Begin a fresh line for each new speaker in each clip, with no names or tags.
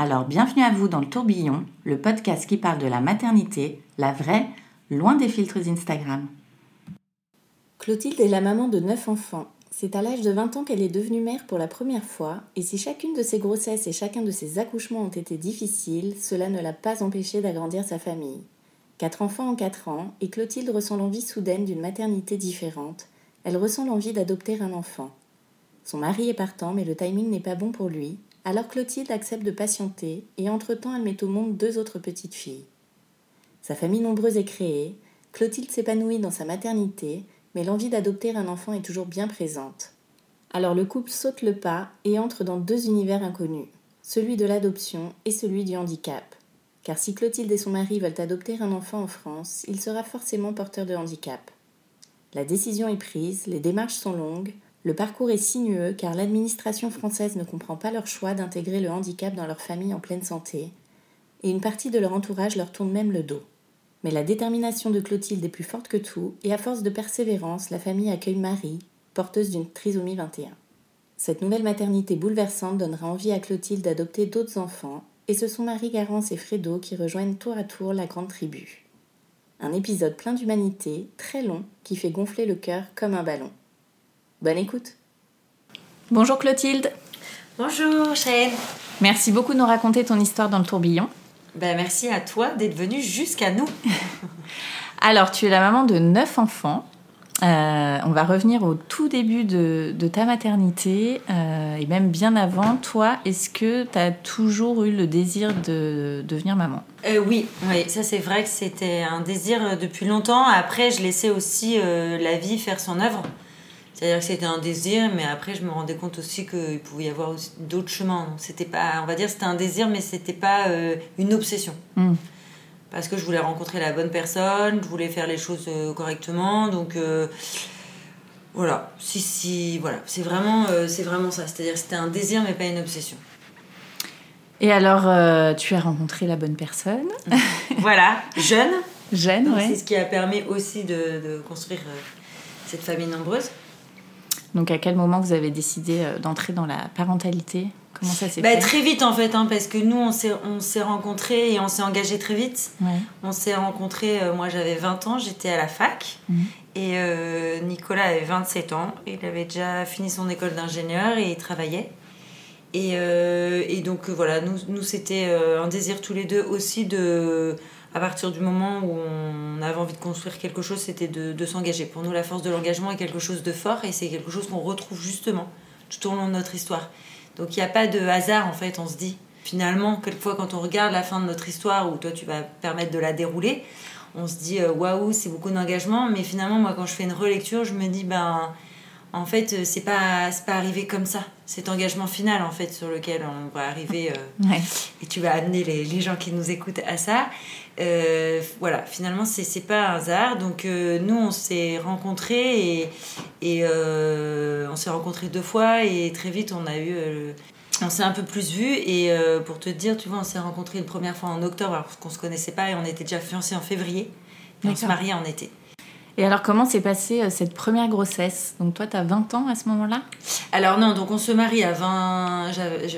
Alors bienvenue à vous dans le tourbillon, le podcast qui parle de la maternité, la vraie, loin des filtres Instagram. Clotilde est la maman de 9 enfants. C'est à l'âge de 20 ans qu'elle est devenue mère pour la première fois, et si chacune de ses grossesses et chacun de ses accouchements ont été difficiles, cela ne l'a pas empêchée d'agrandir sa famille. Quatre enfants en quatre ans, et Clotilde ressent l'envie soudaine d'une maternité différente. Elle ressent l'envie d'adopter un enfant. Son mari est partant, mais le timing n'est pas bon pour lui. Alors Clotilde accepte de patienter, et entre-temps elle met au monde deux autres petites filles. Sa famille nombreuse est créée, Clotilde s'épanouit dans sa maternité, mais l'envie d'adopter un enfant est toujours bien présente. Alors le couple saute le pas et entre dans deux univers inconnus, celui de l'adoption et celui du handicap car si Clotilde et son mari veulent adopter un enfant en France, il sera forcément porteur de handicap. La décision est prise, les démarches sont longues, le parcours est sinueux car l'administration française ne comprend pas leur choix d'intégrer le handicap dans leur famille en pleine santé, et une partie de leur entourage leur tourne même le dos. Mais la détermination de Clotilde est plus forte que tout, et à force de persévérance, la famille accueille Marie, porteuse d'une trisomie 21. Cette nouvelle maternité bouleversante donnera envie à Clotilde d'adopter d'autres enfants, et ce sont Marie Garance et Fredo qui rejoignent tour à tour la grande tribu. Un épisode plein d'humanité, très long, qui fait gonfler le cœur comme un ballon. Bonne écoute Bonjour Clotilde
Bonjour Shane
Merci beaucoup de nous raconter ton histoire dans le tourbillon.
Ben, merci à toi d'être venue jusqu'à nous.
Alors, tu es la maman de neuf enfants. Euh, on va revenir au tout début de, ta maternité euh, et même bien avant. Toi, est-ce que tu as toujours eu le désir de devenir maman?
Euh, Oui, oui, ça c'est vrai que c'était un désir depuis longtemps. Après, je laissais aussi la vie faire son œuvre. C'est-à-dire que c'était un désir, mais après je me rendais compte aussi qu'il pouvait y avoir d'autres chemins. C'était pas, on va dire, c'était un désir, mais c'était pas une obsession. Hmm parce que je voulais rencontrer la bonne personne, je voulais faire les choses euh, correctement. Donc euh, voilà, si, si, voilà, c'est vraiment, euh, c'est vraiment ça. C'est-à-dire c'était un désir mais pas une obsession.
Et alors, tu as rencontré la bonne personne.
voilà, jeune.
Jeune, oui.
C'est ce qui a permis aussi de, de construire cette famille nombreuse.
Donc, à quel moment vous avez décidé d'entrer dans la parentalité? Comment ça s'est
bah, Très vite en fait, hein, parce que nous on s'est, on s'est rencontrés et on s'est engagés très vite. On s'est rencontrés, euh, moi j'avais 20 ans, j'étais à la fac. Mhm. Et euh, Nicolas avait 27 ans, il avait déjà fini son école d'ingénieur et il travaillait. Et, euh, et donc voilà, nous, nous c'était un désir tous les deux aussi de, à partir du moment où on avait envie de construire quelque chose, c'était de, s'engager. Pour nous, la force de l'engagement est quelque chose de fort et c'est quelque chose qu'on retrouve justement tout au long de notre histoire. Donc il n'y a pas de hasard en fait, on se dit. Finalement, quelquefois quand on regarde la fin de notre histoire, où toi tu vas permettre de la dérouler, on se dit euh, waouh, c'est beaucoup d'engagement, mais finalement moi quand je fais une relecture, je me dis ben en fait euh, c'est pas pas arrivé comme ça. Cet engagement final en fait sur lequel on va arriver euh, et tu vas amener les, les, gens qui nous écoutent à ça. voilà, finalement c'est pas un hasard. Donc nous on s'est rencontrés et, et on s'est rencontrés deux fois et très vite on a eu on s'est un peu plus vu et euh, pour te dire, tu vois, on s'est rencontrés une première fois en octobre alors qu'on se connaissait pas et on était déjà fiancés en février. Et on se mariait en été.
Et alors, comment s'est passée euh, cette première grossesse? Donc, toi, tu as 20 ans à ce moment-là?
Alors, non, donc on se marie à 20.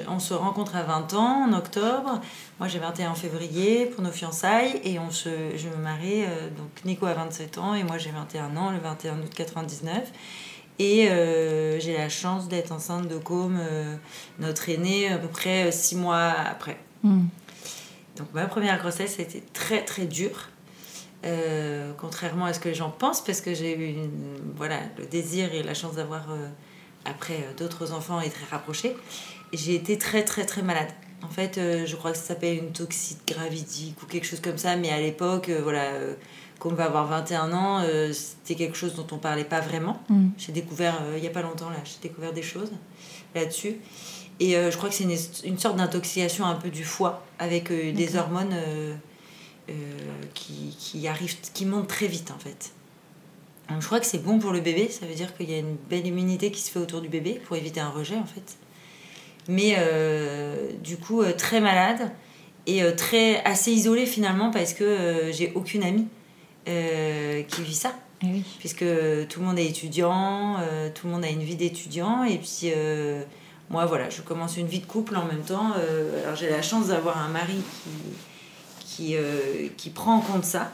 On se rencontre à 20 ans en octobre. Moi, j'ai 21 en février pour nos fiançailles. Et on se, je me marie, euh, donc Nico a 27 ans et moi j'ai 21 ans, le 21 août 99. Et euh, j'ai la chance d'être enceinte de euh, notre aîné, à peu près six mois après. Hmm. Donc ma première grossesse a été très très dure. Euh, contrairement à ce que les gens pensent, parce que j'ai eu voilà, le désir et la chance d'avoir euh, après euh, d'autres enfants et très rapprochés. J'ai été très très très malade. En fait, je crois que ça s'appelle une toxite gravidique ou quelque chose comme ça, mais à l'époque, voilà, qu'on va avoir 21 ans, c'était quelque chose dont on parlait pas vraiment. Mm. J'ai découvert, il y a pas longtemps, là, j'ai découvert des choses là-dessus. Et je crois que c'est une, une, sorte d'intoxication un peu du foie avec des hormones euh, qui, qui, arrive, qui monte très vite en fait. je crois que c'est bon pour le bébé, ça veut dire qu'il y a une belle immunité qui se fait autour du bébé pour éviter un rejet en fait. Mais euh, du coup, euh, très malade et très assez isolée finalement parce que j'ai aucune amie qui vit ça.
Eh
Puisque tout le monde est étudiant, tout le monde a une vie d'étudiant et puis moi voilà, je commence une vie de couple en même temps. alors j'ai la chance d'avoir un mari qui qui, euh, qui prend en compte ça,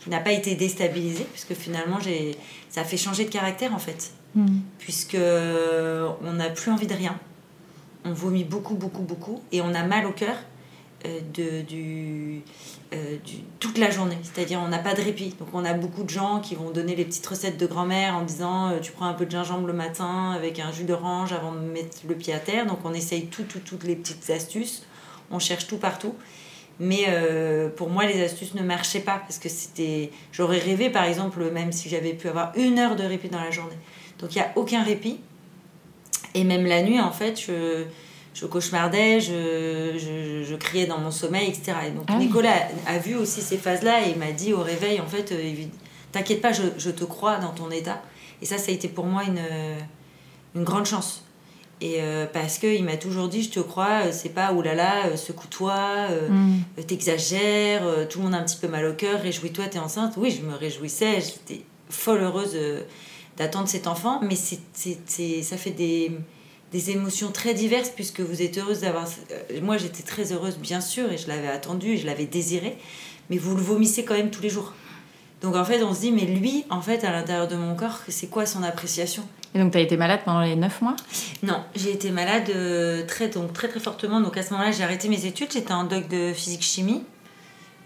qui n'a pas été déstabilisé, puisque finalement j'ai, ça a fait changer de caractère en fait, mm. puisque euh, on n'a plus envie de rien, on vomit beaucoup, beaucoup, beaucoup, et on a mal au cœur euh, de, du, du, toute la journée. C'est-à-dire on n'a pas de répit. Donc on a beaucoup de gens qui vont donner les petites recettes de grand-mère en disant tu prends un peu de gingembre le matin avec un jus d'orange avant de mettre le pied à terre. Donc on essaye tout, tout, toutes les petites astuces. On cherche tout partout. Mais euh, pour moi, les astuces ne marchaient pas parce que c'était. J'aurais rêvé, par exemple, même si j'avais pu avoir une heure de répit dans la journée. Donc il n'y a aucun répit. Et même la nuit, en fait, je, je cauchemardais, je, je, je, criais dans mon sommeil, etc. Et donc ah Nicolas a, vu aussi ces phases-là et m'a dit au réveil, en fait, euh, t'inquiète pas, je, je, te crois dans ton état. Et ça, ça a été pour moi une, une grande chance. Et euh, parce qu'il m'a toujours dit, je te crois, euh, c'est pas oh là là, euh, secoue-toi, mm. t'exagères, tout le monde a un petit peu mal au cœur, réjouis-toi, t'es enceinte. Oui, je me réjouissais, j'étais folle heureuse d'attendre cet enfant, mais c'est, ça fait des, des, émotions très diverses puisque vous êtes heureuse d'avoir. Moi, j'étais très heureuse, bien sûr, et je l'avais attendu et je l'avais désiré, mais vous le vomissez quand même tous les jours. Donc en fait, on se dit, mais lui, en fait, à l'intérieur de mon corps, c'est quoi son appréciation?
Et donc, tu as été malade pendant les 9 mois?
Non, j'ai été malade euh, très, donc, très très fortement. Donc à ce moment-là, j'ai arrêté mes études. J'étais en doc de physique-chimie.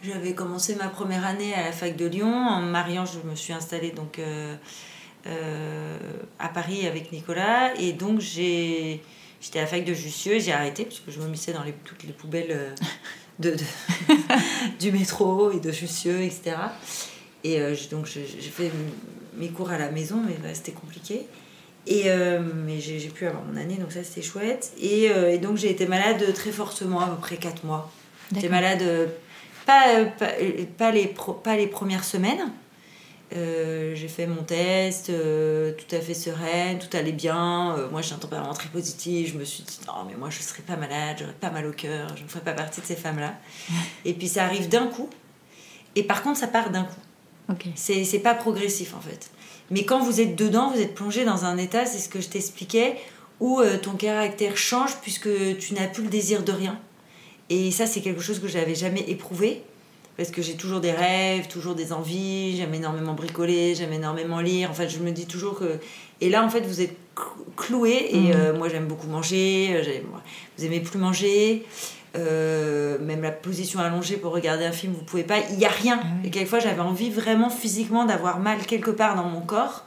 J'avais commencé ma première année à la fac de Lyon. En mariant, je me suis installée donc, euh, euh, à Paris avec Nicolas. Et donc, j'étais à la fac de Jussieu j'ai arrêté parce que je me missais dans toutes les poubelles du métro et de Jussieu, etc. Et donc j'ai fait mes cours à la maison, mais bah, c'était compliqué. Et, euh, mais j'ai pu avoir mon année, donc ça c'était chouette. Et, euh, et donc j'ai été malade très fortement, à peu près 4 mois. J'étais malade pas, pas, pas, les pas les premières semaines. j'ai fait mon test, tout à fait sereine, tout allait bien. moi j'ai un tempérament très positif. Je me suis dit non, mais moi je ne serais pas malade, j'aurais pas mal au cœur, je ne ferais pas partie de ces femmes-là. et puis ça arrive d'un coup. Et par contre, ça part d'un coup. C'est pas progressif en fait. Mais quand vous êtes dedans, vous êtes plongé dans un état, c'est ce que je t'expliquais, où euh, ton caractère change puisque tu n'as plus le désir de rien. Et ça, c'est quelque chose que j'avais jamais éprouvé. Parce que j'ai toujours des rêves, toujours des envies, j'aime énormément bricoler, j'aime énormément lire. En fait, je me dis toujours que. Et là, en fait, vous êtes cloué. Et mmh. euh, moi, j'aime beaucoup manger. Euh, vous aimez plus manger. Euh, même la position allongée pour regarder un film, vous pouvez pas, il y a rien. Ah et quelquefois, j'avais envie vraiment physiquement d'avoir mal quelque part dans mon corps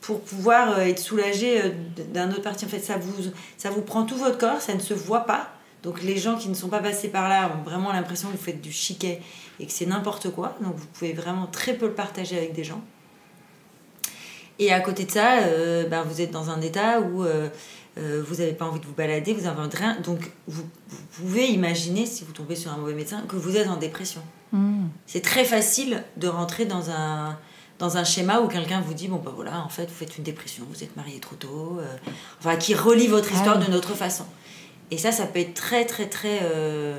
pour pouvoir euh, être soulagée euh, d'un autre parti. En fait, ça vous, ça vous prend tout votre corps, ça ne se voit pas. Donc les gens qui ne sont pas passés par là ont vraiment l'impression que vous faites du chiquet et que c'est n'importe quoi. Donc vous pouvez vraiment très peu le partager avec des gens. Et à côté de ça, ben, vous êtes dans un état où euh, vous n'avez pas envie de vous balader, vous avez rien. Donc, vous, pouvez imaginer, si vous tombez sur un mauvais médecin, que vous êtes en dépression. Hmm. C'est très facile de rentrer dans un, dans un schéma où quelqu'un vous dit bon, ben voilà, en fait, vous faites une dépression, vous êtes marié trop tôt. Euh, enfin, qui relie votre ah histoire de notre façon. Et ça, ça peut être très, très, très euh,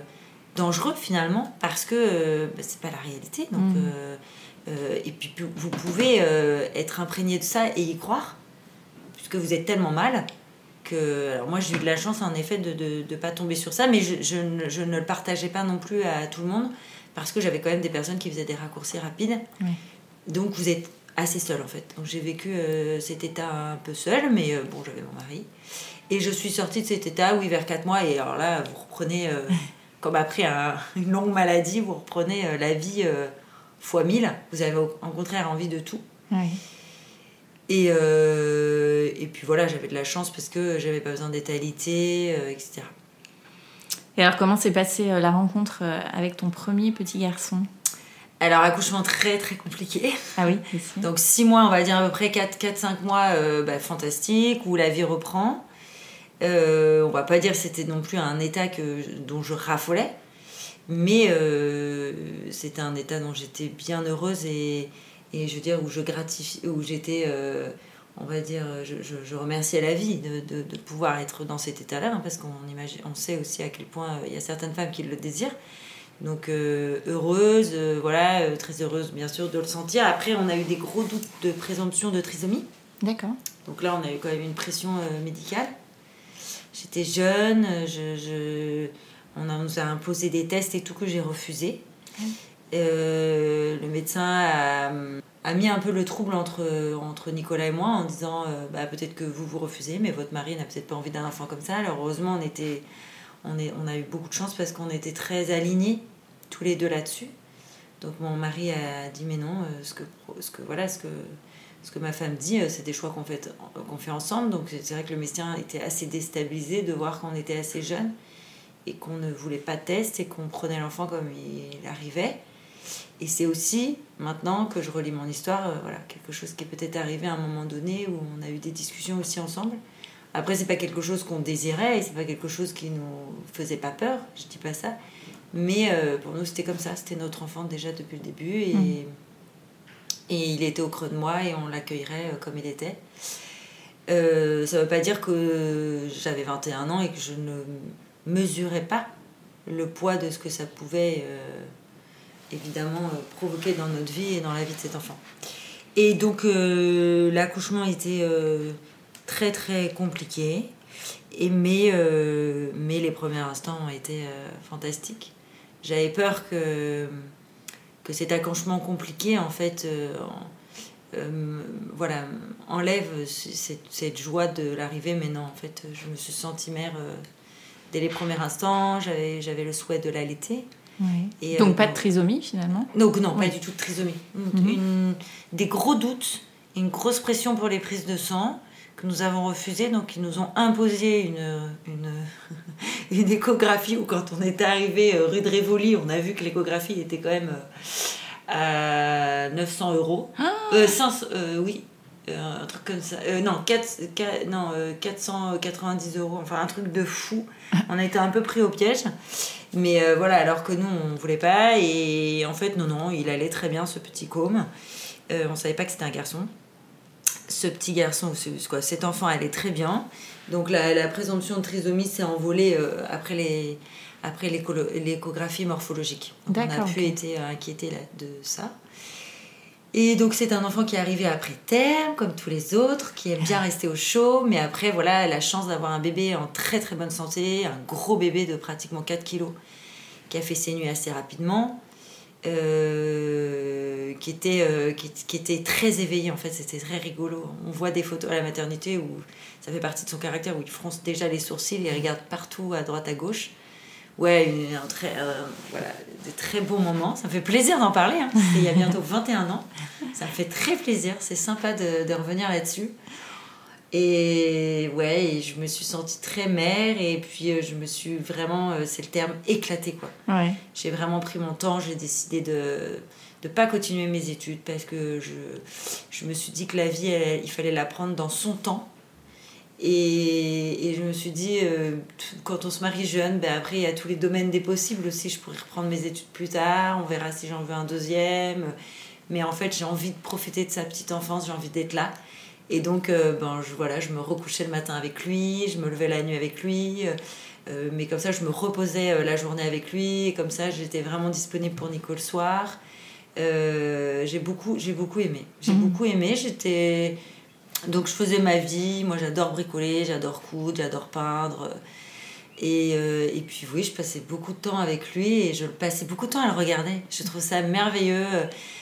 dangereux finalement, parce que ben, c'est pas la réalité. Donc, hmm. et puis, vous pouvez être imprégné de ça et y croire, puisque vous êtes tellement mal alors moi j'ai eu de la chance en effet de ne pas tomber sur ça, mais je, je, ne, je, ne, le partageais pas non plus à tout le monde parce que j'avais quand même des personnes qui faisaient des raccourcis rapides. Donc vous êtes assez seul en fait. Donc j'ai vécu euh, cet état un peu seul, mais euh, bon j'avais mon mari. Et je suis sortie de cet état, oui, vers 4 mois, et alors là vous reprenez euh, comme après une longue maladie, vous reprenez la vie fois mille. Vous avez au contraire envie de tout. Et, et puis voilà, j'avais de la chance parce que j'avais pas besoin d'étalité, etc.
Et alors, comment s'est passée la rencontre avec ton premier petit garçon?
Alors, accouchement très très compliqué.
Ah oui,
Donc, six mois, on va dire à peu près 4-5 mois, euh, bah, fantastique, où la vie reprend. Euh, on va pas dire que c'était non plus un état que, dont je raffolais, mais euh, c'était un état dont j'étais bien heureuse et, et, je veux dire, où je gratifie, où j'étais, euh, on va dire, je, je, remerciais la vie de, de, de, pouvoir être dans cet état-là, hein, parce qu'on on sait aussi à quel point il y a certaines femmes qui le désirent. Donc euh, heureuse, euh, voilà, euh, très heureuse bien sûr de le sentir. Après, on a eu des gros doutes de présomption de trisomie.
D'accord.
Donc là, on a eu quand même une pression médicale. J'étais jeune, je, on a, nous a imposé des tests et tout que j'ai refusé. Le médecin a, mis un peu le trouble entre, entre Nicolas et moi en disant bah, peut-être que vous vous refusez, mais votre mari n'a peut-être pas envie d'un enfant comme ça. Alors heureusement, on, était, on, est, on a eu beaucoup de chance parce qu'on était très alignés tous les deux là-dessus. Donc mon mari a dit mais non, euh, ce que, ce que voilà, ce que ce que ma femme dit, euh, c'est des choix qu'on fait, qu'on fait ensemble. Donc c'est vrai que le médecin était assez déstabilisé de voir qu'on était assez jeunes et qu'on ne voulait pas de test et qu'on prenait l'enfant comme il arrivait. Et c'est aussi maintenant que je relis mon histoire, euh, voilà, quelque chose qui est peut-être arrivé à un moment donné où on a eu des discussions aussi ensemble. Après, c'est pas quelque chose qu'on désirait et c'est pas quelque chose qui nous faisait pas peur, je dis pas ça. Mais euh, pour nous, c'était comme ça. C'était notre enfant déjà depuis le début. Et, mm. et il était au creux de moi et on l'accueillerait euh, comme il était. Euh, ça ne veut pas dire que j'avais 21 ans et que je ne mesurais pas le poids de ce que ça pouvait évidemment provoquer dans notre vie et dans la vie de cet enfant. Et donc l'accouchement était très très compliqué. Et mais, mais les premiers instants ont été fantastiques j'avais peur que, que cet accouchement compliqué, en fait, euh, euh, voilà, enlève cette, cette joie de l'arrivée. Mais non, en fait, je me suis sentie mère euh, dès les premiers instants. J'avais le souhait de l'allaiter.
Et, Donc pas de trisomie finalement
Donc non, pas du tout de trisomie. Mhm. des gros doutes, une grosse pression pour les prises de sang nous avons refusé. Donc, ils nous ont imposé une, une, une échographie où, quand on est arrivé euh, rue de Rivoli, on a vu que l'échographie était quand même euh, à 900 euros. Ah. Euh, euh, oui, un truc comme ça. non, 4, non 490 euros. Enfin, un truc de fou. On a été un peu pris au piège. Mais voilà, alors que nous, on voulait pas. Et en fait, non, non, il allait très bien, ce petit côme. on savait pas que c'était un garçon ce petit garçon, quoi, cet enfant allait très bien. Donc la, présomption de trisomie s'est envolée euh, après les après l'échographie morphologique. on a pu être inquiété de ça. Et donc c'est un enfant qui est arrivé après terme, comme tous les autres, qui aime bien rester au chaud, mais après voilà, la chance d'avoir un bébé en très très bonne santé, un gros bébé de pratiquement 4 kilos, qui a fait ses nuits assez rapidement. Euh, qui, était, euh, qui, était très éveillé en fait, c'était très rigolo. On voit des photos à la maternité où ça fait partie de son caractère, où il fronce déjà les sourcils, il regarde partout à droite à gauche. Ouais, un très, euh, voilà, des très beaux moments. Ça me fait plaisir d'en parler. Hein, il y a bientôt 21 ans. Ça me fait très plaisir. C'est sympa de, de revenir là-dessus. Et ouais, je me suis sentie très mère et puis euh, je me suis vraiment, euh, c'est le terme, éclatée quoi. Ouais. J'ai vraiment pris mon temps, j'ai décidé de ne pas continuer mes études parce que je, je me suis dit que la vie, il fallait la prendre dans son temps. Et, et je me suis dit, euh, quand on se marie jeune, ben après il y a tous les domaines des possibles aussi. Je pourrais reprendre mes études plus tard, on verra si j'en veux un deuxième. Mais en fait, j'ai envie de profiter de sa petite enfance, j'ai envie d'être là. Et donc, euh, ben, je, voilà, je me recouchais le matin avec lui, je me levais la nuit avec lui. Euh, mais comme ça, je me reposais la journée avec lui. Et comme ça, j'étais vraiment disponible pour Nico le soir. j'ai beaucoup, j'ai beaucoup aimé. J'ai mhm. beaucoup aimé. J'étais... Donc, je faisais ma vie. Moi, j'adore bricoler, j'adore coudre, j'adore peindre. Et, et, puis oui, je passais beaucoup de temps avec lui et je passais beaucoup de temps à le regarder. Je trouve ça merveilleux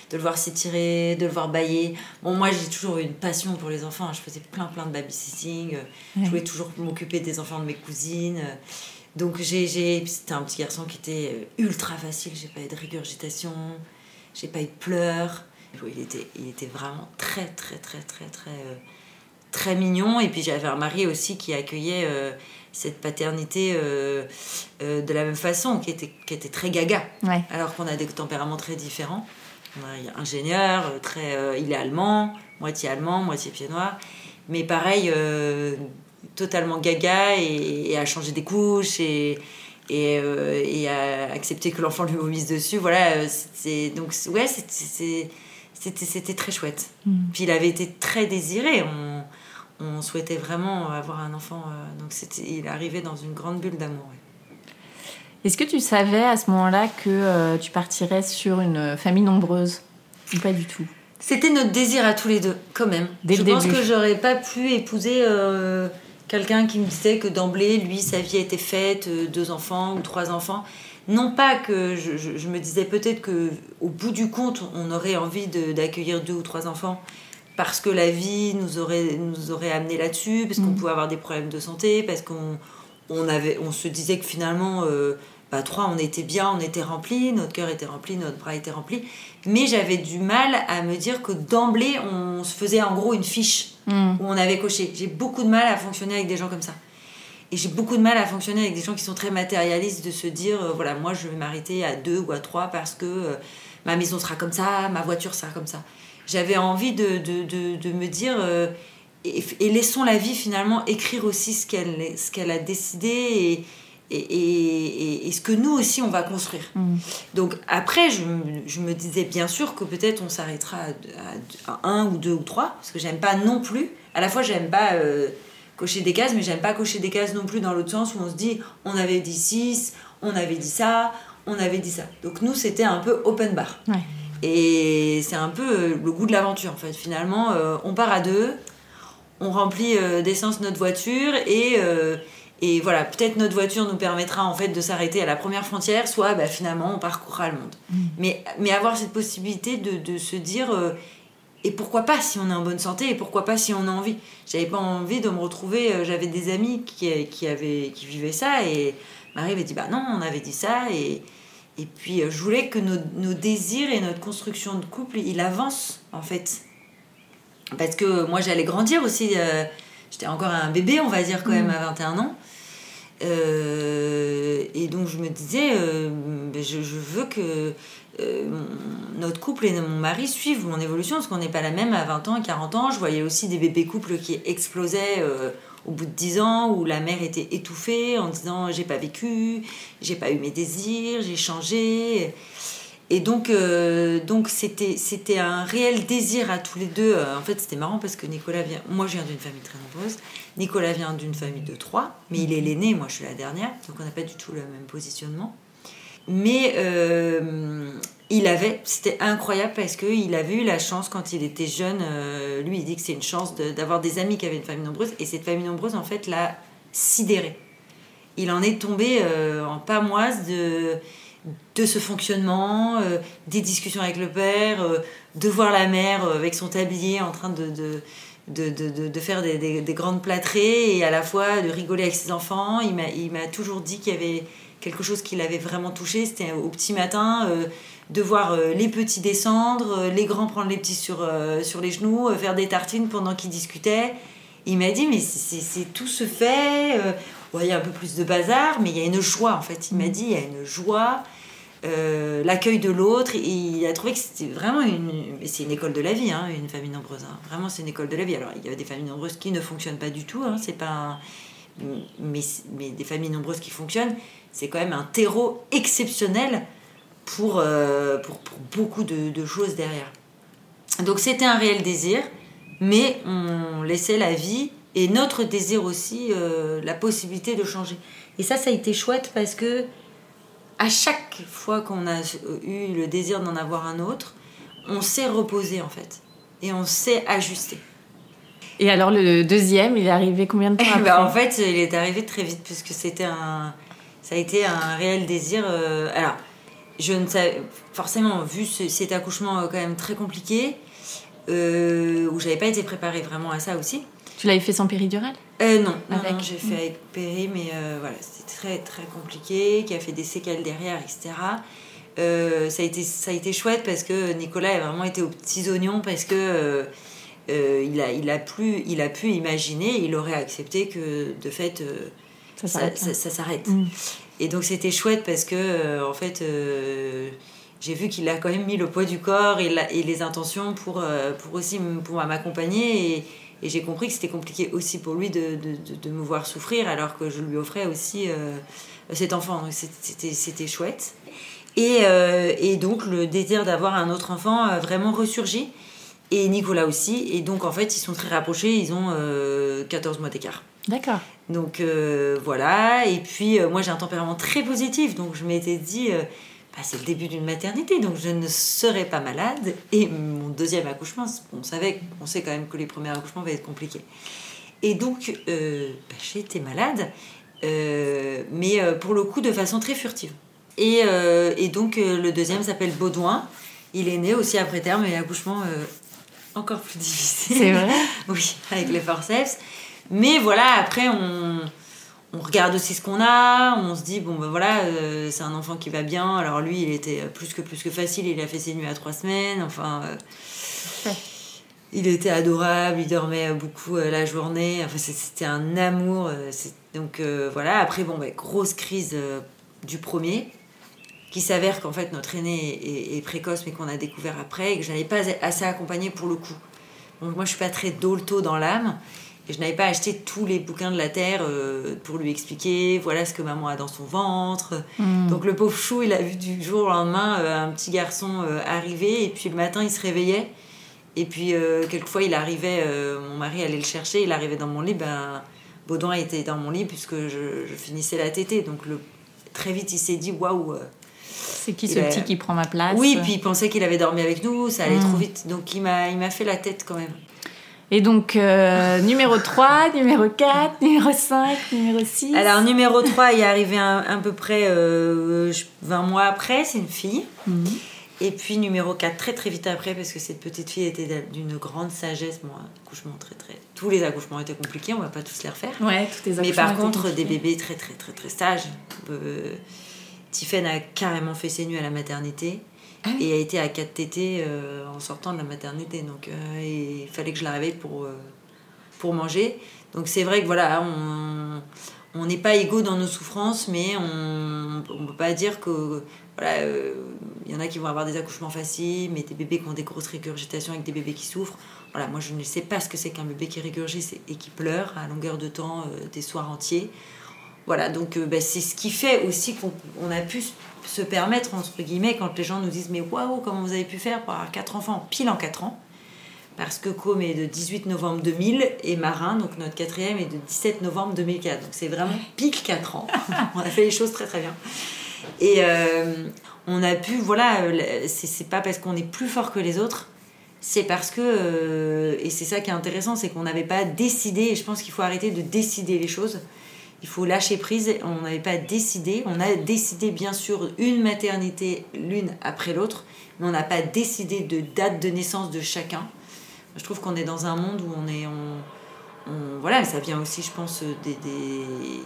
de le voir s'étirer, de le voir bailler. Bon, moi, j'ai toujours eu une passion pour les enfants. Je faisais plein, plein de babysitting. Je voulais toujours m'occuper des enfants de mes cousines. Donc j'ai, c'était un petit garçon qui était ultra facile. J'ai pas eu de régurgitation, j'ai pas eu de pleurs. Il était, il était vraiment très très très très très très mignon. Et puis j'avais un mari aussi qui accueillait cette paternité de la même façon, qui était, qui était très gaga. Alors qu'on a des tempéraments très différents. Il est ingénieur, très, il est allemand, moitié allemand, moitié pied noir. Mais pareil, totalement gaga et, à changer des couches et, et, euh, et à accepter que l'enfant lui vomisse dessus. Voilà, euh, c'est donc ouais, c'était très chouette. Mm. Puis il avait été très désiré. On, on souhaitait vraiment avoir un enfant. Euh, donc il arrivé dans une grande bulle d'amour.
Est-ce que tu savais à ce moment-là que tu partirais sur une famille nombreuse Ou pas du tout?
C'était notre désir à tous les deux, quand même. Dès Je pense que j'aurais pas pu épouser quelqu'un qui me disait que d'emblée, lui, sa vie était faite, euh, deux enfants ou trois enfants. Non pas que je, me disais peut-être que au bout du compte, on aurait envie d'accueillir deux ou trois enfants parce que la vie nous aurait, nous aurait amené là-dessus, parce qu'on mm. pouvait avoir des problèmes de santé, parce qu'on on avait, on se disait que finalement, euh, bah, trois, on était bien, on était rempli, notre cœur était rempli, notre bras était rempli. Mais j'avais du mal à me dire que d'emblée, on se faisait en gros une fiche Hmm. où on avait coché. J'ai beaucoup de mal à fonctionner avec des gens comme ça. Et j'ai beaucoup de mal à fonctionner avec des gens qui sont très matérialistes, de se dire, euh, voilà, moi je vais m'arrêter à deux ou à trois parce que euh, ma maison sera comme ça, ma voiture sera comme ça. J'avais envie de, de, de, me dire, euh, et, laissons la vie finalement écrire aussi ce qu'elle qu'elle a décidé et, et, et, ce que nous aussi on va construire. Hmm. Donc après, je, je, me disais bien sûr que peut-être on s'arrêtera à, un ou deux ou trois, parce que j'aime pas non plus. À la fois, j'aime pas cocher des cases, mais j'aime pas cocher des cases non plus dans l'autre sens où on se dit on avait dit six, on avait dit ça, on avait dit ça. Donc nous, c'était un peu open bar. Et c'est un peu euh, le goût de l'aventure en fait. Finalement, euh, on part à deux, on remplit d'essence notre voiture et et voilà, peut-être notre voiture nous permettra en fait de s'arrêter à la première frontière, soit bah, finalement on parcourra le monde. Mm. Mais, mais avoir cette possibilité de, de se dire euh, et pourquoi pas si on est en bonne santé et pourquoi pas si on a envie? J'avais pas envie de me retrouver, euh, j'avais des amis qui, qui, avaient, qui vivaient ça et Marie avait dit bah non, on avait dit ça et, et puis euh, je voulais que nos, nos, désirs et notre construction de couple il avance en fait. Parce que moi j'allais grandir aussi. J'étais encore un bébé, on va dire, quand même, mm. à 21 ans. Euh, et donc je me disais, euh, ben, je, veux que euh, notre couple et mon mari suivent mon évolution, parce qu'on n'est pas la même à 20 ans et 40 ans. Je voyais aussi des bébés couples qui explosaient au bout de 10 ans, où la mère était étouffée en disant j'ai pas vécu, j'ai pas eu mes désirs, j'ai changé. Et donc, euh, donc c'était, c'était un réel désir à tous les deux. Euh, en fait, c'était marrant parce que Nicolas vient. Moi, je viens d'une famille très nombreuse. Nicolas vient d'une famille de trois, mais il est l'aîné, moi, je suis la dernière. Donc, on n'a pas du tout le même positionnement. Mais euh, il avait, c'était incroyable parce qu'il avait eu la chance quand il était jeune. lui, il dit que c'est une chance d'avoir des amis qui avaient une famille nombreuse. Et cette famille nombreuse, en fait, l'a sidéré. Il en est tombé en pamoise de de ce fonctionnement, euh, des discussions avec le père, euh, de voir la mère euh, avec son tablier en train de, de, faire des, grandes plâtrées et à la fois de rigoler avec ses enfants. Il m'a toujours dit qu'il y avait quelque chose qui l'avait vraiment touché, c'était au petit matin, de voir les petits descendre, les grands prendre les petits sur, sur les genoux, faire des tartines pendant qu'ils discutaient. Il m'a dit, mais c'est tout se fait il y a un peu plus de bazar, mais il y a une joie en fait. Il m'a mm. dit, il y a une joie, euh, l'accueil de l'autre. Il a trouvé que c'était vraiment une. C'est une école de la vie, hein, une famille nombreuse. Hein. Vraiment, c'est une école de la vie. Alors, il y a des familles nombreuses qui ne fonctionnent pas du tout. Hein, c'est pas mais, mais des familles nombreuses qui fonctionnent, c'est quand même un terreau exceptionnel pour, euh, pour, pour, beaucoup de, de choses derrière. Donc, c'était un réel désir, mais on laissait la vie et notre désir aussi, euh, la possibilité de changer. Et ça, ça a été chouette parce que à chaque fois qu'on a eu le désir d'en avoir un autre, on s'est reposé en fait et on s'est ajusté.
Et alors le deuxième, il est arrivé combien de temps
eh ben, après? En fait, il est arrivé très vite puisque c'était un, ça a été un réel désir. Euh, alors, je ne savais forcément vu cet accouchement euh, quand même très compliqué, où j'avais pas été préparée vraiment à ça aussi.
Tu l'avais fait sans péridurale?
Euh, Non, non, j'ai fait avec péri, mais voilà, c'était très très compliqué, qui a fait des séquelles derrière, etc. ça, a été, ça a été chouette parce que Nicolas a vraiment été aux petits oignons parce que il, a, il, a plus, il a pu imaginer, il aurait accepté que de fait ça s'arrête. Mm. Et donc c'était chouette parce que, euh, en fait, euh, j'ai vu qu'il a quand même mis le poids du corps et, et les intentions pour, euh, pour aussi pour m'accompagner. Et, et j'ai compris que c'était compliqué aussi pour lui de, de, de, me voir souffrir alors que je lui offrais aussi cet enfant. C'était chouette. Et, et, donc le désir d'avoir un autre enfant a vraiment ressurgi. Et Nicolas aussi. Et donc en fait, ils sont très rapprochés. Ils ont 14 mois d'écart.
D'accord.
Donc euh, voilà, et puis euh, moi j'ai un tempérament très positif, donc je m'étais dit, euh, bah, c'est le début d'une maternité, donc je ne serai pas malade. Et mon deuxième accouchement, on savait, on sait quand même que les premiers accouchements vont être compliqués. Et donc bah, j'ai été malade, mais pour le coup de façon très furtive. Et, et donc le deuxième s'appelle Baudouin. Il est né aussi après terme, et accouchement encore plus difficile.
C'est vrai?
Oui, avec les forceps. Mais voilà, après, on, on regarde aussi ce qu'on a, on se dit, bon ben voilà, euh, c'est un enfant qui va bien. Alors lui, il était plus que plus que facile, il a fait ses nuits à trois semaines, enfin. Euh, il était adorable, il dormait beaucoup euh, la journée, enfin c'était un amour. donc voilà, après, bon, ben, grosse crise du premier, qui s'avère qu'en fait notre aîné est, précoce, mais qu'on a découvert après, et que je n'avais pas assez accompagné pour le coup. Donc moi, je suis pas très dolto dans l'âme. Et je n'avais pas acheté tous les bouquins de la Terre euh, pour lui expliquer voilà ce que maman a dans son ventre. Hmm. Donc le pauvre chou, il a vu du jour au lendemain euh, un petit garçon euh, arriver. Et puis le matin, il se réveillait. Et puis quelquefois, il arrivait, mon mari allait le chercher, il arrivait dans mon lit. Ben, Baudouin était dans mon lit puisque je, finissais la tétée. Donc le, très vite, il s'est dit waouh.
C'est qui ce petit qui prend ma place?
Oui, puis il pensait qu'il avait dormi avec nous, ça allait hmm. trop vite. Donc il m'a fait la tête quand même.
Et donc, euh, numéro 3, numéro 4, numéro 5, numéro 6.
Alors, numéro 3 il est arrivé à, peu près 20 euh, mois après, c'est une fille. Mhm. Et puis, numéro 4, très très vite après, parce que cette petite fille était d'une grande sagesse. Moi, accouchement très très. Tous les accouchements étaient compliqués, on va pas tous les refaire.
Ouais, tous les
accouchements. Mais par contre, des bébés très très très très sages. Euh, a carrément fait ses nuits à la maternité. Ah et a été à 4 tétés euh, en sortant de la maternité. Donc euh, il fallait que je la réveille pour, euh, pour manger. Donc c'est vrai que voilà, on n'est pas égaux dans nos souffrances, mais on ne peut pas dire que voilà, il y en a qui vont avoir des accouchements faciles, mais des bébés qui ont des grosses régurgitations avec des bébés qui souffrent. Voilà, moi je ne sais pas ce que c'est qu'un bébé qui régurgite et qui pleure à longueur de temps, des soirs entiers. Voilà, donc bah, c'est ce qui fait aussi qu'on a pu se permettre, entre guillemets, quand les gens nous disent Mais waouh, comment vous avez pu faire pour avoir quatre enfants pile en 4 ans Parce que Com est de 18 novembre 2000 et Marin, donc notre quatrième, est de 17 novembre 2004. Donc c'est vraiment pile 4 ans. on a fait les choses très très bien. Et euh, on a pu, voilà, c'est pas parce qu'on est plus fort que les autres, c'est parce que, euh, et c'est ça qui est intéressant, c'est qu'on n'avait pas décidé, et je pense qu'il faut arrêter de décider les choses il faut lâcher prise. On n'avait pas décidé. On a décidé bien sûr une maternité l'une après l'autre, mais on n'a pas décidé de date de naissance de chacun. Je trouve qu'on est dans un monde où on est, voilà, ça vient aussi, je pense, des,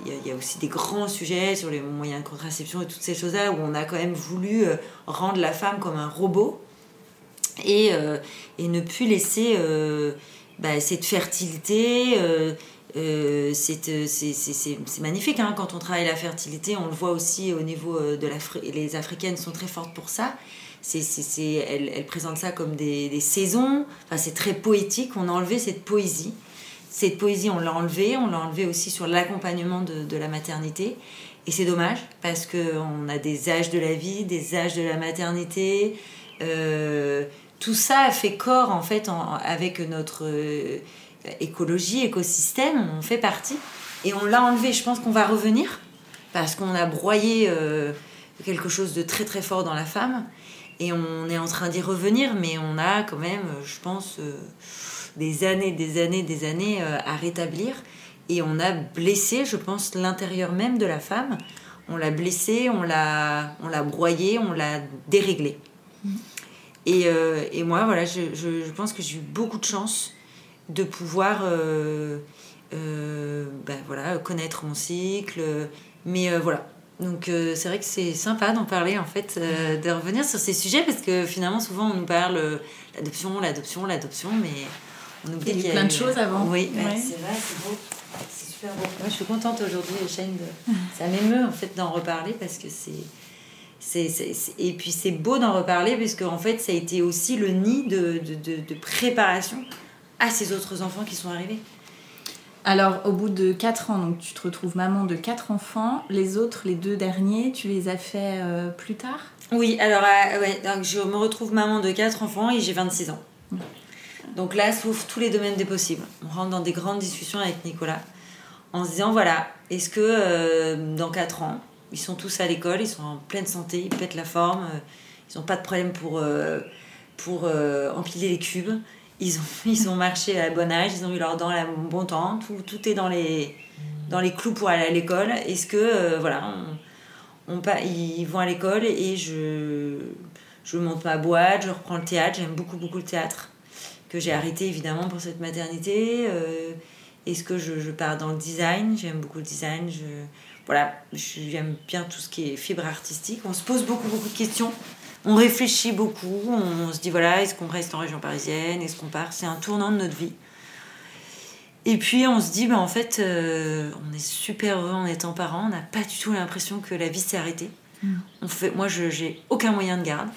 il y, a aussi des grands sujets sur les moyens de contraception et toutes ces choses-là où on a quand même voulu euh, rendre la femme comme un robot et, euh, et ne plus laisser euh, bah, cette fertilité euh, c'est magnifique hein, quand on travaille la fertilité. On le voit aussi au niveau euh, de l'Afrique. Les Africaines sont très fortes pour ça. C'est elles, elles, présentent ça comme des, des saisons. Enfin, c'est très poétique. On a enlevé cette poésie. Cette poésie, on l'a enlevée. On l'a enlevée aussi sur l'accompagnement de, la maternité. Et c'est dommage parce qu'on a des âges de la vie, des âges de la maternité. Euh, tout ça fait corps en fait avec notre écologie, écosystème, on fait partie. Et on l'a enlevé. Je pense qu'on va revenir parce qu'on a broyé euh, quelque chose de très très fort dans la femme. Et on est en train d'y revenir, mais on a quand même, je pense, euh, des années, des années, des années euh, à rétablir. Et on a blessé, je pense, l'intérieur même de la femme. On l'a blessé, on l'a, on l'a broyé, on l'a déréglé. Mmh. Et, et, moi, voilà, je, je, je pense que j'ai eu beaucoup de chance de pouvoir euh, ben voilà, connaître mon cycle. Mais voilà. Donc c'est vrai que c'est sympa d'en parler en fait, de revenir sur ces sujets parce que finalement souvent on nous parle l'adoption, l'adoption, l'adoption, mais
on oublie qu'il y a plein de choses avant.
Oui, c'est vrai, c'est beau. C'est super beau. Moi je suis contente aujourd'hui, Shane, de... ça m'émeut en fait d'en reparler parce que c'est et puis c'est beau d'en reparler parce qu'en fait ça a été aussi le nid de, de, de, préparation à ces autres enfants qui sont arrivés.
Alors au bout de 4 ans, donc tu te retrouves maman de 4 enfants, les autres, les deux derniers, tu les as fait euh, plus tard?
Oui, alors euh, ouais, donc je me retrouve maman de 4 enfants et j'ai 26 ans. Donc là s'ouvrent tous les domaines des possibles. On rentre dans des grandes discussions avec Nicolas en se disant voilà, est-ce que euh, dans 4 ans, ils sont tous à l'école, ils sont en pleine santé, ils pètent la forme, ils n'ont pas de problème pour, pour empiler les cubes. Ils ont, ils ont marché à bon âge, ils ont eu leurs dents à bon temps, tout, tout est dans les, dans les clous pour aller à l'école. Est-ce que, voilà, on, ils vont à l'école et je, je monte ma boîte, je reprends le théâtre, j'aime beaucoup, beaucoup le théâtre, que j'ai arrêté évidemment pour cette maternité. Est-ce que je, pars dans le design? J'aime beaucoup le design. Voilà, j'aime bien tout ce qui est fibre artistique. On se pose beaucoup, beaucoup de questions. On réfléchit beaucoup. On se dit, voilà, est-ce qu'on reste en région parisienne Est-ce qu'on part? C'est un tournant de notre vie. Et puis on se dit, bah, en fait, euh, on est super heureux en étant parents. On n'a pas du tout l'impression que la vie s'est arrêtée. Mm. On fait, moi, je j'ai aucun moyen de garde.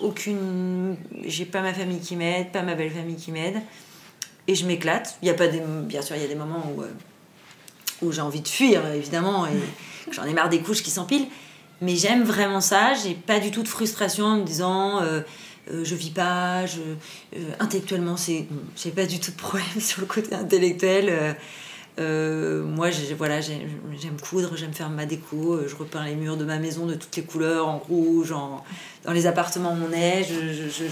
Aucune, j'ai pas ma famille qui m'aide, pas ma belle famille qui m'aide. Et je m'éclate. Il y a pas des, bien sûr, il y a des moments où... Euh, où j'ai envie de fuir, évidemment, et j'en ai marre des couches qui s'empilent. Mais j'aime vraiment ça, j'ai pas du tout de frustration en me disant euh, euh, je vis pas, euh, intellectuellement, c'est, j'ai pas du tout de problème sur le côté intellectuel. moi, voilà, j'aime coudre, j'aime faire ma déco, je repeins les murs de ma maison de toutes les couleurs, en rouge, en, dans les appartements où on est, je, je, je,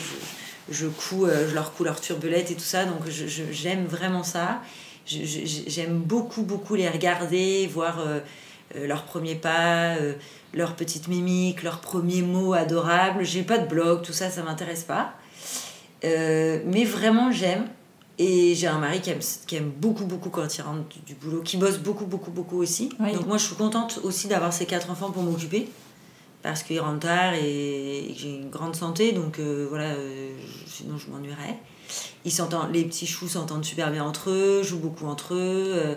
je leur couds leurs turbulettes et tout ça, donc j'aime vraiment ça. J'aime beaucoup, beaucoup les regarder, voir leurs premiers pas, leurs petites mimiques, leurs premiers mots adorables. J'ai pas de blog, tout ça, ça m'intéresse pas. mais vraiment, j'aime. Et j'ai un mari qui aime, qui aime, beaucoup, beaucoup quand il rentre du, boulot, qui bosse beaucoup, beaucoup, beaucoup aussi. Donc moi, je suis contente aussi d'avoir ces quatre enfants pour m'occuper. Parce qu'il rentre tard et, j'ai une grande santé, donc voilà, sinon je m'ennuierais ils les petits choux s'entendent super bien entre eux, jouent beaucoup entre eux. Euh,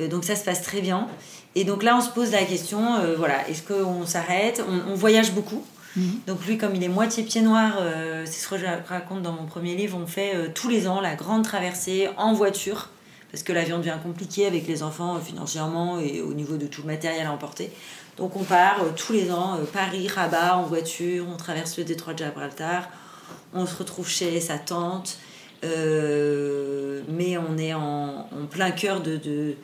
euh, donc ça se passe très bien. Et donc là, on se pose la question, euh, voilà, est-ce qu'on s'arrête on, voyage beaucoup. Mhm. Donc lui, comme il est moitié pied noir, c'est ce que je raconte dans mon premier livre, on fait tous les ans la grande traversée en voiture, parce que l'avion devient compliqué avec les enfants financièrement et au niveau de tout le matériel à emporter. Donc on part tous les ans, Paris, Rabat, en voiture, on traverse le détroit de Gibraltar, on se retrouve chez sa tante, euh, mais on est en, plein cœur de, de,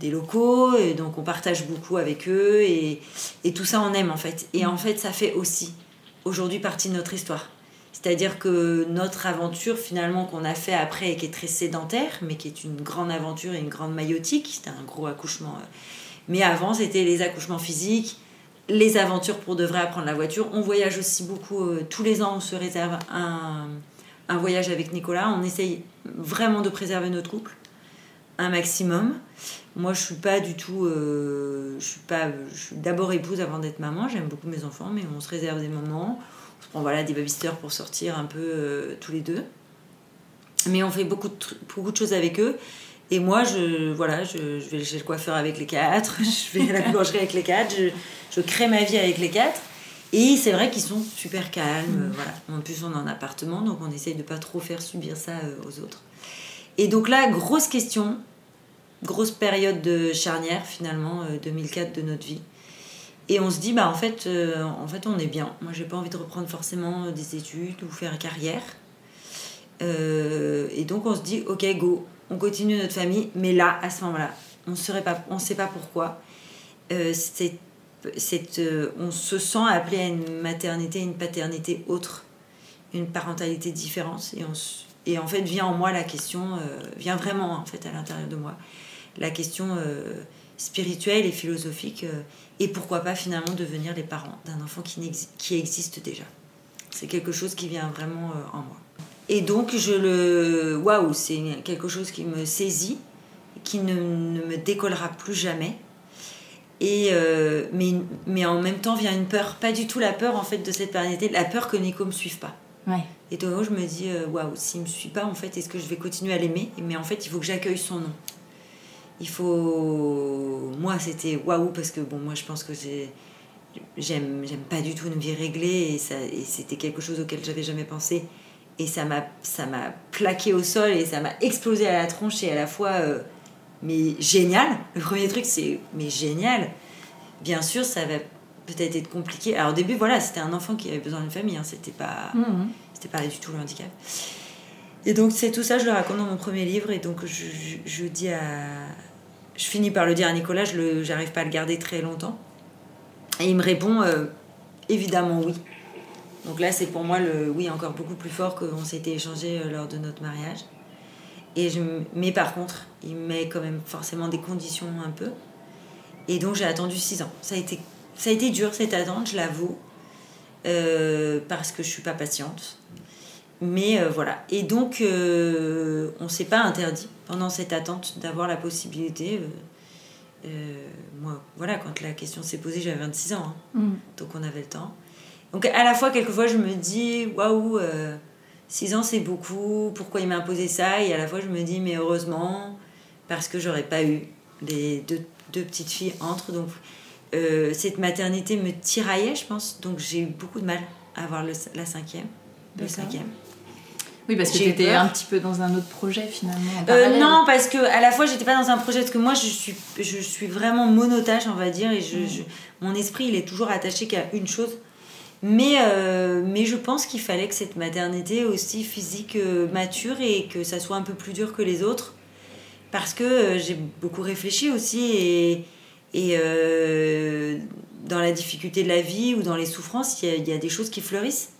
des locaux, et donc on partage beaucoup avec eux, et, et, tout ça on aime en fait. Et en fait, ça fait aussi aujourd'hui partie de notre histoire. C'est-à-dire que notre aventure finalement qu'on a fait après et qui est très sédentaire, mais qui est une grande aventure et une grande maillotique, c'était un gros accouchement. Euh, mais avant, c'était les accouchements physiques, les aventures pour de vrai apprendre la voiture. On voyage aussi beaucoup. Euh, tous les ans, on se réserve un, un, voyage avec Nicolas. On essaye vraiment de préserver notre couple un maximum. Moi, je suis pas du tout. Euh, je suis pas. Je suis d'abord épouse avant d'être maman. J'aime beaucoup mes enfants, mais on se réserve des moments. On se prend voilà des babysitters pour sortir un peu euh, tous les deux. Mais on fait beaucoup de, beaucoup de choses avec eux. Et moi, je, voilà, je, vais chez le coiffeur avec les quatre, je vais à la boulangerie avec les quatre, je, je crée ma vie avec les quatre. Et c'est vrai qu'ils sont super calmes. Mm. Voilà. En plus, on est en appartement, donc on essaye de pas trop faire subir ça euh, aux autres. Et donc là, grosse question, grosse période de charnière finalement, 2004 euh, de notre vie. Et on se dit, bah en fait, euh, en fait on est bien. Moi, j'ai pas envie de reprendre forcément des études ou faire carrière. et donc on se dit, ok, go, on continue notre famille, mais là, à ce moment-là, on ne sait pas pourquoi. Euh, euh, on se sent appelé à une maternité, une paternité autre, une parentalité différente. Et, et en fait, vient en moi la question, euh, vient vraiment en fait à l'intérieur de moi, la question spirituelle et philosophique. et pourquoi pas finalement devenir les parents d'un enfant qui, existe déjà. C'est quelque chose qui vient vraiment en moi. Et donc, je le. Waouh, c'est quelque chose qui me saisit, qui ne, me décollera plus jamais. Et euh, mais, mais en même temps vient une peur, pas du tout la peur en fait de cette paternité, la peur que Nico me suive pas.
Ouais.
Et donc je me dis euh, waouh, s'il me suit pas en fait, est-ce que je vais continuer à l'aimer? Mais en fait, il faut que j'accueille son nom. Il faut moi c'était waouh parce que bon moi je pense que j'ai j'aime j'aime pas du tout une vie réglée et ça et c'était quelque chose auquel j'avais jamais pensé et ça m'a ça m'a plaqué au sol et ça m'a explosé à la tronche et à la fois euh, mais génial. Le premier truc, c'est mais génial. Bien sûr, ça va peut-être être compliqué. Alors au début, voilà, c'était un enfant qui avait besoin d'une famille. Hein. C'était pas,
Mhm.
c'était pas du tout le handicap. Et donc c'est tout ça, je le raconte dans mon premier livre. Et donc je, je, je dis à, je finis par le dire à Nicolas. Je le, j'arrive pas à le garder très longtemps. Et il me répond euh, évidemment oui. Donc là, c'est pour moi le oui encore beaucoup plus fort qu'on s'était échangé euh, lors de notre mariage. Et je, mais par contre, il met quand même forcément des conditions un peu. Et donc j'ai attendu 6 ans. Ça a été, ça a été dur cette attente, je l'avoue, euh, parce que je suis pas patiente. Mais euh, voilà. Et donc, euh, on s'est pas interdit pendant cette attente d'avoir la possibilité. moi, voilà, quand la question s'est posée, j'avais 26 ans. hein.
Mhm.
Donc on avait le temps. Donc à la fois, quelquefois, je me dis, waouh, 6 ans c'est beaucoup, pourquoi il m'a imposé ça? Et à la fois, je me dis, mais heureusement, parce que j'aurais pas eu les deux, deux petites filles entre. Donc euh, cette maternité me tiraillait, je pense. Donc j'ai eu beaucoup de mal à avoir le, la cinquième. Le cinquième.
Oui, parce que
J'ai
tu étais
peur.
un petit peu dans un autre projet finalement. en
Euh, non, parce que à la fois j'étais pas dans un projet parce que moi je suis je suis vraiment monotache on va dire et je, je- mon esprit il est toujours attaché qu'à une chose. Mais euh, mais je pense qu'il fallait que cette maternité aussi physique euh, mature et que ça soit un peu plus dur que les autres parce que euh, j'ai beaucoup réfléchi aussi et et euh, dans la difficulté de la vie ou dans les souffrances il y a, il y a des choses qui fleurissent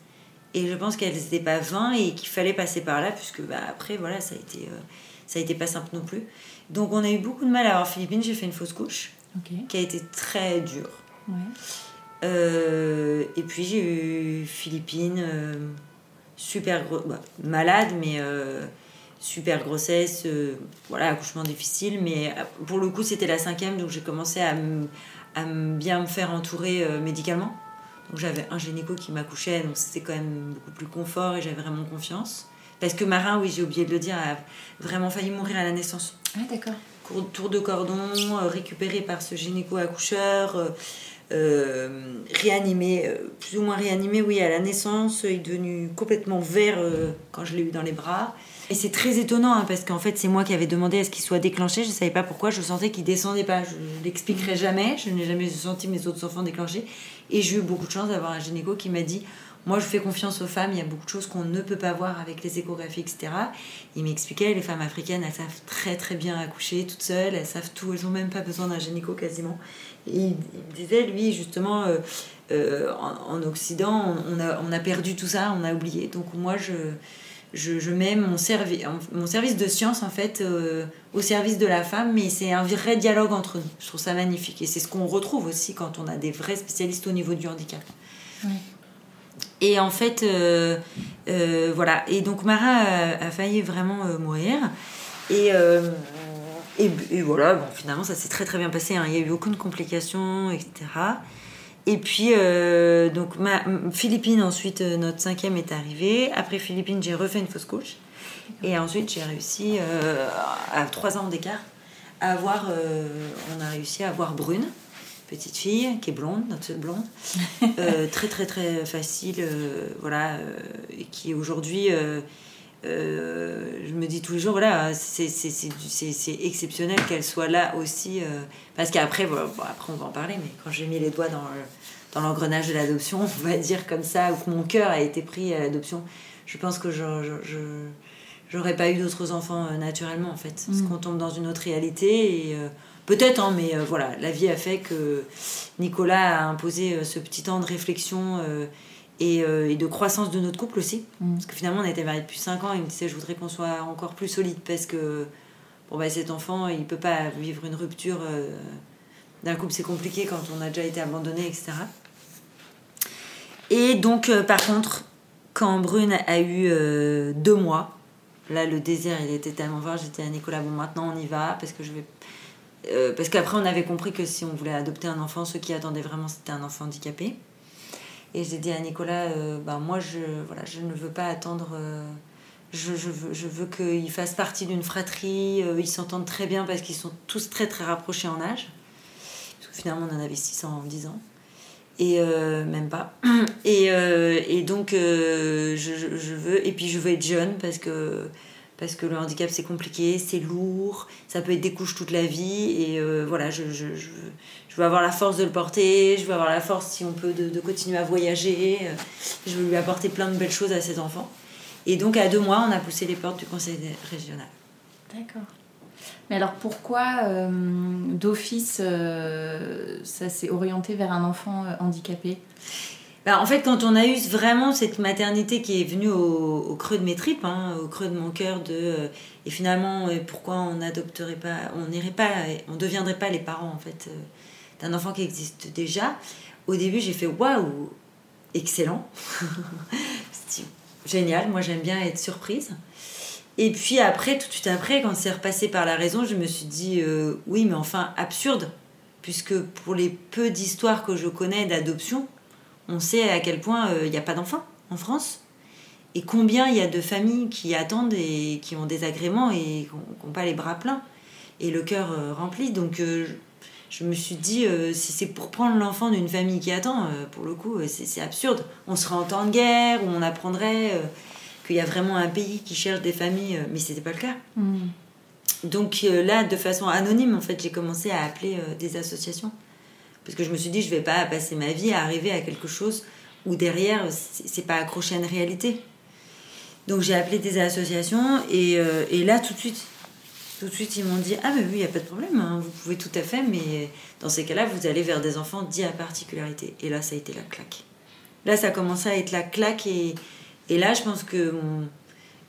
et je pense qu'elles n'étaient pas vains et qu'il fallait passer par là, puisque bah, après, voilà, ça a, été, euh, ça a été pas simple non plus. Donc on a eu beaucoup de mal à avoir Philippine, j'ai fait une fausse couche, qui a été très dure.
Ouais.
Euh, et puis j'ai eu Philippine, euh, super gros, bah, malade, mais super grossesse, euh, voilà, accouchement difficile, mais euh, pour le coup c'était la cinquième, donc j'ai commencé à, à bien me faire entourer euh, médicalement. Donc j'avais un gynéco qui m'accouchait, donc c'était quand même beaucoup plus confort et j'avais vraiment confiance. Parce que Marin, oui, j'ai oublié de le dire, a vraiment failli mourir à la naissance
Ah, d'accord.
tour de cordon, récupéré par ce gynéco-accoucheur, euh, réanimé, euh, plus ou moins réanimé, oui, à la naissance. Il est devenu complètement vert euh, quand je l'ai eu dans les bras. Et c'est très étonnant hein, parce qu'en fait, c'est moi qui avais demandé à ce qu'il soit déclenché. Je ne savais pas pourquoi, je sentais qu'il descendait pas. Je ne l'expliquerai jamais. Je n'ai jamais senti mes autres enfants déclenchés. Et j'ai eu beaucoup de chance d'avoir un gynéco qui m'a dit moi, je fais confiance aux femmes, il y a beaucoup de choses qu'on ne peut pas voir avec les échographies, etc. Il m'expliquait, les femmes africaines, elles savent très très bien accoucher toutes seules, elles savent tout, elles n'ont même pas besoin d'un gynéco quasiment. Et il, disait, lui, justement, euh, euh, en, en Occident, on, a, perdu tout ça, on a oublié. Donc moi, je, mets mon, servi mon service de science, en fait, euh, au service de la femme, mais c'est un vrai dialogue entre nous. Je trouve ça magnifique. Et c'est ce qu'on retrouve aussi quand on a des vrais spécialistes au niveau du handicap.
Ouais.
Et en fait, euh, euh, voilà. Et donc Mara a, failli vraiment euh, mourir. Et, et, voilà, bon, finalement, ça s'est très très bien passé. hein. Il n'y a eu aucune complication, etc. Et puis, donc, Philippine, ensuite, notre cinquième est arrivée. Après Philippine, j'ai refait une fausse couche. Et ensuite, j'ai réussi, à trois ans d'écart, à avoir, on a réussi à avoir Brune, petite fille, qui est blonde, notre blonde. Euh, très, très, très facile, euh, voilà, euh, et qui aujourd'hui, je me dis tous les jours, voilà, c'est exceptionnel qu'elle soit là aussi. parce qu'après, voilà, bon, après, on va en parler, mais quand j'ai mis les doigts dans le- dans l'engrenage de l'adoption, on va dire comme ça, ou que mon cœur a été pris à l'adoption, je pense que je, je- j'aurais pas eu d'autres enfants naturellement, en fait. Parce
Mm.
qu'on tombe dans une autre réalité, et peut-être, hein, mais euh, voilà, la vie a fait que Nicolas a imposé euh, ce petit temps de réflexion. euh, et, et de croissance de notre couple aussi.
Mm.
Parce que finalement, on était mariés depuis 5 ans. Il me disait, je voudrais qu'on soit encore plus solide parce que bon, bah, cet enfant, il peut pas vivre une rupture d'un couple. C'est compliqué quand on a déjà été abandonné, etc. Et donc, euh, par contre, quand Brune a eu deux mois, là le désir il était tellement fort, j'étais à Nicolas, bon maintenant on y va parce que je vais. Parce qu'après on avait compris que si on voulait adopter un enfant, ce qui attendaient vraiment c'était un enfant handicapé. Et j'ai dit à Nicolas, bah, moi je, voilà, je ne veux pas attendre je, je, veux, je veux qu'ils fassent partie d'une fratrie, euh, ils s'entendent très bien parce qu'ils sont tous très très rapprochés en âge. Parce que finalement on en avait 600 en 10 ans. Et euh, même pas. Et, euh, donc je, veux, et puis je veux être jeune parce que, parce que le handicap c'est compliqué, c'est lourd, ça peut être des couches toute la vie. Et voilà, je, je, je, veux, avoir la force de le porter, je veux avoir la force si on peut de, continuer à voyager. Je veux lui apporter plein de belles choses à ses enfants. Et donc, à deux mois, on a poussé les portes du conseil régional.
D'accord. Mais alors, pourquoi euh, d'office euh, ça s'est orienté vers un enfant euh, handicapé?
Bah, En fait, quand on a eu vraiment cette maternité qui est venue au, creux de mes tripes, hein, au creux de mon cœur, de et finalement, pourquoi on n'adopterait pas, on n'irait pas, on deviendrait pas les parents en fait d'un enfant qui existe déjà. Au début, j'ai fait waouh, excellent. génial. Moi, j'aime bien être surprise. Et puis après, tout de suite après, quand c'est repassé par la raison, je me suis dit euh, oui, mais enfin absurde, puisque pour les peu d'histoires que je connais d'adoption, on sait à quel point euh, il n'y a pas d'enfants en France. Et combien il y a de familles qui attendent et qui ont des agréments et qui n'ont pas les bras pleins et le cœur euh, rempli. Donc je me suis dit, euh, si c'est pour prendre l'enfant d'une famille qui attend, euh, pour le coup, euh, c'est absurde. On serait en temps de guerre, où on apprendrait qu'il y a vraiment un pays qui cherche des familles, mais c'était pas le cas. Mm. Donc là, de façon anonyme, en fait, j'ai commencé à appeler des associations. Parce que je me suis dit, je vais pas passer ma vie à arriver à quelque chose où derrière, c'est pas accroché à une réalité. Donc j'ai appelé des associations et, et là, tout de suite, tout de suite, ils m'ont dit Ah, mais oui, il n'y a pas de problème, hein, vous pouvez tout à fait, mais dans ces cas-là, vous allez vers des enfants dits à particularité. Et là, ça a été la claque. Là, ça a commencé à être la claque, et, là, je pense que.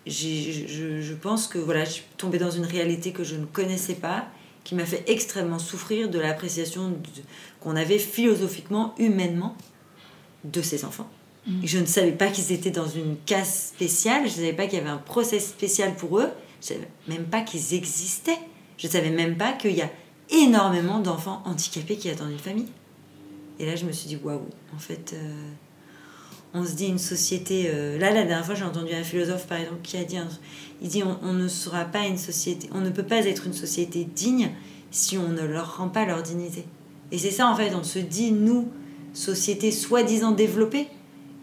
je, pense que voilà, je suis tombée dans une réalité que je ne connaissais pas, qui m'a fait extrêmement souffrir de l'appréciation qu'on avait philosophiquement, humainement, de ces enfants. Mmh. Je ne savais pas qu'ils étaient dans une case spéciale, je ne savais pas qu'il y avait un process spécial pour eux. Je savais même pas qu'ils existaient. Je savais même pas qu'il y a énormément d'enfants handicapés qui attendent une famille. Et là, je me suis dit, waouh, en fait, euh, on se dit une société. Euh, là, la dernière fois, j'ai entendu un philosophe, par exemple, qui a dit il dit, on, ne sera pas une société, on ne peut pas être une société digne si on ne leur rend pas leur dignité. Et c'est ça, en fait, on se dit, nous, société soi-disant développée,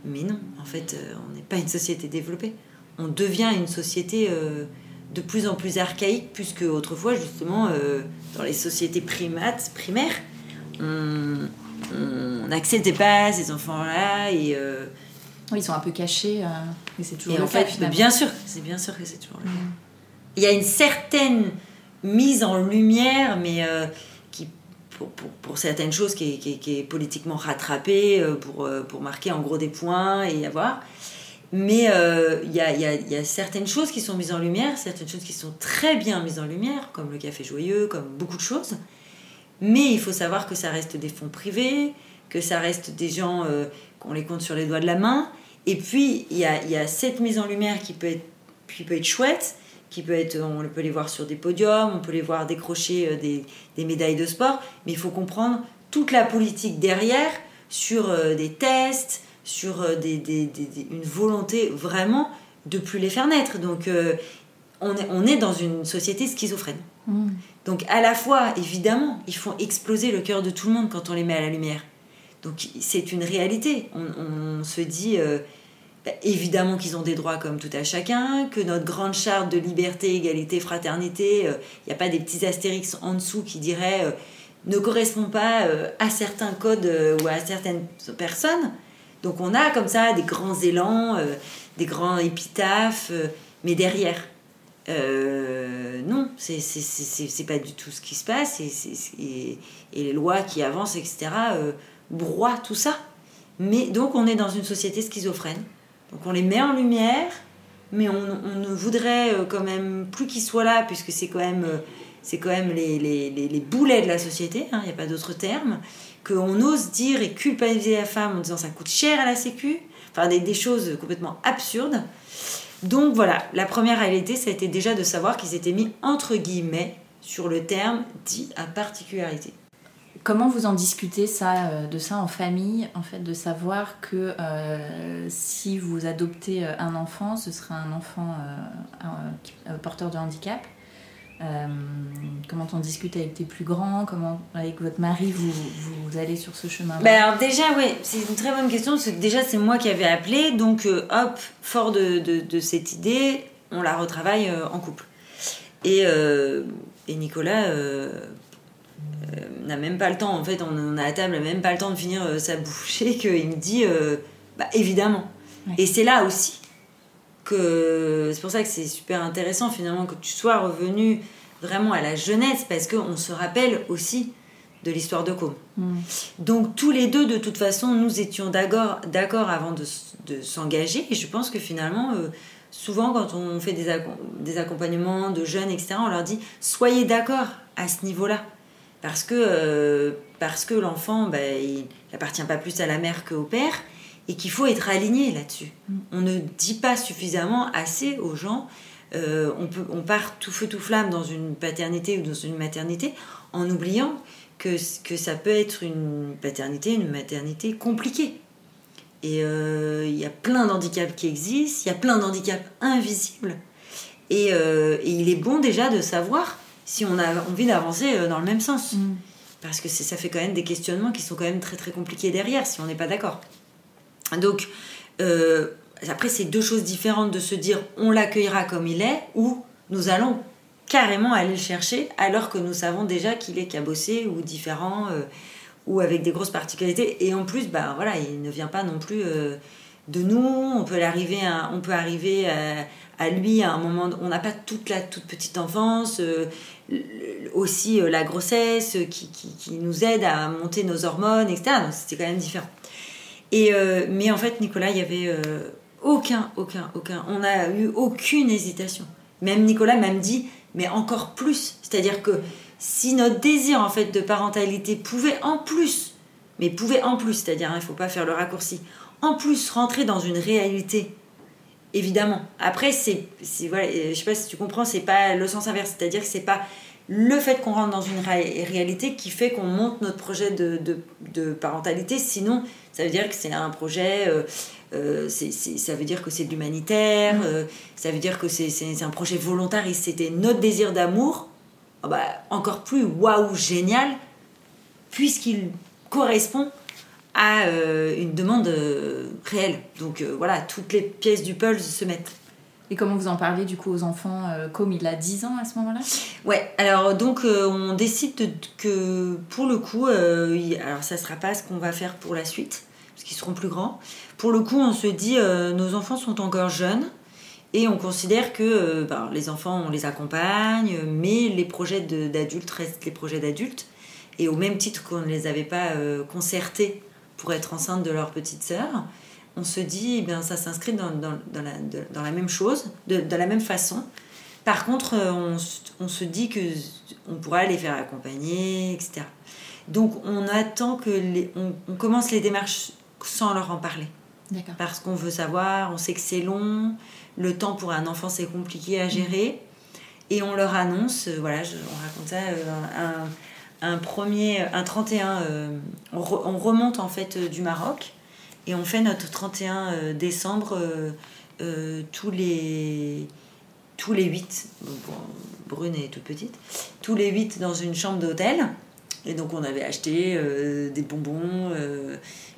mais non, en fait, euh, on n'est pas une société développée. On devient une société de plus en plus archaïque, puisque autrefois, justement, euh, dans les sociétés primates, primaires, on n'acceptait pas ces enfants-là et. Euh,
oui, ils sont un peu cachés, euh, mais c'est toujours
et en fait, Bien sûr, c'est bien sûr que c'est toujours le cas. Mm. Il y a une certaine mise en lumière, mais qui, pour, pour, certaines choses, qui est, qui, qui est politiquement rattrapée, pour, pour marquer en gros des points et avoir. Mais il euh, y, a, y, a, y, a, certaines choses qui sont mises en lumière, certaines choses qui sont très bien mises en lumière, comme le café joyeux, comme beaucoup de choses. Mais il faut savoir que ça reste des fonds privés, que ça reste des gens euh, qu'on les compte sur les doigts de la main. Et puis, il y a, cette mise en lumière qui peut, être, qui peut être chouette, qui peut être, on peut les voir sur des podiums, on peut les voir décrocher euh, des, médailles de sport, mais il faut comprendre toute la politique derrière sur des tests, sur euh, une volonté vraiment de plus les faire naître. Donc euh, on, est, dans une société schizophrène. Mm. Donc à la fois, évidemment, ils font exploser le cœur de tout le monde quand on les met à la lumière. Donc c'est une réalité. On, se dit euh, bah, évidemment qu'ils ont des droits comme tout à chacun, que notre grande charte de liberté, égalité, fraternité, il n'y a pas des petits astérix en dessous qui diraient ne correspond pas à certains codes ou à certaines personnes. Donc on a comme ça des grands élans, euh, des grands épitaphes, euh, mais derrière, euh, non, c'est pas du tout ce qui se passe et, les lois qui avancent, etc., broient tout ça. Mais donc on est dans une société schizophrène. Donc on les met en lumière, mais on, ne voudrait quand même plus qu'ils soient là, puisque c'est quand même, c'est quand même les, les, les, boulets de la société, hein, il n'y a pas d'autre terme qu'on ose dire et culpabiliser la femme en disant ça coûte cher à la sécu. enfin des, des choses complètement absurdes. Donc voilà, la première réalité, ça a été déjà de savoir qu'ils étaient mis entre guillemets sur le terme dit à particularité.
Comment vous en discutez euh, de ça en famille, en fait, de savoir que euh, si vous adoptez euh, un enfant, ce sera un enfant porteur de handicap Comment on discute avec tes plus grands? Comment avec votre mari vous, vous allez sur ce chemin-là?
Ben Alors déjà, oui, c'est une très bonne question. Parce que déjà, c'est moi qui avais appelé. Donc, hop, fort de, de, de, cette idée, on la retravaille en couple. Et, et Nicolas euh, n'a même pas le temps, en fait, on, est à table, n'a même pas le temps de finir euh, sa bouchée, qu'il me dit, euh, bah, évidemment. Et c'est là aussi que c'est pour ça que c'est super intéressant finalement que tu sois revenu vraiment à la jeunesse, parce qu'on se rappelle aussi de l'histoire de Com. Mm. Donc tous les deux, de toute façon, nous étions d'accord, avant de, de s'engager, et je pense que finalement, souvent quand on fait des, des accompagnements de jeunes, etc., on leur dit, soyez d'accord à ce niveau-là parce que, euh, parce que l'enfant, bah, il n'appartient pas plus à la mère qu'au père, et qu'il faut être aligné là-dessus. On ne dit pas suffisamment assez aux gens, euh, on, peut, on part tout feu tout flamme dans une paternité ou dans une maternité, en oubliant que, que ça peut être une paternité, une maternité compliquée. Et euh, il y a plein d'handicaps qui existent, il y a plein d'handicaps invisibles. Et, et, il est bon déjà de savoir si on a envie d'avancer euh, dans le même sens. Mm. Parce que ça fait quand même des questionnements qui sont quand même très très compliqués derrière si on n'est pas d'accord. Donc, euh, après, c'est deux choses différentes de se dire on l'accueillera comme il est ou nous allons carrément aller le chercher alors que nous savons déjà qu'il est cabossé ou différent euh, ou avec des grosses particularités. Et en plus, bah, voilà, il ne vient pas non plus de nous. On peut, arriver on peut arriver à, lui à un moment. On n'a pas toute la toute petite enfance aussi euh, la grossesse qui, qui, nous aide à monter nos hormones, etc. C'était quand même différent. Et, euh, mais en fait, Nicolas, il y avait euh, aucun, aucun, aucun. On n'a eu aucune hésitation. Même Nicolas m'a dit, mais encore plus. C'est-à-dire que si notre désir en fait de parentalité pouvait en plus, mais pouvait en plus, c'est-à-dire hein, il ne faut pas faire le raccourci, en plus rentrer dans une réalité évidemment. Après, c'est, voilà, je sais pas si tu comprends, c'est pas le sens inverse, c'est-à-dire que c'est pas le fait qu'on rentre dans une réalité qui fait qu'on monte notre projet de, parentalité. Sinon, ça veut dire que c'est un projet, euh, euh, ça veut dire que c'est de l'humanitaire, mmh. euh, ça veut dire que c'est, un projet volontaire et c'était notre désir d'amour. Ah bah, encore plus waouh, génial, puisqu'il correspond à euh, une demande réelle. Donc voilà, toutes les pièces du puzzle se mettent.
Et comment vous en parlez du coup aux enfants Comme il a 10 ans à ce moment-là?
Ouais, alors donc on décide que pour le coup, alors ça sera pas ce qu'on va faire pour la suite, parce qu'ils seront plus grands. Pour le coup, on se dit, nos enfants sont encore jeunes, et on considère que ben, les enfants, on les accompagne, mais les projets d'adultes restent les projets d'adultes. Et au même titre qu'on ne les avait pas concertés pour être enceinte de leur petite sœur, on se dit, eh bien, ça s'inscrit dans, dans, dans, la, dans, la, même chose, de, de, la même façon. Par contre, euh, on, on, se dit que on pourra les faire accompagner, etc. Donc, on attend que les, on, on commence les démarches sans leur en parler. Parce qu'on veut savoir, on sait que c'est long, le temps pour un enfant c'est compliqué à gérer, et on leur annonce, euh, voilà, on raconte ça, euh, un, un premier, un 31, euh, on, remonte en fait du Maroc et on fait notre 31 euh, décembre tous les tous les 8, Brune est toute petite, tous les 8 dans une chambre d'hôtel. Et donc on avait acheté des bonbons,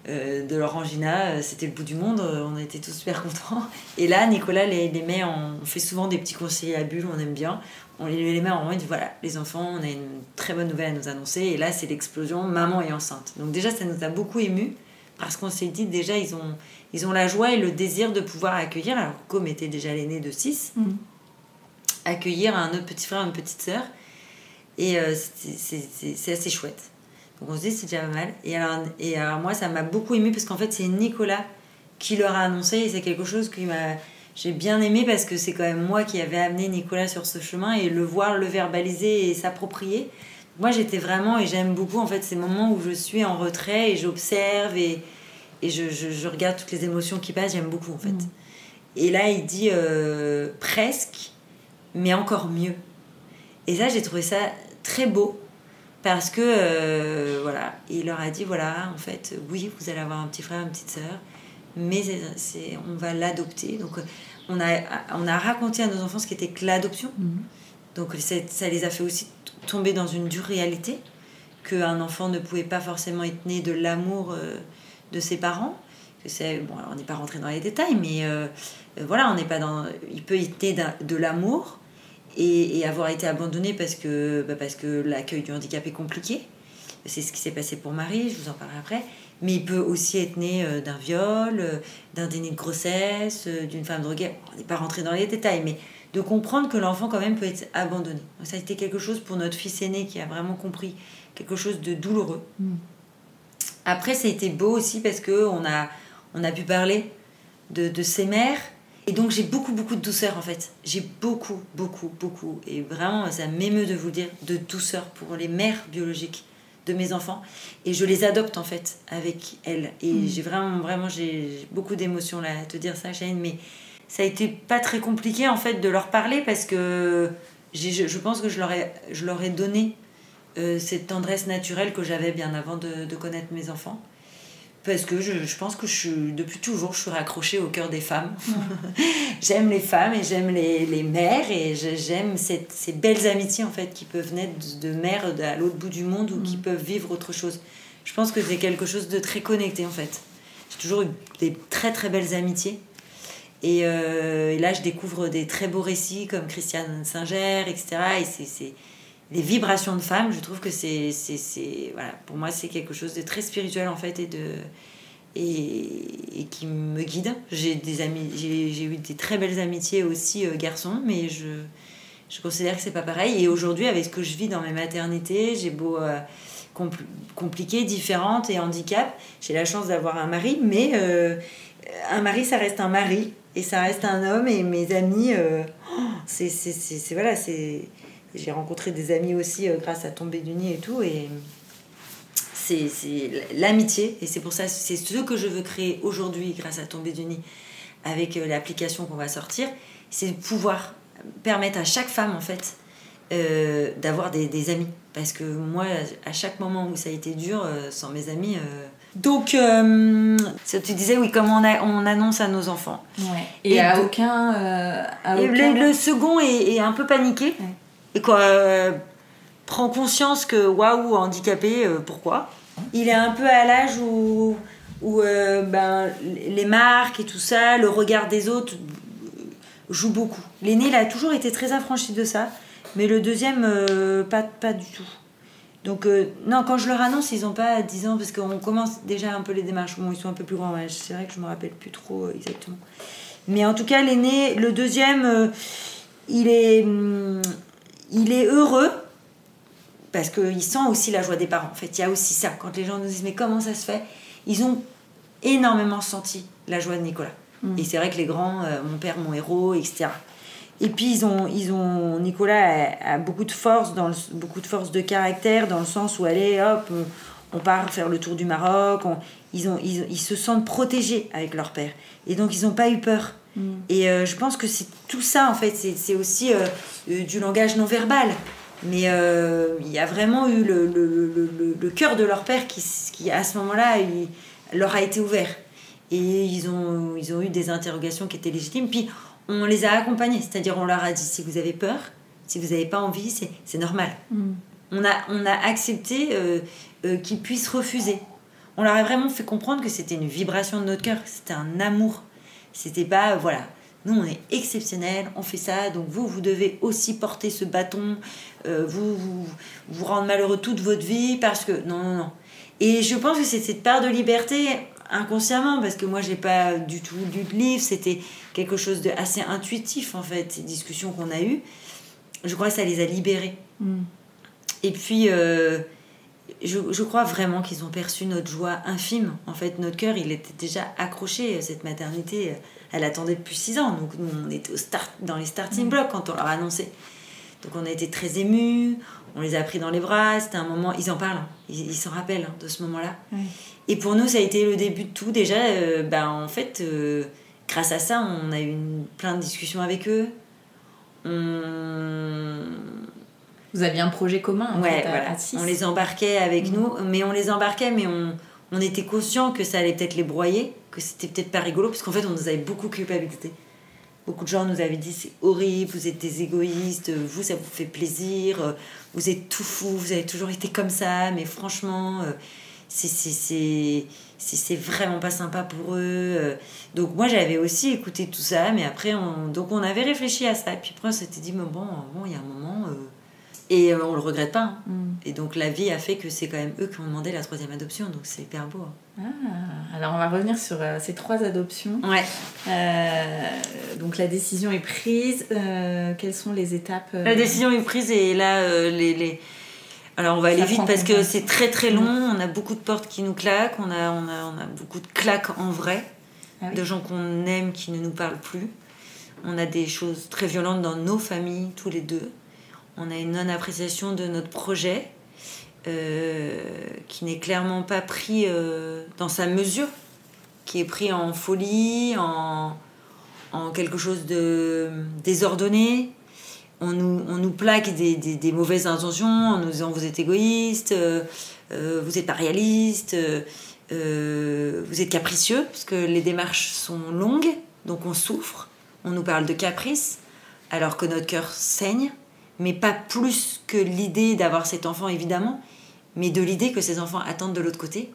de l'orangina, c'était le bout du monde, on était tous super contents. Et là, Nicolas les, les met en... On fait souvent des petits conseils à bulles, on aime bien on les met en moment, dit voilà, les enfants, on a une très bonne nouvelle à nous annoncer. Et là, c'est l'explosion, maman est enceinte. Donc déjà, ça nous a beaucoup ému parce qu'on s'est dit déjà, ils ont, ils ont la joie et le désir de pouvoir accueillir, alors comme était déjà l'aîné de 6, mm. accueillir un autre petit frère, une petite sœur. Et euh, c'est assez chouette. Donc on se dit, c'est déjà pas mal. Et alors, et alors moi, ça m'a beaucoup ému parce qu'en fait, c'est Nicolas qui leur a annoncé et c'est quelque chose qui m'a j'ai bien aimé parce que c'est quand même moi qui avais amené Nicolas sur ce chemin et le voir, le verbaliser et s'approprier. Moi, j'étais vraiment, et j'aime beaucoup en fait ces moments où je suis en retrait et j'observe et, et je, je, regarde toutes les émotions qui passent, j'aime beaucoup en fait. Mm. Et là, il dit euh, presque, mais encore mieux. Et ça, j'ai trouvé ça très beau parce que euh, voilà, il leur a dit voilà, en fait, oui, vous allez avoir un petit frère, une petite sœur, mais c'est, on va l'adopter. Donc, on a, on a raconté à nos enfants ce qu'était que l'adoption. Mm. Donc, ça les a fait aussi tomber dans une dure réalité qu'un enfant ne pouvait pas forcément être né de l'amour euh, de ses parents. On n'est pas rentré dans les détails, mais euh, voilà, on n'est pas dans. Il peut être né de l'amour et, avoir été abandonné parce que, bah, parce que l'accueil du handicap est compliqué. C'est ce qui s'est passé pour Marie, je vous en parlerai après. Mais il peut aussi être né euh, d'un viol, d'un déni de grossesse, d'une femme droguée. On n'est pas rentré dans les détails, mais de comprendre que l'enfant quand même peut être abandonné. ça a été quelque chose pour notre fils aîné qui a vraiment compris quelque chose de douloureux. Mm. Après, ça a été beau aussi parce que on a, on a pu parler de, de ses mères. Et donc j'ai beaucoup, beaucoup de douceur en fait. J'ai beaucoup, beaucoup, beaucoup. Et vraiment, ça m'émeut de vous dire de douceur pour les mères biologiques de mes enfants. Et je les adopte en fait avec elles. Et mm. j'ai vraiment, vraiment, j'ai beaucoup d'émotions là à te dire ça, Shane. Mais ça a été pas très compliqué en fait de leur parler parce que je, pense que je leur ai, je leur ai donné euh, cette tendresse naturelle que j'avais bien avant de, connaître mes enfants. Parce que je, pense que je suis, depuis toujours, je suis raccrochée au cœur des femmes. j'aime les femmes et j'aime les, les, mères et j'aime ces belles amitiés en fait qui peuvent naître de, mères à l'autre bout du monde ou qui mm. peuvent vivre autre chose. Je pense que c'est quelque chose de très connecté en fait. J'ai toujours eu des très très belles amitiés. Et, euh, et, là, je découvre des très beaux récits comme Christiane Singer, etc. Et c'est les vibrations de femmes, je trouve que c'est, voilà, pour moi, c'est quelque chose de très spirituel en fait et qui me guide. J'ai des eu des très belles amitiés aussi euh, garçons, mais je, considère que c'est pas pareil. Et aujourd'hui, avec ce que je vis dans mes maternités, j'ai beau euh, compliqué, différente et handicap, j'ai la chance d'avoir un mari, mais euh, un mari, ça reste un mari et ça reste un homme. Et mes amis, oh, c'est, voilà, c'est j'ai rencontré des amis aussi euh, grâce à Tomber du Nid et tout. Et c'est l'amitié. Et c'est pour ça, c'est ce que je veux créer aujourd'hui grâce à Tomber du Nid avec euh, l'application qu'on va sortir. C'est pouvoir permettre à chaque femme, en fait, euh, d'avoir des, amis. Parce que moi, à chaque moment où ça a été dur, sans mes amis. Donc, tu disais, oui, comment on, on annonce à nos enfants.
Et, à, aucun,
à aucun... Le, second est, un peu paniqué. Et quoi euh, prend conscience que waouh handicapé euh, pourquoi? Il est un peu à l'âge où où euh, ben, les marques et tout ça le regard des autres joue beaucoup. L'aîné il a toujours été très affranchi de ça mais le deuxième pas pas du tout donc non quand je leur annonce ils ont pas 10 ans parce qu'on commence déjà un peu les démarches bon ils sont un peu plus grands c'est vrai que je me rappelle plus trop exactement mais en tout cas l'aîné le deuxième il est hum, il est heureux parce qu'il sent aussi la joie des parents. En fait, il y a aussi ça. Quand les gens nous disent mais comment ça se fait? Ils ont énormément senti la joie de Nicolas. Mm. Et c'est vrai que les grands, euh, mon père, mon héros, etc. Et puis ils ont, ils ont Nicolas a, beaucoup de force, dans beaucoup de force de caractère, dans le sens où allez, hop, on, part faire le tour du Maroc. ils, ont, ils, ils, se sentent protégés avec leur père. Et donc ils n'ont pas eu peur. Mm. Et euh, je pense que c'est tout ça, en fait, c'est aussi euh, euh, du langage non verbal. Mais il y a vraiment eu le, le, le, cœur de leur père qui, qui à ce moment-là, leur a été ouvert. Et ils ont, ils ont eu des interrogations qui étaient légitimes. Puis on les a accompagnés, c'est-à-dire on leur a dit si vous avez peur, si vous n'avez pas envie, c'est normal. Mm. On, a, on a accepté qu'ils puissent refuser. On leur a vraiment fait comprendre que c'était une vibration de notre cœur, c'était un amour c'était pas, voilà, nous on est exceptionnels, on fait ça, donc vous, vous devez aussi porter ce bâton, euh, vous, vous, vous rendre malheureux toute votre vie parce que. Non, non, non. Et je pense que c'est cette part de liberté inconsciemment, parce que moi j'ai pas du tout lu de livre, c'était quelque chose de assez intuitif en fait, ces discussions qu'on a eues. Je crois que ça les a libérés. Mm. Et puis. Euh, je, crois vraiment qu'ils ont perçu notre joie infime. En fait, notre cœur, il était déjà accroché. Cette maternité, elle attendait depuis six ans. Donc, nous, on était au start, dans les starting mm. blocks quand on leur a annoncé. Donc on a été très émus, on les a pris dans les bras, c'était un moment, ils en parlent, hein. ils s'en rappellent hein, de ce moment-là. Et pour nous, ça a été le début de tout. Déjà, ben, en fait, euh, grâce à ça, on a eu plein de discussions avec eux.
Vous aviez un projet commun en
ouais, voilà. On les embarquait avec mm. nous, mais on les embarquait, mais on, on était conscient que ça allait peut-être les broyer, que c'était peut-être pas rigolo, parce qu'en fait, on nous avait beaucoup culpabilisé. Beaucoup de gens nous avaient dit c'est horrible, vous êtes des égoïstes, vous ça vous fait plaisir, vous êtes tout fou, vous avez toujours été comme ça, mais franchement, euh, c'est vraiment pas sympa pour eux. Euh. Donc moi j'avais aussi écouté tout ça, mais après on, donc on avait réfléchi à ça, puis après on s'était dit mais bon, bon il y a un moment euh, et on le regrette pas. Hein. Mm. Et donc la vie a fait que c'est quand même eux qui ont demandé la troisième adoption, donc c'est hyper beau.
Hein. Ah, alors on va revenir sur euh, ces trois adoptions.
Ouais.
Euh, donc la décision est prise. Euh, quelles sont les étapes
La décision est prise et là les, les... Alors on va aller vite parce que c'est très très long. On a beaucoup de portes qui nous claquent. On a, on a, on a beaucoup de claques en vrai. Ah de gens qu'on aime qui ne nous parlent plus. On a des choses très violentes dans nos familles, tous les deux on a une non-appréciation de notre projet euh, qui n'est clairement pas pris euh, dans sa mesure, qui est pris en folie, en, quelque chose de désordonné. On nous, plaque des, mauvaises intentions en nous disant vous êtes égoïste, euh, vous n'êtes pas réaliste, vous êtes capricieux, parce que les démarches sont longues, donc on souffre. On nous parle de caprice, alors que notre cœur saigne mais pas plus que l'idée d'avoir cet enfant évidemment, mais de l'idée que ces enfants attendent de l'autre côté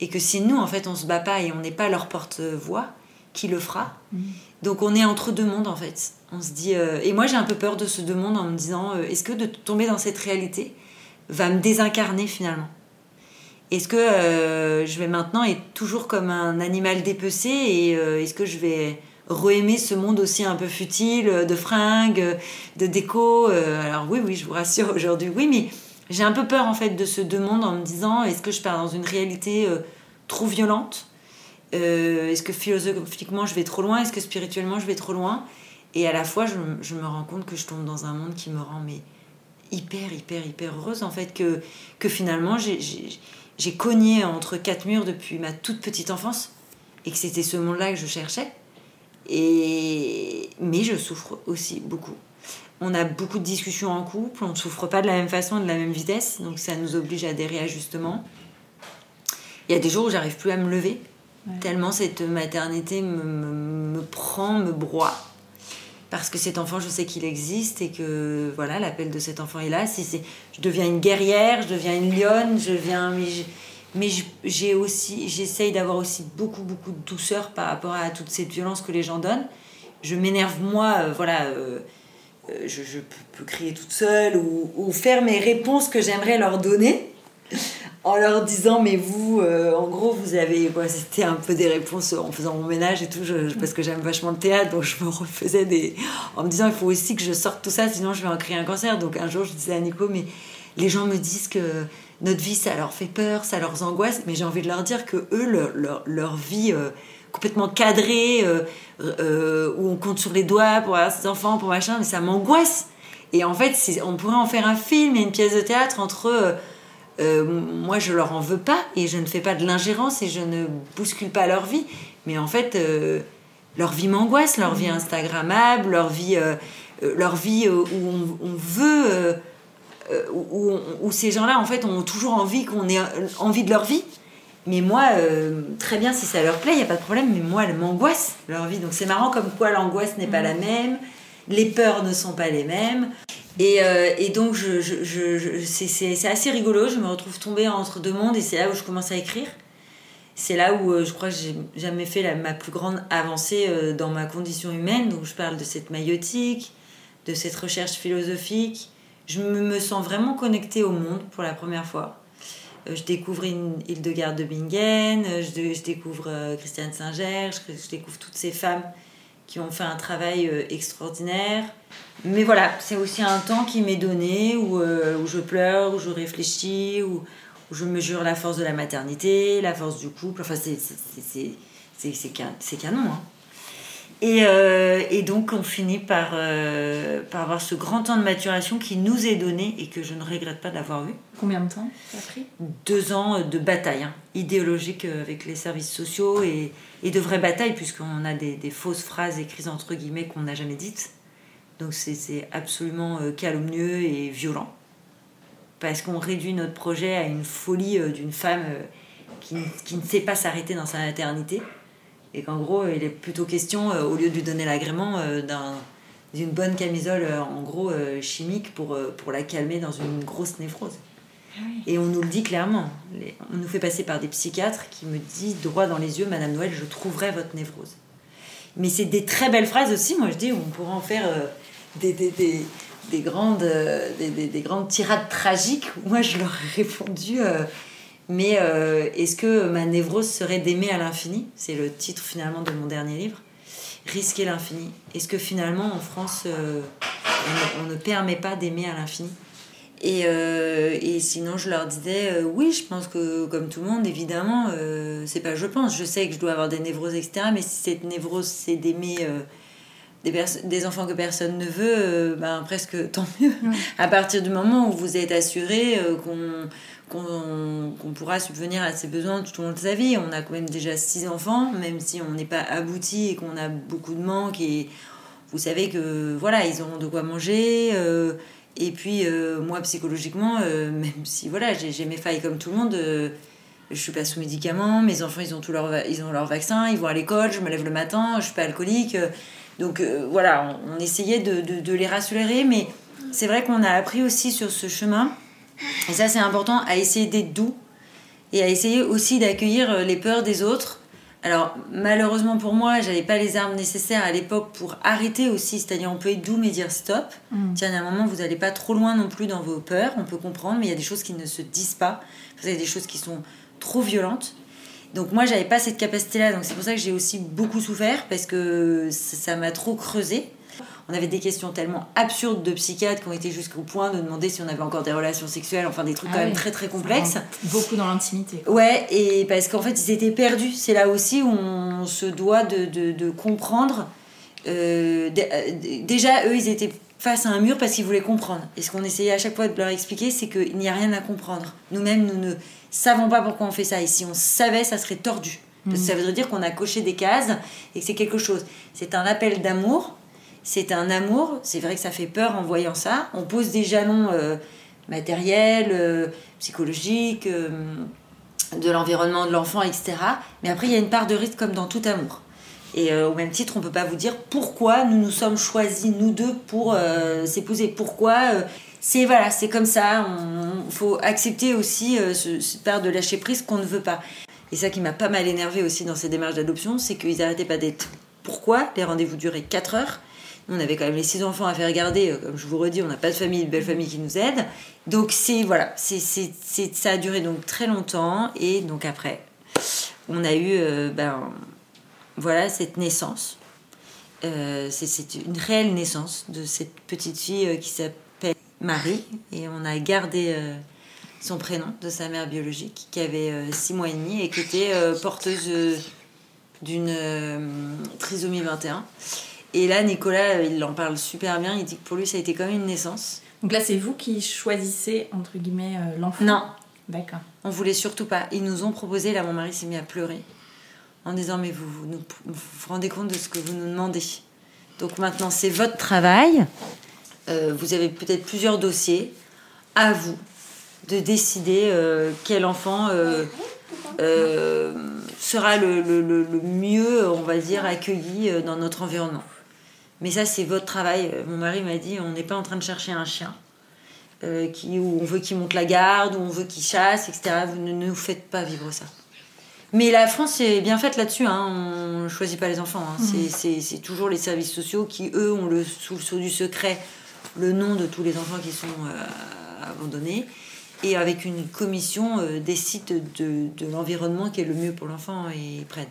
et que si nous en fait on se bat pas et on n'est pas leur porte-voix, qui le fera? Mm. Donc on est entre deux mondes en fait. On se dit euh, et moi j'ai un peu peur de ce deux mondes en me disant euh, est-ce que de tomber dans cette réalité va me désincarner finalement? Est-ce que euh, je vais maintenant être toujours comme un animal dépecé et est-ce que je vais re ce monde aussi un peu futile euh, de fringues, de déco. Euh, alors oui, oui, je vous rassure aujourd'hui, oui, mais j'ai un peu peur en fait de ce deux mondes en me disant est-ce que je pars dans une réalité euh, trop violente? Est-ce que philosophiquement je vais trop loin? Est-ce que spirituellement je vais trop loin? Et à la fois, je, me rends compte que je tombe dans un monde qui me rend hyper, hyper, hyper heureuse en fait que, que finalement j'ai cogné entre quatre murs depuis ma toute petite enfance et que c'était ce monde-là que je cherchais et... Mais je souffre aussi beaucoup. On a beaucoup de discussions en couple, on ne souffre pas de la même façon, de la même vitesse, donc ça nous oblige à des réajustements. Il y a des jours où j'arrive plus à me lever, tellement cette maternité me, prend, me broie. Parce que cet enfant, je sais qu'il existe et que voilà, l'appel de cet enfant est là. Si c'est, je deviens une guerrière, je deviens une lionne, je deviens mais j'ai aussi j'essaye d'avoir aussi beaucoup beaucoup de douceur par rapport à toute cette violence que les gens donnent je m'énerve moi euh, voilà euh, euh, je, je peux, crier toute seule ou, ou faire mes réponses que j'aimerais leur donner en leur disant mais vous en gros vous avez c'était un peu des réponses en faisant mon ménage et tout parce que j'aime vachement le théâtre donc je me refaisais des en me disant il faut aussi que je sorte tout ça sinon je vais en créer un cancer donc un jour je disais à Nico mais les gens me disent que notre vie, ça leur fait peur, ça leur angoisse, mais j'ai envie de leur dire que eux, leur, vie euh, complètement cadrée, euh, euh, où on compte sur les doigts pour avoir ses enfants, pour machin, mais ça m'angoisse. Et en fait, on pourrait en faire un film et une pièce de théâtre entre moi, je leur en veux pas et je ne fais pas de l'ingérence et je ne bouscule pas leur vie, mais en fait, leur vie m'angoisse, leur vie Instagrammable, leur vie, leur vie où on veut euh, où, ces gens-là, en fait, ont toujours envie qu'on ait envie de leur vie. Mais moi, euh, très bien, si ça leur plaît, il n'y a pas de problème. Mais moi, elle m'angoisse, leur vie. Donc c'est marrant comme quoi l'angoisse n'est pas la mm. même, les peurs ne sont pas les mêmes. Et, euh, donc, je, je, je, c'est assez rigolo. Je me retrouve tombée entre deux mondes et c'est là où je commence à écrire. C'est là où je crois que j'ai jamais fait ma plus grande avancée dans ma condition humaine. Donc, je parle de cette maïotique, de cette recherche philosophique, je me sens vraiment connectée au monde pour la première fois. Euh, je découvre une Hildegarde de Bingen, euh, je, découvre euh, Christiane Singer, je, découvre toutes ces femmes qui ont fait un travail extraordinaire. Mais voilà, c'est aussi un temps qui m'est donné où, où, je pleure, où je réfléchis, où, où, je mesure la force de la maternité, la force du couple. Enfin, c'est canon. Hein. Et, euh, et, donc on finit par, euh, par avoir ce grand temps de maturation qui nous est donné et que je ne regrette pas d'avoir eu.
Combien de temps ça a pris?
Deux ans de bataille hein, idéologique avec les services sociaux et, et de vraies batailles puisqu'on a des, fausses phrases écrites entre guillemets qu'on n'a jamais dites. Donc c'est absolument calomnieux et violent. Parce qu'on réduit notre projet à une folie d'une femme qui, qui, ne sait pas s'arrêter dans sa maternité et qu'en gros, il est plutôt question, euh, au lieu de lui donner l'agrément, euh, d'une bonne camisole, euh, en gros, chimique pour, pour la calmer dans une grosse névrose. Et on nous le dit clairement. On nous fait passer par des psychiatres qui me disent droit dans les yeux, Madame Noël, je trouverai votre névrose. Mais c'est des très belles phrases aussi. Moi, je dis, on pourrait en faire des, des, des, des, grandes, des, des, grandes tirades tragiques. Moi, je leur ai répondu mais euh, est-ce que ma névrose serait d'aimer à l'infini? C'est le titre finalement de mon dernier livre. Risquer l'infini. Est-ce que finalement en France, euh, on, ne, permet pas d'aimer à l'infini? Et, euh, et, sinon, je leur disais, oui, je pense que comme tout le monde, évidemment, c'est pas je pense, je sais que je dois avoir des névroses, etc. Mais si cette névrose, c'est d'aimer des, des, enfants que personne ne veut, ben, presque tant mieux. À partir du moment où vous êtes assuré qu'on qu'on pourra subvenir à ses besoins tout au long de sa vie. On a quand même déjà six enfants, même si on n'est pas abouti et qu'on a beaucoup de manques. Et vous savez que voilà, ils auront de quoi manger. Euh, et puis euh, moi, psychologiquement, euh, même si voilà, j'ai mes failles comme tout le monde, je suis pas sous médicaments. Mes enfants, ils ont tout leur, ils ont leur vaccin, ils vont à l'école. Je me lève le matin, je suis pas alcoolique. donc voilà, on, essayait de, les rassurer, mais c'est vrai qu'on a appris aussi sur ce chemin et ça, c'est important à essayer d'être doux et à essayer aussi d'accueillir euh, les peurs des autres. Alors, malheureusement pour moi, j'avais pas les armes nécessaires à l'époque pour arrêter aussi. C'est-à-dire, on peut être doux mais dire stop. Mm. Tiens, à un moment, vous n'allez pas trop loin non plus dans vos peurs. On peut comprendre, mais il y a des choses qui ne se disent pas. Il y a des choses qui sont trop violentes. Donc moi, j'avais pas cette capacité-là. Donc c'est pour ça que j'ai aussi beaucoup souffert parce que ça m'a trop creusé. On avait des questions tellement absurdes de psychiatres qui ont été jusqu'au point de demander si on avait encore des relations sexuelles, enfin des trucs ah quand même très très complexes.
Beaucoup dans l'intimité.
Ouais, et parce qu'en fait ils étaient perdus. C'est là aussi où on se doit de, de, comprendre. Euh, euh, déjà, eux, ils étaient face à un mur parce qu'ils voulaient comprendre. Et ce qu'on essayait à chaque fois de leur expliquer, c'est qu'il n'y a rien à comprendre. Nous-mêmes, nous ne savons pas pourquoi on fait ça. Et si on savait, ça serait tordu. Parce que ça voudrait dire qu'on a coché des cases et que c'est quelque chose. C'est un appel d'amour c'est un amour. C'est vrai que ça fait peur en voyant ça. On pose des jalons euh, matériels, euh, psychologiques, euh, de l'environnement de l'enfant, etc. Mais après, il y a une part de risque comme dans tout amour. Et au même titre, on ne peut pas vous dire pourquoi nous nous sommes choisis, nous deux, pour s'épouser. Pourquoi c'est voilà, c'est comme ça. Il faut accepter aussi cette part de lâcher prise qu'on ne veut pas. Et ça qui m'a pas mal énervé aussi dans ces démarches d'adoption, c'est qu'ils n'arrêtaient pas d'être. Pourquoi? Les rendez-vous duraient 4 heures on avait quand même les six enfants à faire garder. Euh, comme je vous redis, on n'a pas de famille, de belle famille qui nous aide. Donc c'est voilà, c'est, ça a duré donc très longtemps. Et donc après, on a eu euh, ben, voilà cette naissance. Euh, c'est, une réelle naissance de cette petite fille qui s'appelle Marie. Et on a gardé son prénom de sa mère biologique, qui avait six mois et demi et qui était porteuse d'une trisomie 21. Et là, Nicolas, euh, il en parle super bien. Il dit que pour lui, ça a été comme une naissance.
Donc là, c'est vous qui choisissez, entre guillemets, euh, l'enfant
Non.
D'accord.
On voulait surtout pas. Ils nous ont proposé, là, mon mari s'est mis à pleurer en disant Mais vous vous, vous rendez compte de ce que vous nous demandez Donc maintenant, c'est votre travail. Euh, vous avez peut-être plusieurs dossiers. À vous de décider quel enfant sera le, le, le, mieux, on va dire, accueilli dans notre environnement. Mais ça, c'est votre travail. Mon mari m'a dit on n'est pas en train de chercher un chien. Euh, qui, où on veut qu'il monte la garde, où on veut qu'il chasse, etc. Vous ne nous faites pas vivre ça. Mais la France est bien faite là-dessus. Hein. On ne choisit pas les enfants. Hein. Mhm. C'est toujours les services sociaux qui, eux, ont le, sous le sceau du secret le nom de tous les enfants qui sont euh, abandonnés. Et avec une commission, euh, décident de, de l'environnement qui est le mieux pour l'enfant et prennent.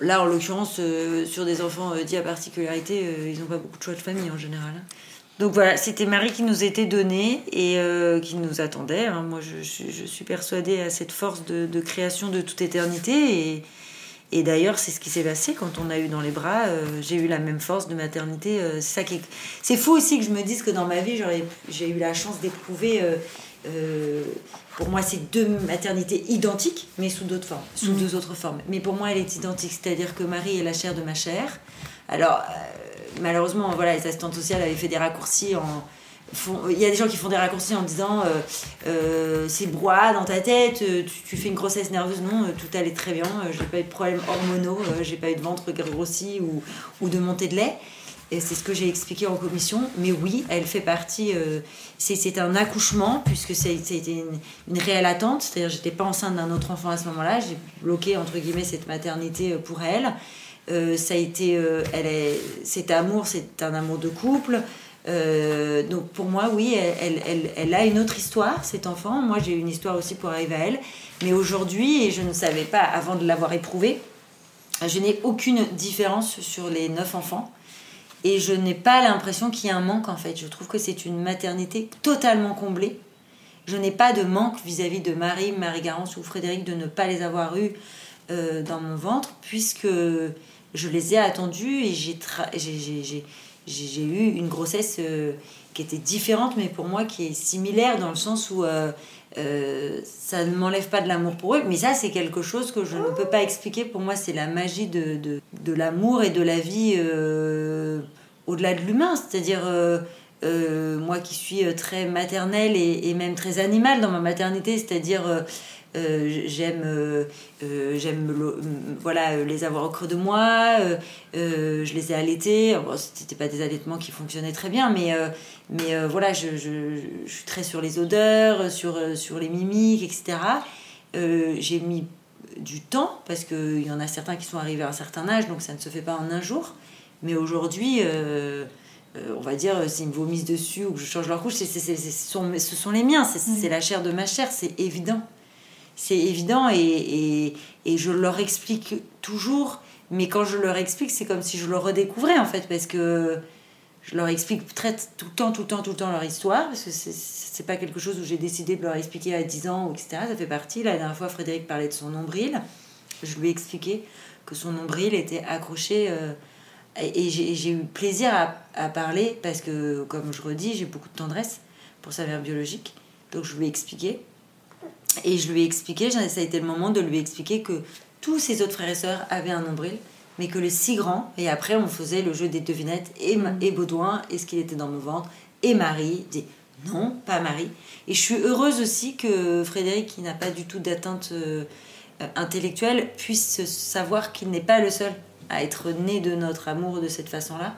Là, en l'occurrence, euh, sur des enfants euh, dits à particularité, euh, ils n'ont pas beaucoup de choix de famille en général. Hein. Donc voilà, c'était Marie qui nous était donnée et qui nous attendait. Hein. Moi, je, suis persuadée à cette force de, création de toute éternité. Et, Et d'ailleurs, c'est ce qui s'est passé quand on a eu dans les bras. j'ai eu la même force de maternité. c'est ça qui. C'est fou aussi que je me dise que dans ma vie, j'ai eu la chance d'éprouver. Pour moi, c'est deux maternités identiques, mais sous d'autres formes, sous mmh. deux autres formes. Mais pour moi, elle est identique, c'est-à-dire que Marie est la chair de ma chair. Alors, malheureusement, voilà, les assistantes sociales avaient fait des raccourcis en. il y a des gens qui font des raccourcis en disant euh, euh, c'est broie dans ta tête, euh, tu, fais une grossesse nerveuse. Non, tout allait très bien, j'ai pas eu de problème hormonaux, j'ai pas eu de ventre grossi ou, ou de montée de lait. Et c'est ce que j'ai expliqué en commission. Mais oui, elle fait partie. c'est un accouchement, puisque c'était une, une réelle attente. C'est-à-dire, j'étais pas enceinte d'un autre enfant à ce moment-là. J'ai bloqué, entre guillemets, cette maternité pour elle. Euh, ça a été, euh, cet amour, c'est un amour de couple. Euh, donc pour moi, oui, elle, elle, elle, a une autre histoire, cet enfant. Moi, j'ai une histoire aussi pour arriver à elle. Mais aujourd'hui, et je ne savais pas avant de l'avoir éprouvée, je n'ai aucune différence sur les neuf enfants. Et je n'ai pas l'impression qu'il y ait un manque en fait. Je trouve que c'est une maternité totalement comblée. Je n'ai pas de manque vis-à-vis de Marie, Marie-Garance ou Frédéric de ne pas les avoir eus dans mon ventre, puisque je les ai attendus et j'ai, j'ai, eu une grossesse euh, qui était différente, mais pour moi qui est similaire dans le sens où euh, euh, ça ne m'enlève pas de l'amour pour eux. Mais ça, c'est quelque chose que je ne peux pas expliquer. Pour moi, c'est la magie de, de, l'amour et de la vie au-delà de l'humain. C'est-à-dire. moi qui suis très maternelle et, même très animale dans ma maternité, c'est-à-dire euh, j'aime euh, euh, j'aime voilà les avoir au creux de moi je les ai allaités. Bon, c'était pas des allaitements qui fonctionnaient très bien mais mais voilà je, je, je, suis très sur les odeurs sur sur les mimiques etc j'ai mis du temps parce qu'il y en a certains qui sont arrivés à un certain âge donc ça ne se fait pas en un jour. Mais aujourd'hui on va dire, s'ils me vomissent dessus ou que je change leur couche, c'est, ce, sont, ce sont les miens, c'est, la chair de ma chair, c'est évident c'est évident et, et, je leur explique toujours, mais quand je leur explique, c'est comme si je le redécouvrais en fait, parce que je leur explique très, tout le temps, tout le temps, tout le temps leur histoire, parce que c'est pas quelque chose où j'ai décidé de leur expliquer à 10 ans, etc. Ça fait partie. La dernière fois, Frédéric parlait de son nombril. Je lui ai expliqué que son nombril était accroché. Euh, et j'ai eu plaisir à, à, parler parce que, comme je redis, j'ai beaucoup de tendresse pour sa mère biologique. Donc je lui ai expliqué. Et je lui ai expliqué, ça a été le moment de lui expliquer que tous ses autres frères et sœurs avaient un nombril, mais que les six grands, et après on faisait le jeu des devinettes, et, mm. et Baudouin, est-ce qu'il était dans mon ventre, et Marie, dit non, pas Marie. Et je suis heureuse aussi que Frédéric, qui n'a pas du tout d'atteinte euh, intellectuelle, puisse savoir qu'il n'est pas le seul à être né de notre amour de cette façon-là.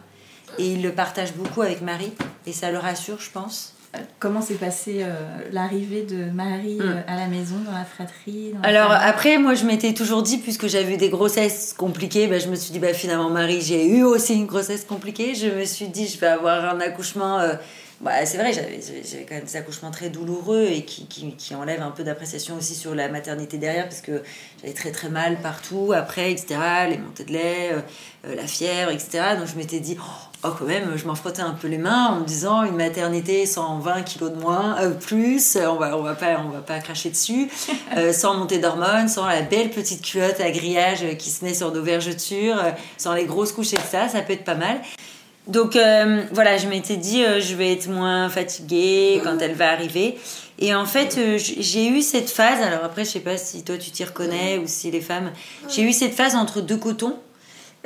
Et il le partage beaucoup avec Marie, et ça le rassure, je pense.
Comment s'est passée euh, l'arrivée de Marie hmm. euh, à la maison, dans la fratrie
Alors après, moi je m'étais toujours dit, puisque j'avais eu des grossesses compliquées, bah, je me suis dit, bah, finalement Marie, j'ai eu aussi une grossesse compliquée. Je me suis dit, je vais avoir un accouchement... Euh, bah, c'est vrai, j'avais, quand même des accouchements très douloureux et qui, qui, qui enlèvent un peu d'appréciation aussi sur la maternité derrière, parce que j'avais très très mal partout après, etc. Les montées de lait, la fièvre, etc. Donc je m'étais dit, oh, oh, quand même, je m'en frottais un peu les mains en me disant une maternité sans 20 kilos de moins, euh, plus, on va, on, va pas, on va pas cracher dessus, euh, sans montée d'hormones, sans la belle petite culotte à grillage qui se met sur nos vergetures, euh, sans les grosses couches et ça, ça peut être pas mal. Donc voilà, je m'étais dit, je vais être moins fatiguée quand elle va arriver. Et en fait, j'ai eu cette phase, alors après, je sais pas si toi tu t'y reconnais ou si les femmes, j'ai eu cette phase entre deux cotons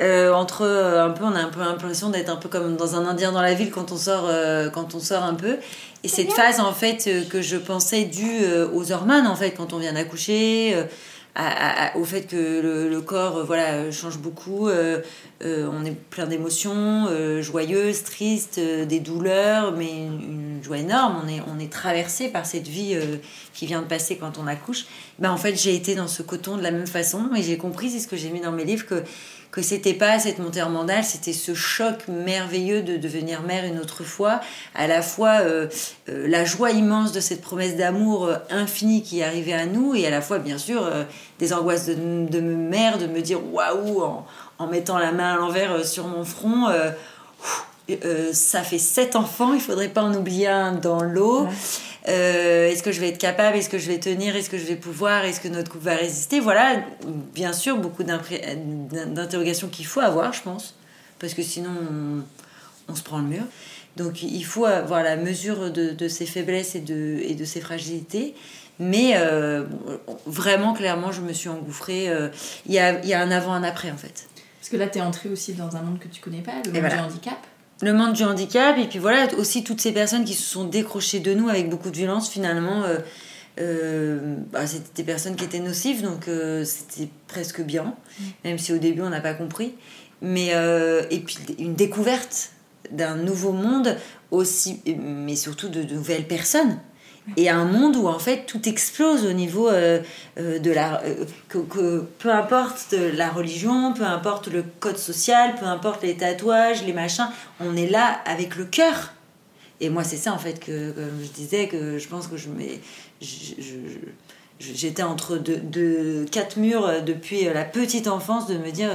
euh, entre euh, un peu on a un peu l'impression d'être un peu comme dans un indien dans la ville quand on sort euh, quand on sort un peu et cette phase en fait que je pensais due aux hormones en fait quand on vient d'accoucher au fait que le, corps voilà change beaucoup on est plein d'émotions joyeuses tristes des douleurs mais une, joie énorme. On est on est traversé par cette vie qui vient de passer quand on accouche. Ben en fait j'ai été dans ce coton de la même façon et j'ai compris c'est ce que j'ai mis dans mes livres que que c'était pas cette montée en c'était ce choc merveilleux de devenir mère une autre fois, à la fois euh, euh, la joie immense de cette promesse d'amour euh, infini qui arrivait à nous, et à la fois bien sûr des angoisses de, mère, de me dire waouh en, en, mettant la main à l'envers sur mon front. ça fait sept enfants, il faudrait pas en oublier un dans l'eau. Est-ce que je vais être capable? Est-ce que je vais tenir? Est-ce que je vais pouvoir? Est-ce que notre couple va résister? Voilà, bien sûr, beaucoup d'interrogations qu'il faut avoir, je pense, parce que sinon on, se prend le mur. Donc il faut avoir la mesure de, ses faiblesses et de, et de ses fragilités. Mais euh, vraiment, clairement, je me suis engouffrée. Euh, il y, a, y, a, un avant, un après, en fait.
Parce que là, tu es entrée aussi dans un monde que tu connais pas, le monde du handicap.
Le monde du handicap, et puis voilà, aussi toutes ces personnes qui se sont décrochées de nous avec beaucoup de violence, finalement. Euh, bah, c'était des personnes qui étaient nocives, donc c'était presque bien, mm. même si au début on n'a pas compris. Mais, et puis une découverte d'un nouveau monde aussi, mais surtout de, de nouvelles personnes et un monde où en fait tout explose au niveau euh, euh, de la euh, que, peu importe la religion peu importe le code social peu importe les tatouages les machins on est là avec le cœur. Et moi c'est ça en fait que je disais que je pense que je mets j'étais entre deux, quatre murs euh, depuis euh, la petite enfance de me dire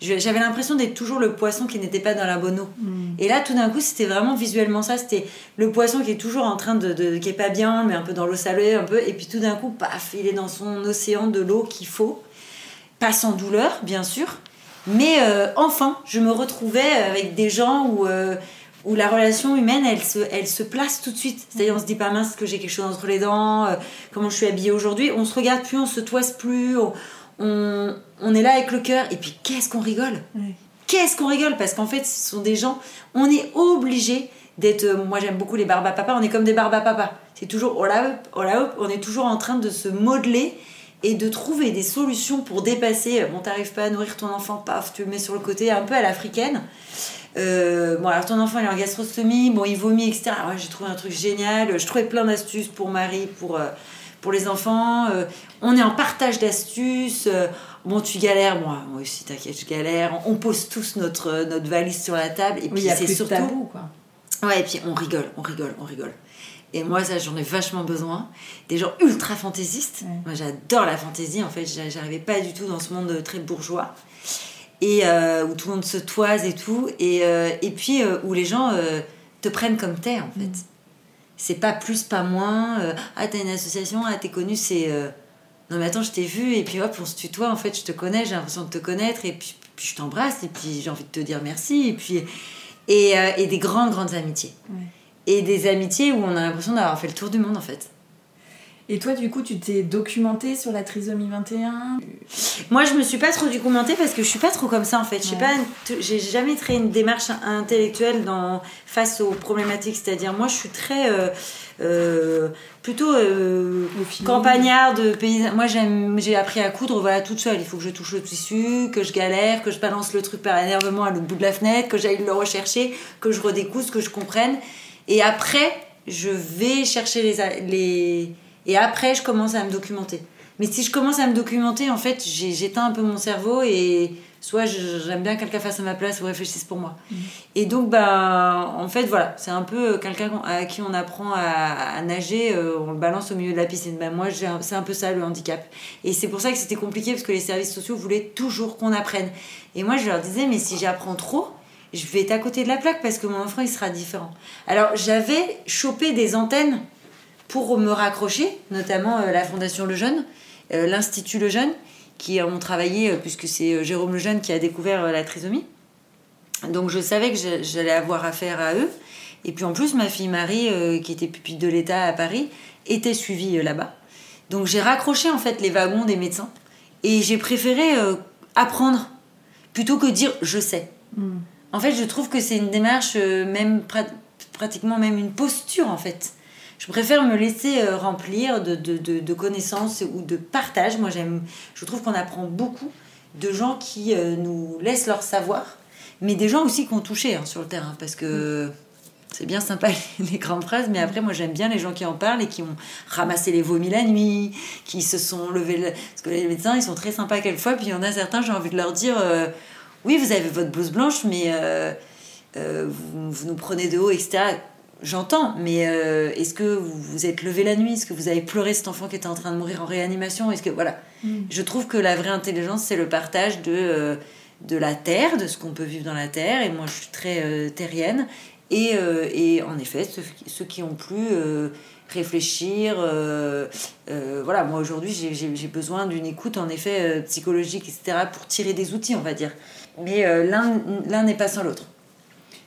j'avais l'impression d'être toujours le poisson qui n'était pas dans la bonne eau mm. et là tout d'un coup c'était vraiment visuellement ça c'était le poisson qui est toujours en train de, qui est pas bien mais un peu dans l'eau salée un peu et puis tout d'un coup paf il est dans son océan de l'eau qu'il faut pas sans douleur bien sûr mais euh, enfin je me retrouvais avec des gens où où la relation humaine, elle se, elle se place tout de suite. C'est-à-dire, on se dit pas mince que j'ai quelque chose entre les dents, euh, comment je suis habillée aujourd'hui? On se regarde plus, on se toise plus, on, on, est là avec le cœur. Et puis, qu'est-ce qu'on rigole? Qu'est-ce qu'on rigole? Parce qu'en fait, ce sont des gens, on est obligé d'être. Euh, moi, j'aime beaucoup les barbes à papa, on est comme des barbes à papa. C'est toujours, oh là, oh là, on est toujours en train de se modeler et de trouver des solutions pour dépasser. Euh, bon, t'arrives pas à nourrir ton enfant, paf, tu le mets sur le côté, un peu à l'africaine. Euh, bon, alors ton enfant il est en gastrostomie, bon, il vomit, etc. Ouais, j'ai trouvé un truc génial. Je trouvais plein d'astuces pour Marie, pour, euh, pour les enfants. Euh, on est en partage d'astuces. bon, tu galères, moi, moi aussi, t'inquiète, je galère. On pose tous notre, notre valise sur la table. Et puis, c'est surtout. Tabou, quoi. Ouais, et puis on rigole, on rigole, on rigole. Et moi, ça, j'en ai vachement besoin. Des gens ultra fantaisistes. Moi, j'adore la fantaisie. En fait, j'arrivais pas du tout dans ce monde très bourgeois et euh, où tout le monde se toise et tout, et, euh, et puis euh, où les gens te prennent comme t'es en fait. Mm. C'est pas plus, pas moins. ah, t'as une association, ah, t'es connu, c'est. non, mais attends, je t'ai vu, et puis hop, on se tutoie, en fait, je te connais, j'ai l'impression de te connaître, et puis, puis je t'embrasse, et puis j'ai envie de te dire merci, et puis. Et, et des grandes, grandes amitiés. Et des amitiés où on a l'impression d'avoir fait le tour du monde, en fait.
Et toi, du coup, tu t'es documentée sur la trisomie 21
Moi, je me suis pas trop documentée parce que je suis pas trop comme ça en fait. Je sais pas, j'ai jamais créé une démarche intellectuelle dans, face aux problématiques. C'est-à-dire, moi, je suis très. Euh, euh, plutôt euh, campagnarde, paysan. Moi, j'ai appris à coudre voilà, toute seule. Il faut que je touche le tissu, que je galère, que je balance le truc par énervement à l'autre bout de la fenêtre, que j'aille le rechercher, que je redécouse, que je comprenne. Et après, je vais chercher les, les et après, je commence à me documenter. Mais si je commence à me documenter, en fait, j'éteins un peu mon cerveau et soit j'aime bien que quelqu'un fasse à ma place ou réfléchisse pour moi. Mm. Et donc, ben, en fait, voilà, c'est un peu quelqu'un à qui on apprend à, nager, euh, on le balance au milieu de la piscine. Ben, moi, c'est un peu ça le handicap. Et c'est pour ça que c'était compliqué parce que les services sociaux voulaient toujours qu'on apprenne. Et moi, je leur disais, mais si j'apprends trop, je vais être à côté de la plaque parce que mon enfant, il sera différent. Alors, j'avais chopé des antennes pour me raccrocher, notamment euh, la Fondation Le Jeune, euh, l'Institut Le Jeune, qui ont travaillé, euh, puisque c'est Jérôme Le Jeune qui a découvert la trisomie. Donc je savais que j'allais avoir affaire à eux. Et puis en plus, ma fille Marie, qui était pupille de l'État à Paris, était suivie là-bas. Donc j'ai raccroché en fait les wagons des médecins et j'ai préféré apprendre plutôt que dire je sais. Hmm. En fait, je trouve que c'est une démarche, même pratiquement même une posture en fait je préfère me laisser euh, remplir de, de, de, connaissances ou de partage. Moi, j'aime, je trouve qu'on apprend beaucoup de gens qui euh, nous laissent leur savoir, mais des gens aussi qui ont touché hein, sur le terrain, parce que c'est bien sympa les grandes phrases, mais après, moi, j'aime bien les gens qui en parlent et qui ont ramassé les vomis la nuit, qui se sont levés. Parce que les médecins, ils sont très sympas quelquefois, puis il y en a certains, j'ai envie de leur dire euh, oui, vous avez votre blouse blanche, mais vous, vous, nous prenez de haut, etc J'entends, mais euh, est-ce que vous vous êtes levé la nuit? Est-ce que vous avez pleuré cet enfant qui était en train de mourir en réanimation? Est-ce que voilà mm. Je trouve que la vraie intelligence, c'est le partage de, euh, de la terre, de ce qu'on peut vivre dans la terre. Et moi, je suis très euh, terrienne. Et, et en effet, ceux, qui ont pu réfléchir. voilà, moi aujourd'hui, j'ai besoin d'une écoute, en effet, psychologique, etc., pour tirer des outils, on va dire. Mais l'un n'est pas sans l'autre.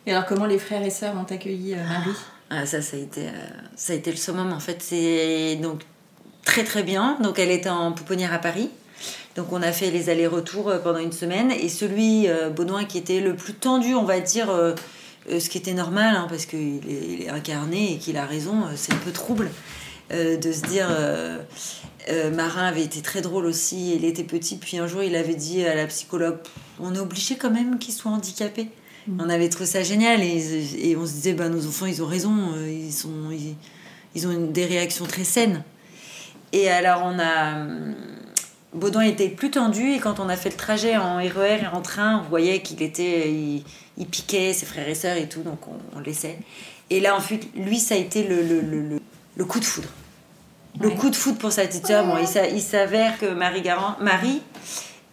Et alors, comment les frères et sœurs ont accueilli Marie?
Ah, ça, ça a été, ça a été le summum. En fait, c'est donc très très bien. Donc, elle était en pouponnière à Paris. Donc on a fait les allers-retours euh, pendant une semaine et celui, euh, Baudouin, qui était le plus tendu, on va dire, euh, ce qui était normal, hein, parce qu'il est, incarné et qu'il a raison, c'est un peu trouble de se dire... Marin avait été très drôle aussi, il était petit, puis un jour il avait dit à la psychologue, on est obligé quand même qu'il soit handicapé. Mm. On avait trouvé ça génial et, on se disait, bah, nos enfants, ils ont raison, ils, sont, ils, ont des réactions très saines. Et alors on a Baudouin était plus tendu et quand on a fait le trajet en RER et en train, on voyait qu'il était, il, piquait ses frères et sœurs et tout, donc on, laissait. Et là, ensuite, lui, ça a été le, le, le, coup de foudre. Le coup de foudre pour sa petite sœur. Bon, il, s'avère que Marie Garant, Marie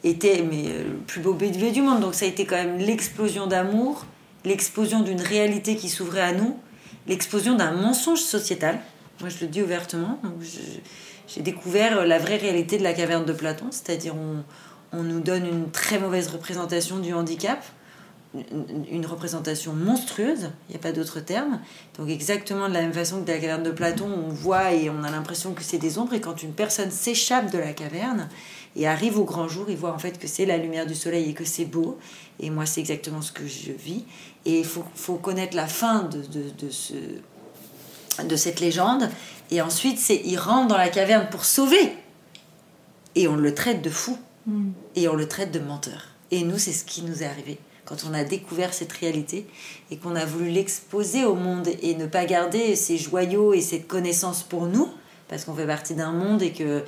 était mais, euh, le plus beau bébé du monde, donc ça a été quand même l'explosion d'amour, l'explosion d'une réalité qui s'ouvrait à nous, l'explosion d'un mensonge sociétal. Moi, je le dis ouvertement. J'ai découvert la vraie réalité de la caverne de Platon, c'est-à-dire on, on nous donne une très mauvaise représentation du handicap, une représentation monstrueuse, il n'y a pas d'autre terme. Donc exactement de la même façon que dans la caverne de Platon, on voit et on a l'impression que c'est des ombres, et quand une personne s'échappe de la caverne et arrive au grand jour, il voit en fait que c'est la lumière du soleil et que c'est beau. Et moi, c'est exactement ce que je vis. Et il faut, faut, connaître la fin de, de, de, ce, de cette légende et ensuite, c'est il rentre dans la caverne pour sauver. Et on le traite de fou. Hmm. Et on le traite de menteur. Et nous, c'est ce qui nous est arrivé. Quand on a découvert cette réalité et qu'on a voulu l'exposer au monde et ne pas garder ces joyaux et cette connaissance pour nous, parce qu'on fait partie d'un monde et que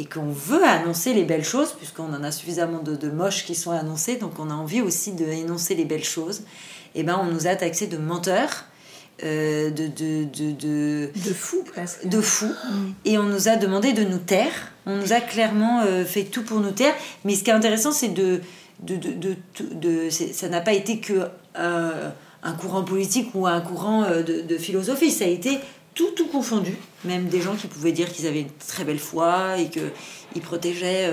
et qu'on veut annoncer les belles choses, puisqu'on en a suffisamment de, de, moches qui sont annoncés, donc on a envie aussi d'énoncer les belles choses, et eh ben on nous a taxé de menteurs euh, de, de, de,
de, fou presque.
De fou. Mm. Et on nous a demandé de nous taire. On nous a clairement euh, fait tout pour nous taire. Mais ce qui est intéressant, c'est de. De, de, de ça n'a pas été que euh, un courant politique ou un courant de, philosophie. Ça a été tout, tout confondu. Même des gens qui pouvaient dire qu'ils avaient une très belle foi et qu'ils protégeaient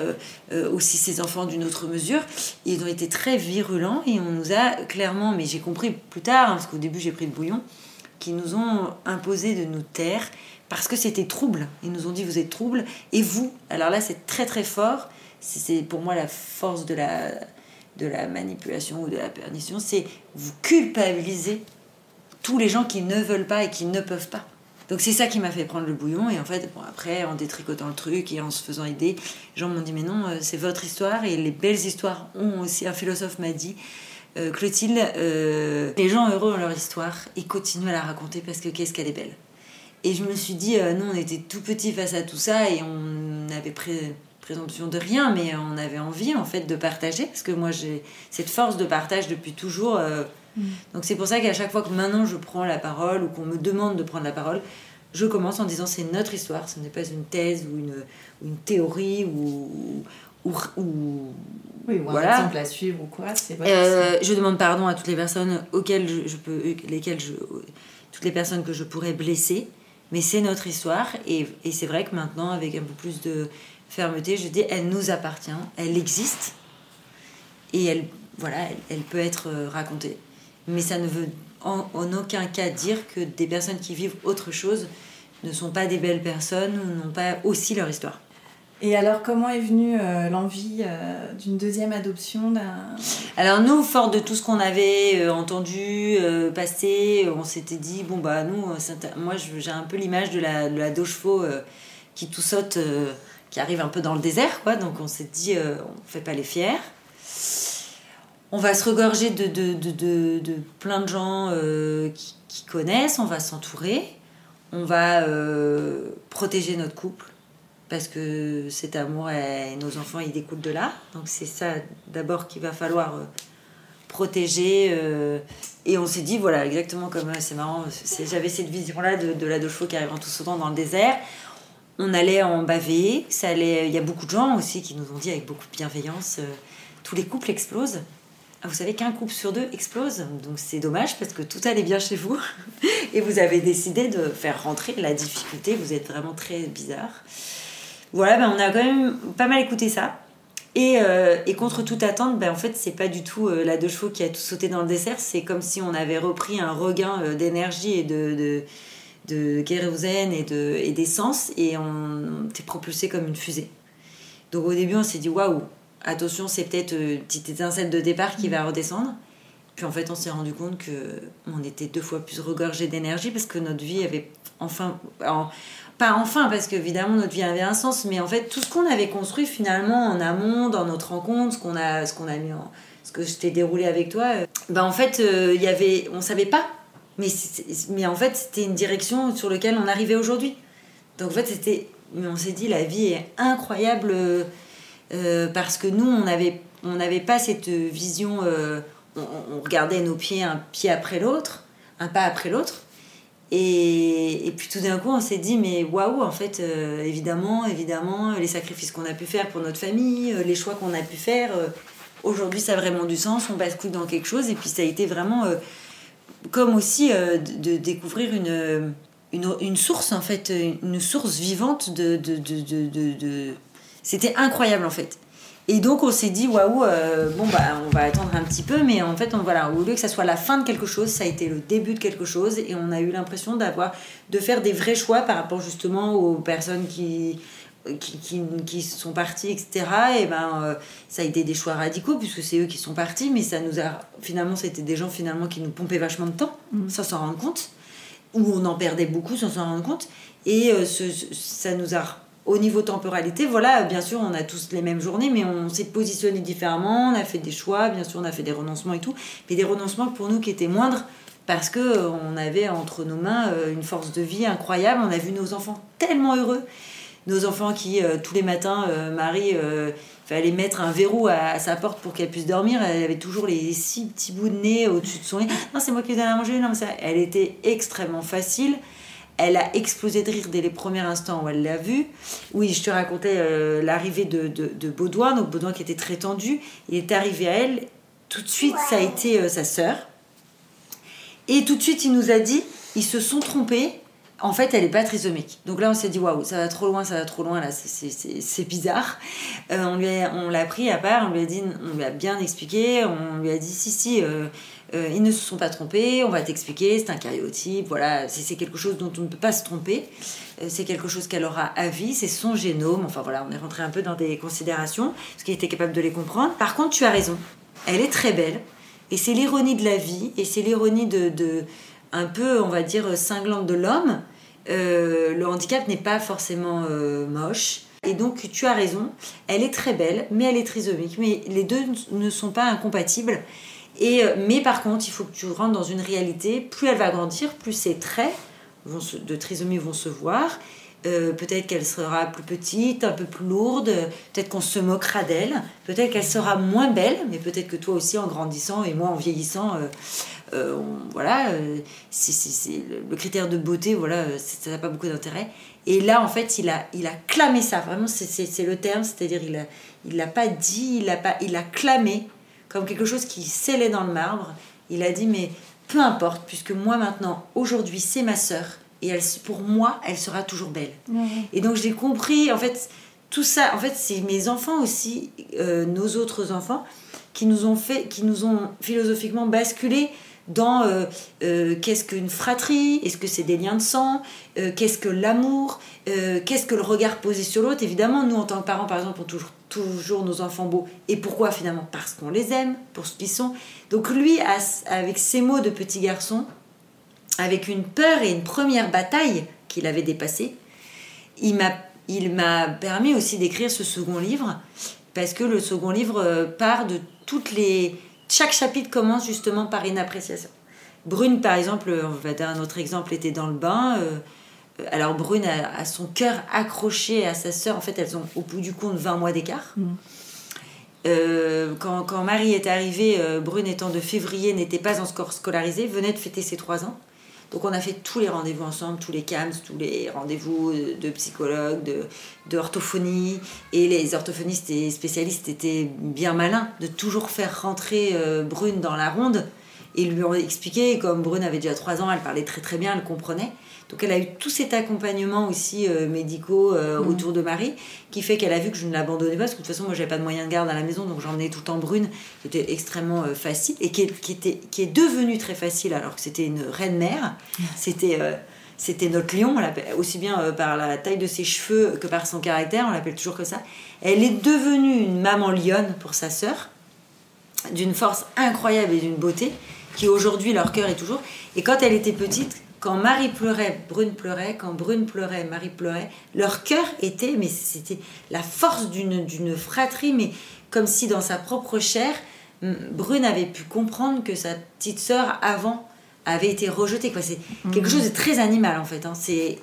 aussi ses enfants d'une autre mesure. Ils ont été très virulents et on nous a clairement, mais j'ai compris plus tard, hein, parce qu'au début j'ai pris le bouillon, qui nous ont imposé de nous taire parce que c'était trouble. Ils nous ont dit vous êtes trouble et vous. Alors là c'est très très fort. C'est pour moi la force de la, de la manipulation ou de la perdition, c'est vous culpabiliser tous les gens qui ne veulent pas et qui ne peuvent pas. Donc c'est ça qui m'a fait prendre le bouillon et en fait après en détricotant le truc et en se faisant aider, les gens m'ont dit mais non euh, c'est votre histoire et les belles histoires ont aussi un philosophe m'a dit euh, Clotilde, euh, les gens heureux ont leur histoire et continuent à la raconter parce que qu'est-ce qu'elle est belle. Et je me suis dit, nous on était tout petits face à tout ça et on avait présomption de rien, mais on avait envie en fait de partager parce que moi j'ai cette force de partage depuis toujours. Mm. Donc c'est pour ça qu'à chaque fois que maintenant je prends la parole ou qu'on me demande de prendre la parole, je commence en disant c'est notre histoire, ce n'est pas une thèse ou une, une théorie ou, ou, ou
oui, ou un exemple à suivre ou quoi.
Euh, je demande pardon à toutes les personnes auxquelles je, peux, lesquelles je, toutes les personnes que je pourrais blesser, mais c'est notre histoire et, c'est vrai que maintenant, avec un peu plus de fermeté, je dis, elle nous appartient, elle existe et elle, peut être euh, racontée. Mais ça ne veut en, aucun cas dire que des personnes qui vivent autre chose ne sont pas des belles personnes ou n'ont pas aussi leur histoire.
Et alors, comment est venue euh, l'envie euh, d'une deuxième adoption
Alors nous, fort de tout ce qu'on avait euh, entendu passer, on s'était dit bon bah nous, moi j'ai un peu l'image de la, de la chevaux qui tout saute, qui arrive un peu dans le désert quoi. Donc on s'est dit on fait pas les fiers. On va se regorger de, plein de gens qui, connaissent, on va s'entourer, on va protéger notre couple parce que cet amour et nos enfants ils découlent de là. Donc c'est ça d'abord qu'il va falloir euh, protéger euh, et on s'est dit voilà exactement comme euh, c'est marrant j'avais cette vision là de, la deux chevaux qui arrive en tout sautant dans le désert. On allait en baver il y a beaucoup de gens aussi qui nous ont dit avec beaucoup de bienveillance tous les couples explosent. Vous savez qu'un couple sur deux explose, donc c'est dommage parce que tout allait bien chez vous. Et vous avez décidé de faire rentrer la difficulté, vous êtes vraiment très bizarre. Voilà, ben on a quand même pas mal écouté ça. Et, euh, et contre toute attente, ben en fait, c'est pas du tout euh, la deux chevaux qui a tout sauté dans le dessert, c'est comme si on avait repris un regain euh, d'énergie et de, de, de kérosène et, de, et d'essence et on était propulsé comme une fusée. Donc au début, on s'est dit waouh, attention, c'est peut-être une petite étincelle de départ qui va redescendre. Puis en fait, on s'est rendu compte que on était deux fois plus regorgé d'énergie parce que notre vie avait enfin, pas enfin parce qu'évidemment notre vie avait un sens, mais en fait tout ce qu'on avait construit finalement en amont, dans notre rencontre, ce qu'on a, ce qu'on a mis en, ce que je t'ai déroulé avec toi, euh, ben en fait euh, y avait, on savait pas, mais mais en fait c'était une direction sur laquelle on arrivait aujourd'hui. Donc en fait c'était, on s'est dit la vie est incroyable euh, parce que nous on n'avait on n'avait pas cette vision, on, on regardait nos pieds un pied après l'autre, un pas après l'autre. Et, puis tout d'un coup, on s'est dit, mais waouh, en fait, euh, évidemment, évidemment, les sacrifices qu'on a pu faire pour notre famille, euh, les choix qu'on a pu faire, euh, aujourd'hui, ça a vraiment du sens, on bascule dans quelque chose. Et puis ça a été vraiment comme aussi de, de, découvrir une, une, une, source, en fait, une source vivante de. de, de C'était incroyable, en fait. Et donc on s'est dit waouh, euh, bon bah on va attendre un petit peu, mais en fait on voilà au lieu que ça soit la fin de quelque chose, ça a été le début de quelque chose et on a eu l'impression d'avoir de faire des vrais choix par rapport justement aux personnes qui qui, qui, qui sont parties, etc. Et ben euh, ça a été des choix radicaux puisque c'est eux qui sont partis, mais ça nous a finalement c'était des gens finalement qui nous pompaient vachement de temps mmh. sans s'en rendre compte, ou on en perdait beaucoup sans s'en rendre compte, et euh, ce, ça nous a au niveau temporalité, voilà, bien sûr, on a tous les mêmes journées, mais on s'est positionné différemment, on a fait des choix, bien sûr, on a fait des renoncements et tout, mais des renoncements pour nous qui étaient moindres parce que euh, on avait entre nos mains euh, une force de vie incroyable, on a vu nos enfants tellement heureux, nos enfants qui euh, tous les matins, Marie fallait mettre un verrou à, sa porte pour qu'elle puisse dormir. Elle avait toujours les six petits bouts de nez au-dessus de son lit. Non, c'est moi qui ai donne à manger. Non, mais ça, elle était extrêmement facile. Elle a explosé de rire dès les premiers instants où elle l'a vu. Oui, je te racontais euh, l'arrivée de, de, Baudouin, donc Baudouin qui était très tendu. Il est arrivé à elle, tout de suite, ça a été euh, sa sœur. Et tout de suite, il nous a dit, ils se sont trompés. En fait, elle n'est pas trisomique. Donc là, on s'est dit, waouh, ça va trop loin, ça va trop loin, là, c'est bizarre. Euh, on l'a pris à part, on lui a dit, on lui a bien expliqué, on lui a dit, si, si, euh, ils ne se sont pas trompés, on va t'expliquer, c'est un cariotype, voilà, c'est quelque chose dont on ne peut pas se tromper, euh, c'est quelque chose qu'elle aura à vie, c'est son génome, enfin voilà, on est rentré un peu dans des considérations, parce qu'il était capable de les comprendre. Par contre, tu as raison, elle est très belle, et c'est l'ironie de la vie, et c'est l'ironie de, de, un peu, on va dire, cinglante de l'homme. Euh, le handicap n'est pas forcément moche, et donc tu as raison, elle est très belle, mais elle est trisomique, mais les deux ne sont pas incompatibles. Et, euh, mais par contre, il faut que tu rentres dans une réalité. Plus elle va grandir, plus ses traits vont de trisomie vont se voir. Euh, peut-être qu'elle sera plus petite, un peu plus lourde, peut-être qu'on se moquera d'elle, peut-être qu'elle sera moins belle, mais peut-être que toi aussi en grandissant et moi en vieillissant, euh, voilà, c'est, le, critère de beauté, voilà, ça n'a pas beaucoup d'intérêt. Et là, en fait, il a, il a clamé ça, vraiment, c'est, le terme, c'est-à-dire il l'a il l'a pas dit, il a, pas, il a clamé comme quelque chose qui scellait dans le marbre. Il a dit mais peu importe, puisque moi maintenant, aujourd'hui, c'est ma sœur, et elle, pour moi, elle sera toujours belle. Et donc j'ai compris, en fait, tout ça, en fait, c'est mes enfants aussi, euh, nos autres enfants, qui nous ont fait, qui nous ont philosophiquement basculé dans euh, euh, qu'est-ce qu'une fratrie, est-ce que c'est des liens de sang, euh, qu'est-ce que l'amour, qu'est-ce que le regard posé sur l'autre? Évidemment, nous en tant que parents, par exemple, on toujours, toujours nos enfants beaux. Et pourquoi? Finalement Parce qu'on les aime, pour ce qu'ils sont. Donc lui, avec ses mots de petit garçon, avec une peur et une première bataille qu'il avait dépassée, il m'a il m'a permis aussi d'écrire ce second livre parce que le second livre part de toutes les chaque chapitre commence justement par une appréciation. Brune, par exemple, on va dire un autre exemple, était dans le bain. Euh, alors Brune a, son cœur accroché à sa sœur. En fait, elles ont au bout du compte 20 mois d'écart. Mm. Euh, quand, quand, Marie est arrivée, euh, Brune étant de février, n'était pas encore scolarisée, venait de fêter ses 3 ans. Donc on a fait tous les rendez-vous ensemble, tous les CAMS, tous les rendez-vous de psychologues, de, orthophonie. Et les orthophonistes et spécialistes étaient bien malins de toujours faire rentrer euh, Brune dans la ronde et lui ont expliqué, comme Brune avait déjà 3 ans, elle parlait très très bien, elle comprenait. Donc elle a eu tout cet accompagnement aussi euh, médicaux euh, mm. autour de Marie, qui fait qu'elle a vu que je ne l'abandonnais pas, parce que de toute façon moi j'avais pas de moyens de garde à la maison, donc j'emmenais tout le temps Brune, qui était extrêmement euh, facile, et qui est, qui, était, qui est devenue très facile alors que c'était une reine-mère. C'était c'était notre lion, on aussi bien par la taille de ses cheveux que par son caractère, on l'appelle toujours comme ça. Elle est devenue une maman lionne pour sa sœur, d'une force incroyable et d'une beauté, qui aujourd'hui leur cœur est toujours. Et quand elle était petite, quand Marie pleurait, Brune pleurait, quand Brune pleurait, Marie pleurait, leur cœur était, mais c'était la force d'une fratrie, mais comme si dans sa propre chair, Brune avait pu comprendre que sa petite sœur avant avait été rejetée. C'est quelque mhm. chose de très animal en fait. Hein. C'est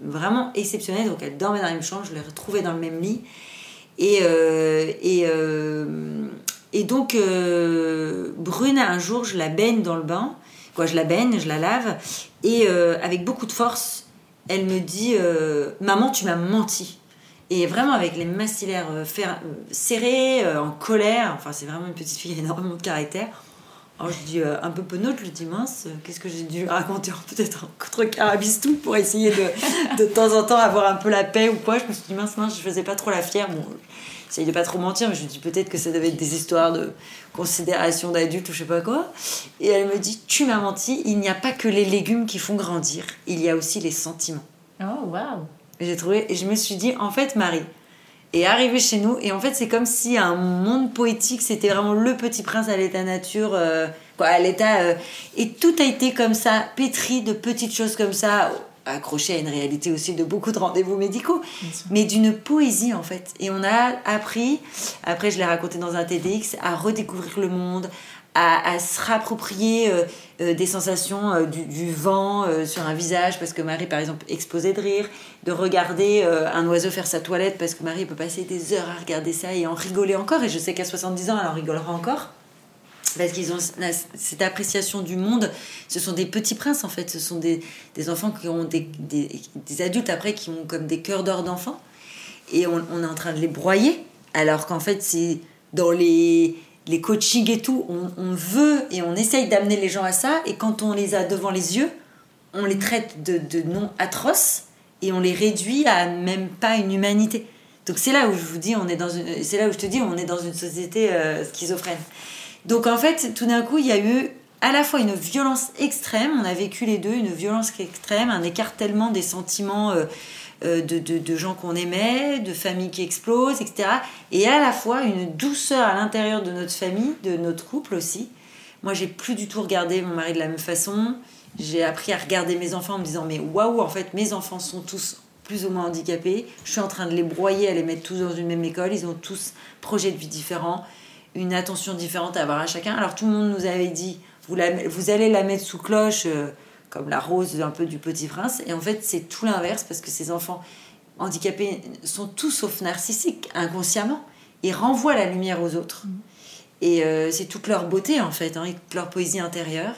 vraiment exceptionnel. Donc elle dormait dans la même chambre, je l'ai retrouvée dans le même lit. Et, euh, et, euh, et donc euh, Brune, un jour, je la baigne dans le bain je la baigne, je la lave, et euh, avec beaucoup de force, elle me dit euh, Maman, tu m'as menti. Et vraiment avec les maxillaires euh, serrés, en colère, enfin c'est vraiment une petite fille énormément de caractère. Alors je dis un peu penaud, je lui dis mince, qu'est-ce que j'ai dû raconter Peut-être contre carabistou pour essayer de, de temps en temps avoir un peu la paix ou quoi. Je me suis dit mince, mince, je faisais pas trop la fière. Bon, j'essaye de pas trop mentir, mais je me dis peut-être que ça devait être des histoires de considération d'adulte ou je sais pas quoi. Et elle me dit Tu m'as menti, il n'y a pas que les légumes qui font grandir, il y a aussi les sentiments.
Oh, waouh
Et j'ai trouvé, et je me suis dit En fait, Marie est arrivée chez nous, et en fait, c'est comme si un monde poétique, c'était vraiment le petit prince à l'état nature. Euh, quoi, à l'état. Euh, et tout a été comme ça, pétri de petites choses comme ça, accroché à une réalité aussi de beaucoup de rendez-vous médicaux, mais d'une poésie en fait. Et on a appris, après je l'ai raconté dans un TEDx, à redécouvrir le monde, à, se rapproprier euh, euh, des sensations euh, du, vent sur un visage, parce que Marie par exemple exposait de rire, de regarder un oiseau faire sa toilette, parce que Marie peut passer des heures à regarder ça et en rigoler encore, et je sais qu'à 70 ans elle en rigolera encore parce qu'ils ont cette appréciation du monde. Ce sont des petits princes en fait. Ce sont des, enfants qui ont des, adultes après qui ont comme des cœurs d'or d'enfants. Et on, est en train de les broyer. Alors qu'en fait, c'est dans les, les coachings et tout, on, veut et on essaye d'amener les gens à ça. Et quand on les a devant les yeux, on les traite de, noms atroces et on les réduit à même pas une humanité. Donc c'est là où je vous dis, on est dans c'est là où je te dis, on est dans une société euh, schizophrène. Donc en fait, tout d'un coup, il y a eu à la fois une violence extrême, on a vécu les deux, une violence extrême, un écartèlement des sentiments euh, euh, de, gens qu'on aimait, de familles qui explosent, etc. Et à la fois une douceur à l'intérieur de notre famille, de notre couple aussi. Moi, j'ai plus du tout regardé mon mari de la même façon. J'ai appris à regarder mes enfants en me disant mais waouh, en fait, mes enfants sont tous plus ou moins handicapés. Je suis en train de les broyer, à les mettre tous dans une même école. Ils ont tous projets de vie différents une attention différente à avoir à chacun. Alors tout le monde nous avait dit, vous, vous allez la mettre sous cloche, euh, comme la rose un peu du petit prince. Et en fait, c'est tout l'inverse, parce que ces enfants handicapés sont tous sauf narcissiques, inconsciemment, et renvoient la lumière aux autres. Mmh. Et euh, c'est toute leur beauté, en fait, hein, toute leur poésie intérieure.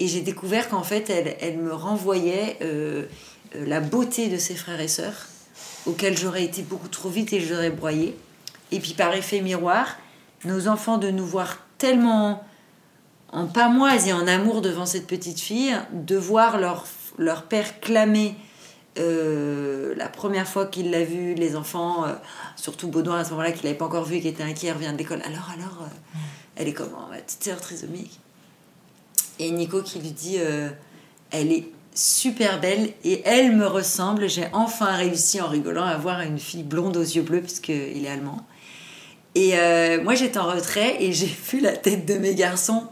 Et j'ai découvert qu'en fait, elle, elle, me renvoyait euh, la beauté de ses frères et sœurs, auxquels j'aurais été beaucoup trop vite et je broyé. Et puis par effet miroir, nos enfants de nous voir tellement en pamoise et en amour devant cette petite fille, de voir leur, leur père clamer euh, la première fois qu'il l'a vu, les enfants, euh, surtout Baudouin à ce moment-là, qu'il n'avait pas encore vu, qui était inquiet, revient de l'école. Alors, alors, euh, elle est comment Ma petite sœur trisomique? Et Nico qui lui dit Elle est super belle et elle me ressemble. J'ai enfin réussi en rigolant à voir une fille blonde aux yeux bleus, puisqu'il est allemand. Et euh, moi, j'étais en retrait et j'ai vu la tête de mes garçons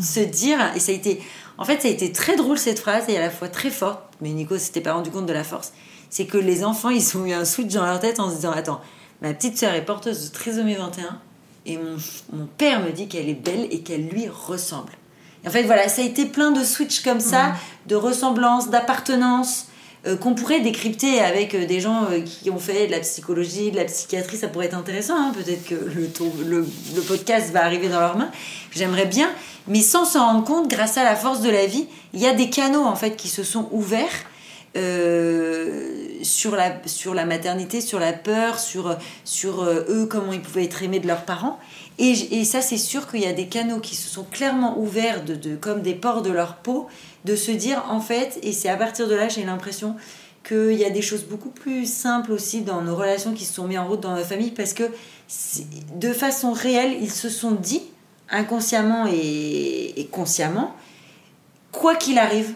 se dire, et ça a été, en fait, ça a été très drôle cette phrase et à la fois très forte, mais Nico s'était pas rendu compte de la force. C'est que les enfants, ils ont eu un switch dans leur tête en se disant, attends, ma petite sœur est porteuse de trisomie 21 et mon, mon père me dit qu'elle est belle et qu'elle lui ressemble. Et en fait, voilà, ça a été plein de switch comme ça, de ressemblance, d'appartenance, euh, qu'on pourrait décrypter avec euh, des gens euh, qui ont fait de la psychologie, de la psychiatrie, ça pourrait être intéressant. Hein. Peut-être que le, podcast va arriver dans leurs mains. J'aimerais bien, mais sans s'en rendre compte, grâce à la force de la vie, il y a des canaux en fait qui se sont ouverts sur, la, sur la maternité, sur la peur, sur eux, comment ils pouvaient être aimés de leurs parents. Et, et ça, c'est sûr qu'il y a des canaux qui se sont clairement ouverts de, de, comme des ports de leur peau de se dire en fait, et c'est à partir de là, j'ai l'impression qu'il y a des choses beaucoup plus simples aussi dans nos relations qui se sont mises en route dans notre famille parce que de façon réelle, ils se sont dit, inconsciemment et, consciemment, quoi qu'il arrive,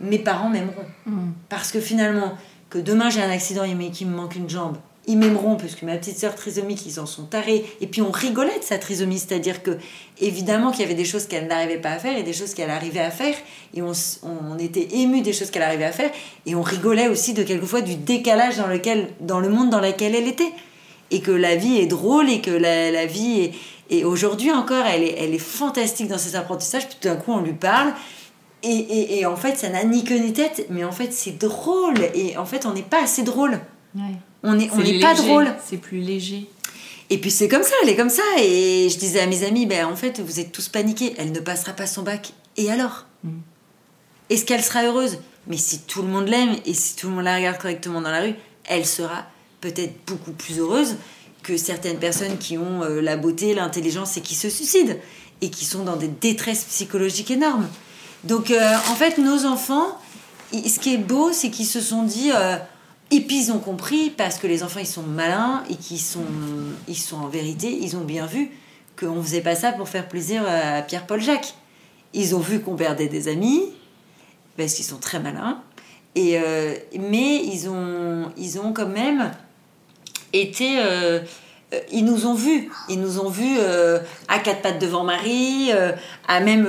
mes parents m'aimeront. Mm. Parce que finalement, que demain j'ai un accident et qu'il me manque une jambe, ils m'aimeront parce que ma petite sœur trisomique, ils en sont tarés. Et puis on rigolait de sa trisomie, c'est-à-dire que évidemment qu'il y avait des choses qu'elle n'arrivait pas à faire et des choses qu'elle arrivait à faire. Et on, était ému des choses qu'elle arrivait à faire. Et on rigolait aussi de quelquefois du décalage dans, lequel, dans le monde dans lequel elle était. Et que la vie est drôle et que la, vie est... Et aujourd'hui encore, elle est, fantastique dans ses apprentissages. Puis tout d'un coup, on lui parle. Et, et, et en fait, ça n'a ni queue ni tête. Mais en fait, c'est drôle. Et en fait, on n'est pas assez drôle. Ouais. On n'est on pas drôle.
C'est plus léger.
Et puis c'est comme ça, elle est comme ça. Et je disais à mes amis, ben en fait, vous êtes tous paniqués. Elle ne passera pas son bac. Et alors mm. Est-ce qu'elle sera heureuse? Mais si tout le monde l'aime et si tout le monde la regarde correctement dans la rue, elle sera peut-être beaucoup plus heureuse que certaines personnes qui ont euh, la beauté, l'intelligence et qui se suicident et qui sont dans des détresses psychologiques énormes. Donc euh, en fait, nos enfants, ce qui est beau, c'est qu'ils se sont dit... Euh, et puis ils ont compris parce que les enfants ils sont malins et qu'ils sont, ils sont en vérité, ils ont bien vu qu'on faisait pas ça pour faire plaisir à Pierre-Paul Jacques. Ils ont vu qu'on perdait des amis parce qu'ils sont très malins. Et euh, mais ils ont, ils ont quand même été euh, ils nous ont vus, ils nous ont vus euh, à quatre pattes devant Marie, à même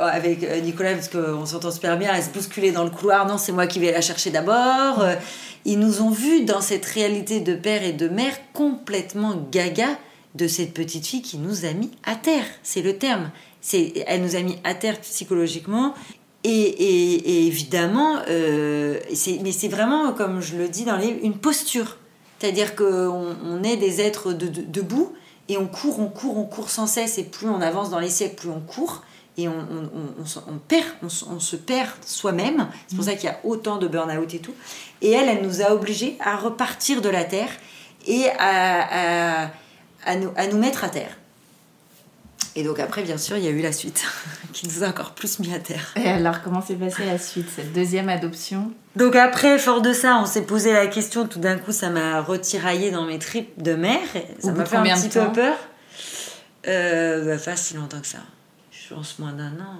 avec Nicolas parce qu'on s'entend super bien, à se bousculer dans le couloir. Non, c'est moi qui vais la chercher d'abord. Ils nous ont vus dans cette réalité de père et de mère complètement gaga de cette petite fille qui nous a mis à terre. C'est le terme. C'est, elle nous a mis à terre psychologiquement. Et, évidemment, euh, mais c'est vraiment, comme je le dis dans les une posture. C'est-à-dire qu'on on est des êtres debout et on court, on court, on court sans cesse. Et plus on avance dans les siècles, plus on court et on, perd, on, se perd soi-même. C'est pour mm. ça qu'il y a autant de burn-out et tout. Et elle, elle nous a obligés à repartir de la terre et à, à, nous, à nous mettre à terre. Et donc après, bien sûr, il y a eu la suite, qui nous a encore plus mis à terre.
Et alors, comment s'est passée la suite, cette deuxième adoption?
Donc après, fort de ça, on s'est posé la question, tout d'un coup, ça m'a retiraillé dans mes tripes de mer. Ça m'a fait un petit peu peur. Euh, bah, pas si longtemps que ça je pense moins d'un an.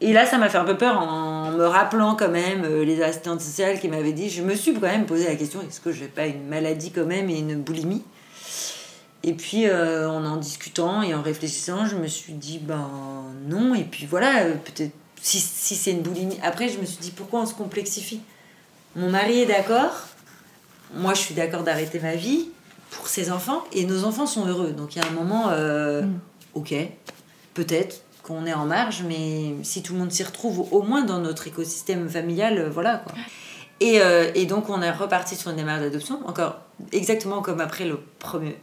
Et là, ça m'a fait un peu peur en me rappelant quand même euh, les assistantes sociales qui m'avaient dit, je me suis quand même posé la question, est-ce que je n'ai pas une maladie quand même et une boulimie? Et puis euh, en en discutant et en réfléchissant, je me suis dit, ben non, et puis voilà, euh, peut-être si, si c'est une boulimie. Après, je me suis dit, pourquoi on se complexifie? Mon mari est d'accord, moi je suis d'accord d'arrêter ma vie pour ses enfants, et nos enfants sont heureux. Donc il y a un moment, mm. ok, peut-être qu'on est en marge, mais si tout le monde s'y retrouve, au moins dans notre écosystème familial, euh, voilà quoi. Et, euh, et, donc on est reparti sur une démarche d'adoption, encore exactement comme après le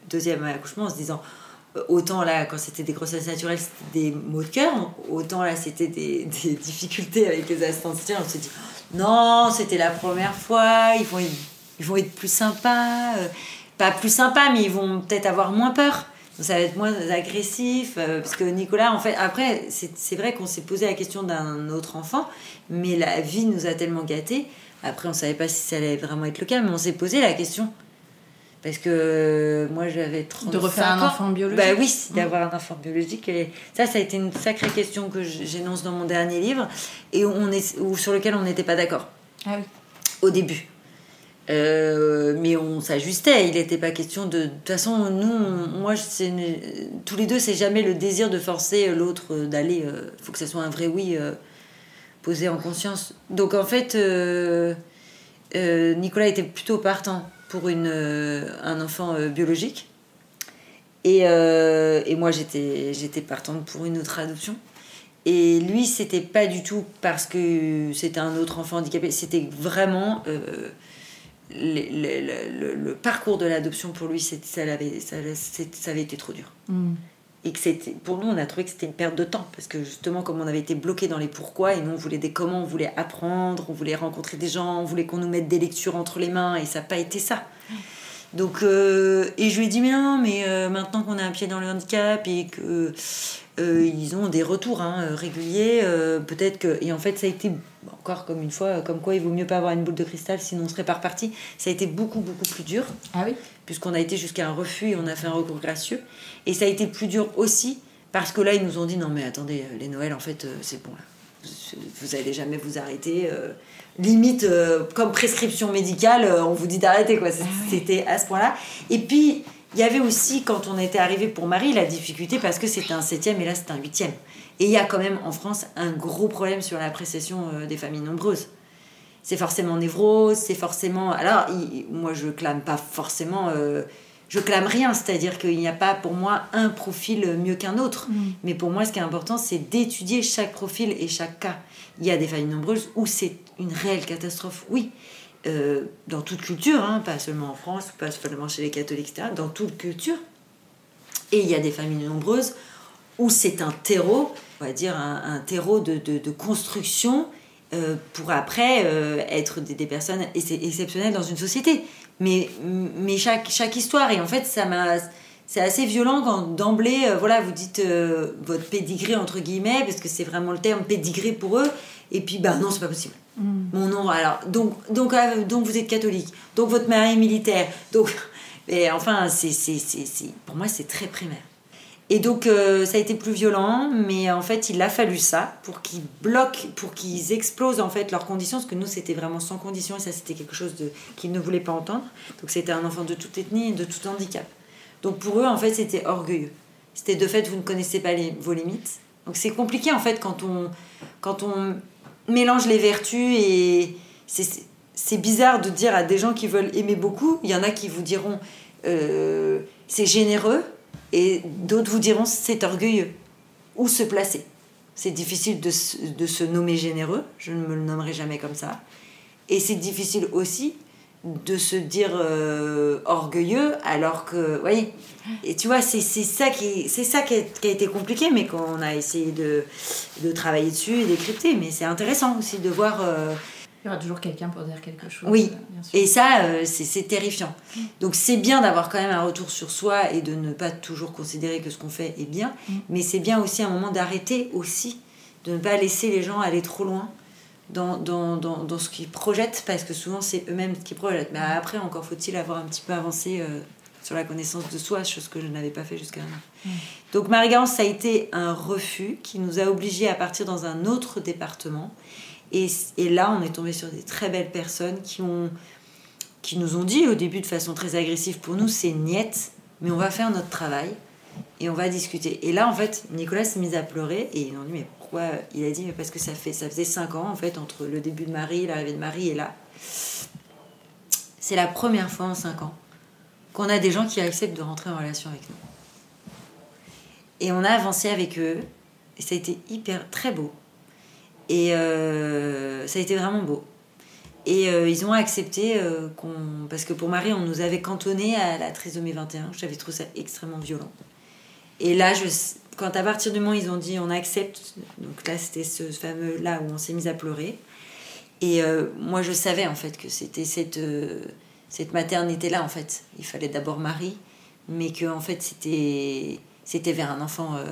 deuxième accouchement, en se disant euh, autant là quand c'était des grossesses naturelles c'était des maux de cœur, autant là c'était des, difficultés avec les assistantes on se dit non c'était la première fois, ils vont, ils vont être plus sympas, pas plus sympas mais ils vont peut-être avoir moins peur ça va être moins agressif. Euh, parce que Nicolas, en fait, après, c'est vrai qu'on s'est posé la question d'un autre enfant, mais la vie nous a tellement gâtés. Après, on savait pas si ça allait vraiment être le cas, mais on s'est posé la question. Parce que moi, j'avais 35
De refaire un enfant biologique
Bah oui, d'avoir un enfant biologique. Et ça, ça a été une sacrée question que j'énonce dans mon dernier livre, et on est, ou sur lequel on n'était pas d'accord.
Ah oui.
Au début. Euh, mais on s'ajustait. Il n'était pas question de. De toute façon, nous, moi, tous les deux, c'est jamais le désir de forcer l'autre d'aller. Il euh, faut que ce soit un vrai oui euh, posé en conscience. Donc en fait, Nicolas était plutôt partant pour une, un enfant biologique. Et, et moi, j'étais partante pour une autre adoption. Et lui, c'était pas du tout parce que c'était un autre enfant handicapé, c'était vraiment euh, le, parcours de l'adoption pour lui, ça, avait, ça, avait été trop dur. Mm. Et que c'était, pour nous, on a trouvé que c'était une perte de temps parce que justement, comme on avait été bloqué dans les pourquoi et nous, on voulait des comment, on voulait apprendre, on voulait rencontrer des gens, on voulait qu'on nous mette des lectures entre les mains et ça n'a pas été ça. Donc, euh, et je lui ai dit, mais non, mais euh, maintenant qu'on a un pied dans le handicap et que euh, ils ont des retours hein, réguliers. Euh, peut-être que. Et en fait, ça a été, encore comme une fois, comme quoi il vaut mieux pas avoir une boule de cristal, sinon on serait pas reparti. Ça a été beaucoup, beaucoup plus dur.
Ah oui
Puisqu'on a été jusqu'à un refus et on a fait un recours gracieux. Et ça a été plus dur aussi parce que là, ils nous ont dit non, mais attendez, les Noëls, en fait, euh, c'est bon, là. Vous allez jamais vous arrêter. limite, comme prescription médicale, on vous dit d'arrêter, quoi. Ah c'était à ce point-là. Et puis il y avait aussi, quand on était arrivé pour Marie, la difficulté parce que c'était un septième et là c'est un huitième. Et il y a quand même en France un gros problème sur l'appréciation euh, des familles nombreuses. C'est forcément névrose, c'est forcément. Alors, moi je clame pas forcément. Euh, je clame rien, c'est-à-dire qu'il n'y a pas pour moi un profil mieux qu'un autre. Mm. Mais pour moi, ce qui est important, c'est d'étudier chaque profil et chaque cas. Il y a des familles nombreuses où c'est une réelle catastrophe, oui. Euh, dans toute culture, hein, pas seulement en France, pas seulement chez les catholiques, etc., dans toute culture. Et il y a des familles nombreuses où c'est un terreau, on va dire un, terreau de, de, construction euh, pour après euh, être des, des, personnes exceptionnelles dans une société. Mais, mais chaque, chaque histoire, et en fait, c'est assez violent quand d'emblée, voilà, vous dites votre pédigré entre guillemets, parce que c'est vraiment le terme pédigré pour eux, et puis bah non, c'est pas possible. Mm. Mon nom, alors, donc, donc, euh, donc vous êtes catholique, donc votre mari est militaire, donc, et enfin, c'est, c'est, c'est, pour moi, c'est très primaire. Et donc, euh, ça a été plus violent, mais en fait, il a fallu ça pour qu'ils bloquent, pour qu'ils explosent en fait leurs conditions, parce que nous, c'était vraiment sans conditions, et ça, c'était quelque chose de, qu'ils ne voulaient pas entendre. Donc, c'était un enfant de toute ethnie et de tout handicap. Donc, pour eux, en fait, c'était orgueilleux. C'était de fait, vous ne connaissez pas les, vos limites. Donc, c'est compliqué, en fait, quand on, quand on mélange les vertus et c'est bizarre de dire à des gens qui veulent aimer beaucoup, il y en a qui vous diront euh, c'est généreux et d'autres vous diront c'est orgueilleux. Où se placer C'est difficile de, de, se nommer généreux, je ne me le nommerai jamais comme ça. Et c'est difficile aussi de se dire euh, orgueilleux alors que voyez et tu vois c'est ça qui c'est ça qui a, qui a, été compliqué mais qu'on a essayé de, de travailler dessus et d'écrypter. Mais c'est intéressant aussi de voir euh,
il y aura toujours quelqu'un pour dire quelque chose
oui. et ça euh, c'est terrifiant. Donc c'est bien d'avoir quand même un retour sur soi et de ne pas toujours considérer que ce qu'on fait est bien. Mm. mais c'est bien aussi un moment d'arrêter aussi de ne pas laisser les gens aller trop loin dans, dans, dans, dans ce qu'ils projettent, parce que souvent c'est eux-mêmes qui projettent. Mais après, encore faut-il avoir un petit peu avancé euh, sur la connaissance de soi, chose que je n'avais pas fait jusqu'à maintenant. Mm. Donc Marie-Garance, ça a été un refus qui nous a obligés à partir dans un autre département. Et, et là, on est tombé sur des très belles personnes qui, ont, qui nous ont dit au début de façon très agressive, pour nous c'est niette, mais on va faire notre travail et on va discuter. Et là, en fait, Nicolas s'est mis à pleurer et ils ont dit, mais il a dit parce que ça, faisait 5 ans en fait entre le début de Marie, l'arrivée de Marie et là. C'est la première fois en 5 ans qu'on a des gens qui acceptent de rentrer en relation avec nous. Et on a avancé avec eux et ça a été hyper très beau. Et euh, ça a été vraiment beau. Et euh, ils ont accepté euh, qu'on. Parce que pour Marie, on nous avait cantonné à la trisomie 21. J'avais trouvé ça extrêmement violent. Et là, je, quand à partir du moment où ils ont dit on accepte, donc là c'était ce fameux là où on s'est mis à pleurer. Et euh, moi je savais en fait que c'était cette, euh, cette maternité là en fait. Il fallait d'abord Marie, mais que en fait c'était c'était vers un enfant, euh,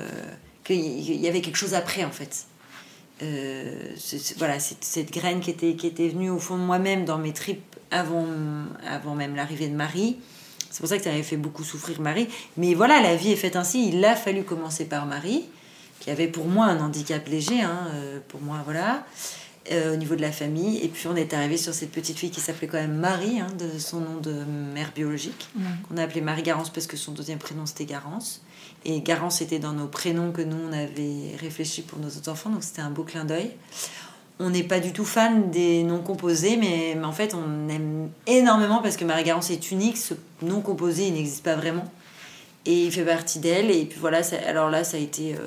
qu'il y avait quelque chose après en fait. voilà, cette, cette graine qui était, qui était venue au fond de moi-même dans mes tripes avant, avant même l'arrivée de Marie c'est pour ça que ça avait fait beaucoup souffrir Marie. Mais voilà, la vie est faite ainsi. Il a fallu commencer par Marie, qui avait pour moi un handicap léger, hein, euh, pour moi, voilà, euh, au niveau de la famille. Et puis on est arrivé sur cette petite fille qui s'appelait quand même Marie, hein, de son nom de mère biologique, qu'on a appelé Marie Garance parce que son deuxième prénom c'était Garance. Et Garance était dans nos prénoms que nous on avait réfléchi pour nos autres enfants, donc c'était un beau clin d'œil on n'est pas du tout fan des noms composés, mais, en fait, on aime énormément parce que Marie Garance est unique. Ce nom composé, il n'existe pas vraiment. Et il fait partie d'elle. Et puis voilà, alors là, ça a été euh,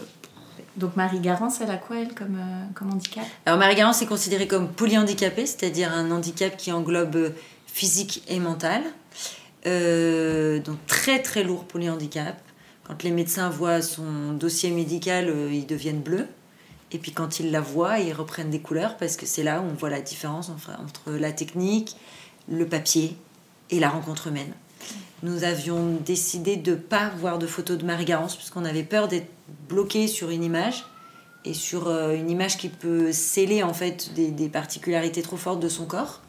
Donc Marie-Garance, elle a quoi, elle, comme, euh, comme handicap?
Alors Marie-Garance est considérée comme polyhandicapée, c'est-à-dire un handicap qui englobe physique et mental. Euh, donc très très lourd polyhandicap. Quand les médecins voient son dossier médical, euh, ils deviennent bleus. Et puis quand ils la voient, ils reprennent des couleurs parce que c'est là où on voit la différence entre la technique, le papier et la rencontre humaine. Nous avions décidé de ne pas voir de photos de Marie-Garance puisqu'on avait peur d'être bloqué sur une image et sur euh, une image qui peut sceller en fait des, particularités trop fortes de son corps.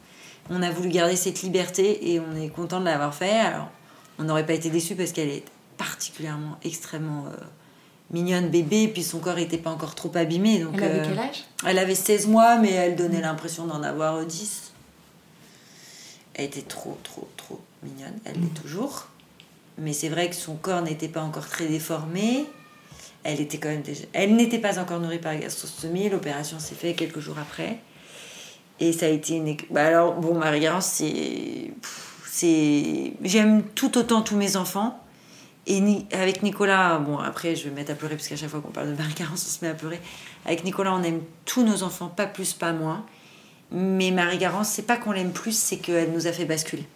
On a voulu garder cette liberté et on est content de l'avoir fait. Alors, on n'aurait pas été déçu parce qu'elle est particulièrement extrêmement euh, mignonne bébé, puis son corps n'était pas encore trop abîmé. Donc,
elle avait euh, quel âge?
Elle avait 16 mois, mais elle donnait l'impression d'en avoir 10. Elle était trop, trop, trop mignonne. Elle l'est toujours. Mais c'est vrai que son corps n'était pas encore très déformé. Elle était quand même déjà... Elle n'était pas encore nourrie par gastrostomie. L'opération s'est faite quelques jours après. Et ça a été une... Bah alors, bon, Marie-Garance, c'est... c'est... J'aime tout autant tous mes enfants. Et avec Nicolas, bon après je vais me mettre à pleurer parce qu'à chaque fois qu'on parle de Marie-Garance, on se met à pleurer. Avec Nicolas, on aime tous nos enfants, pas plus, pas moins. Mais Marie-Garance, c'est pas qu'on l'aime plus, c'est qu'elle nous a fait basculer.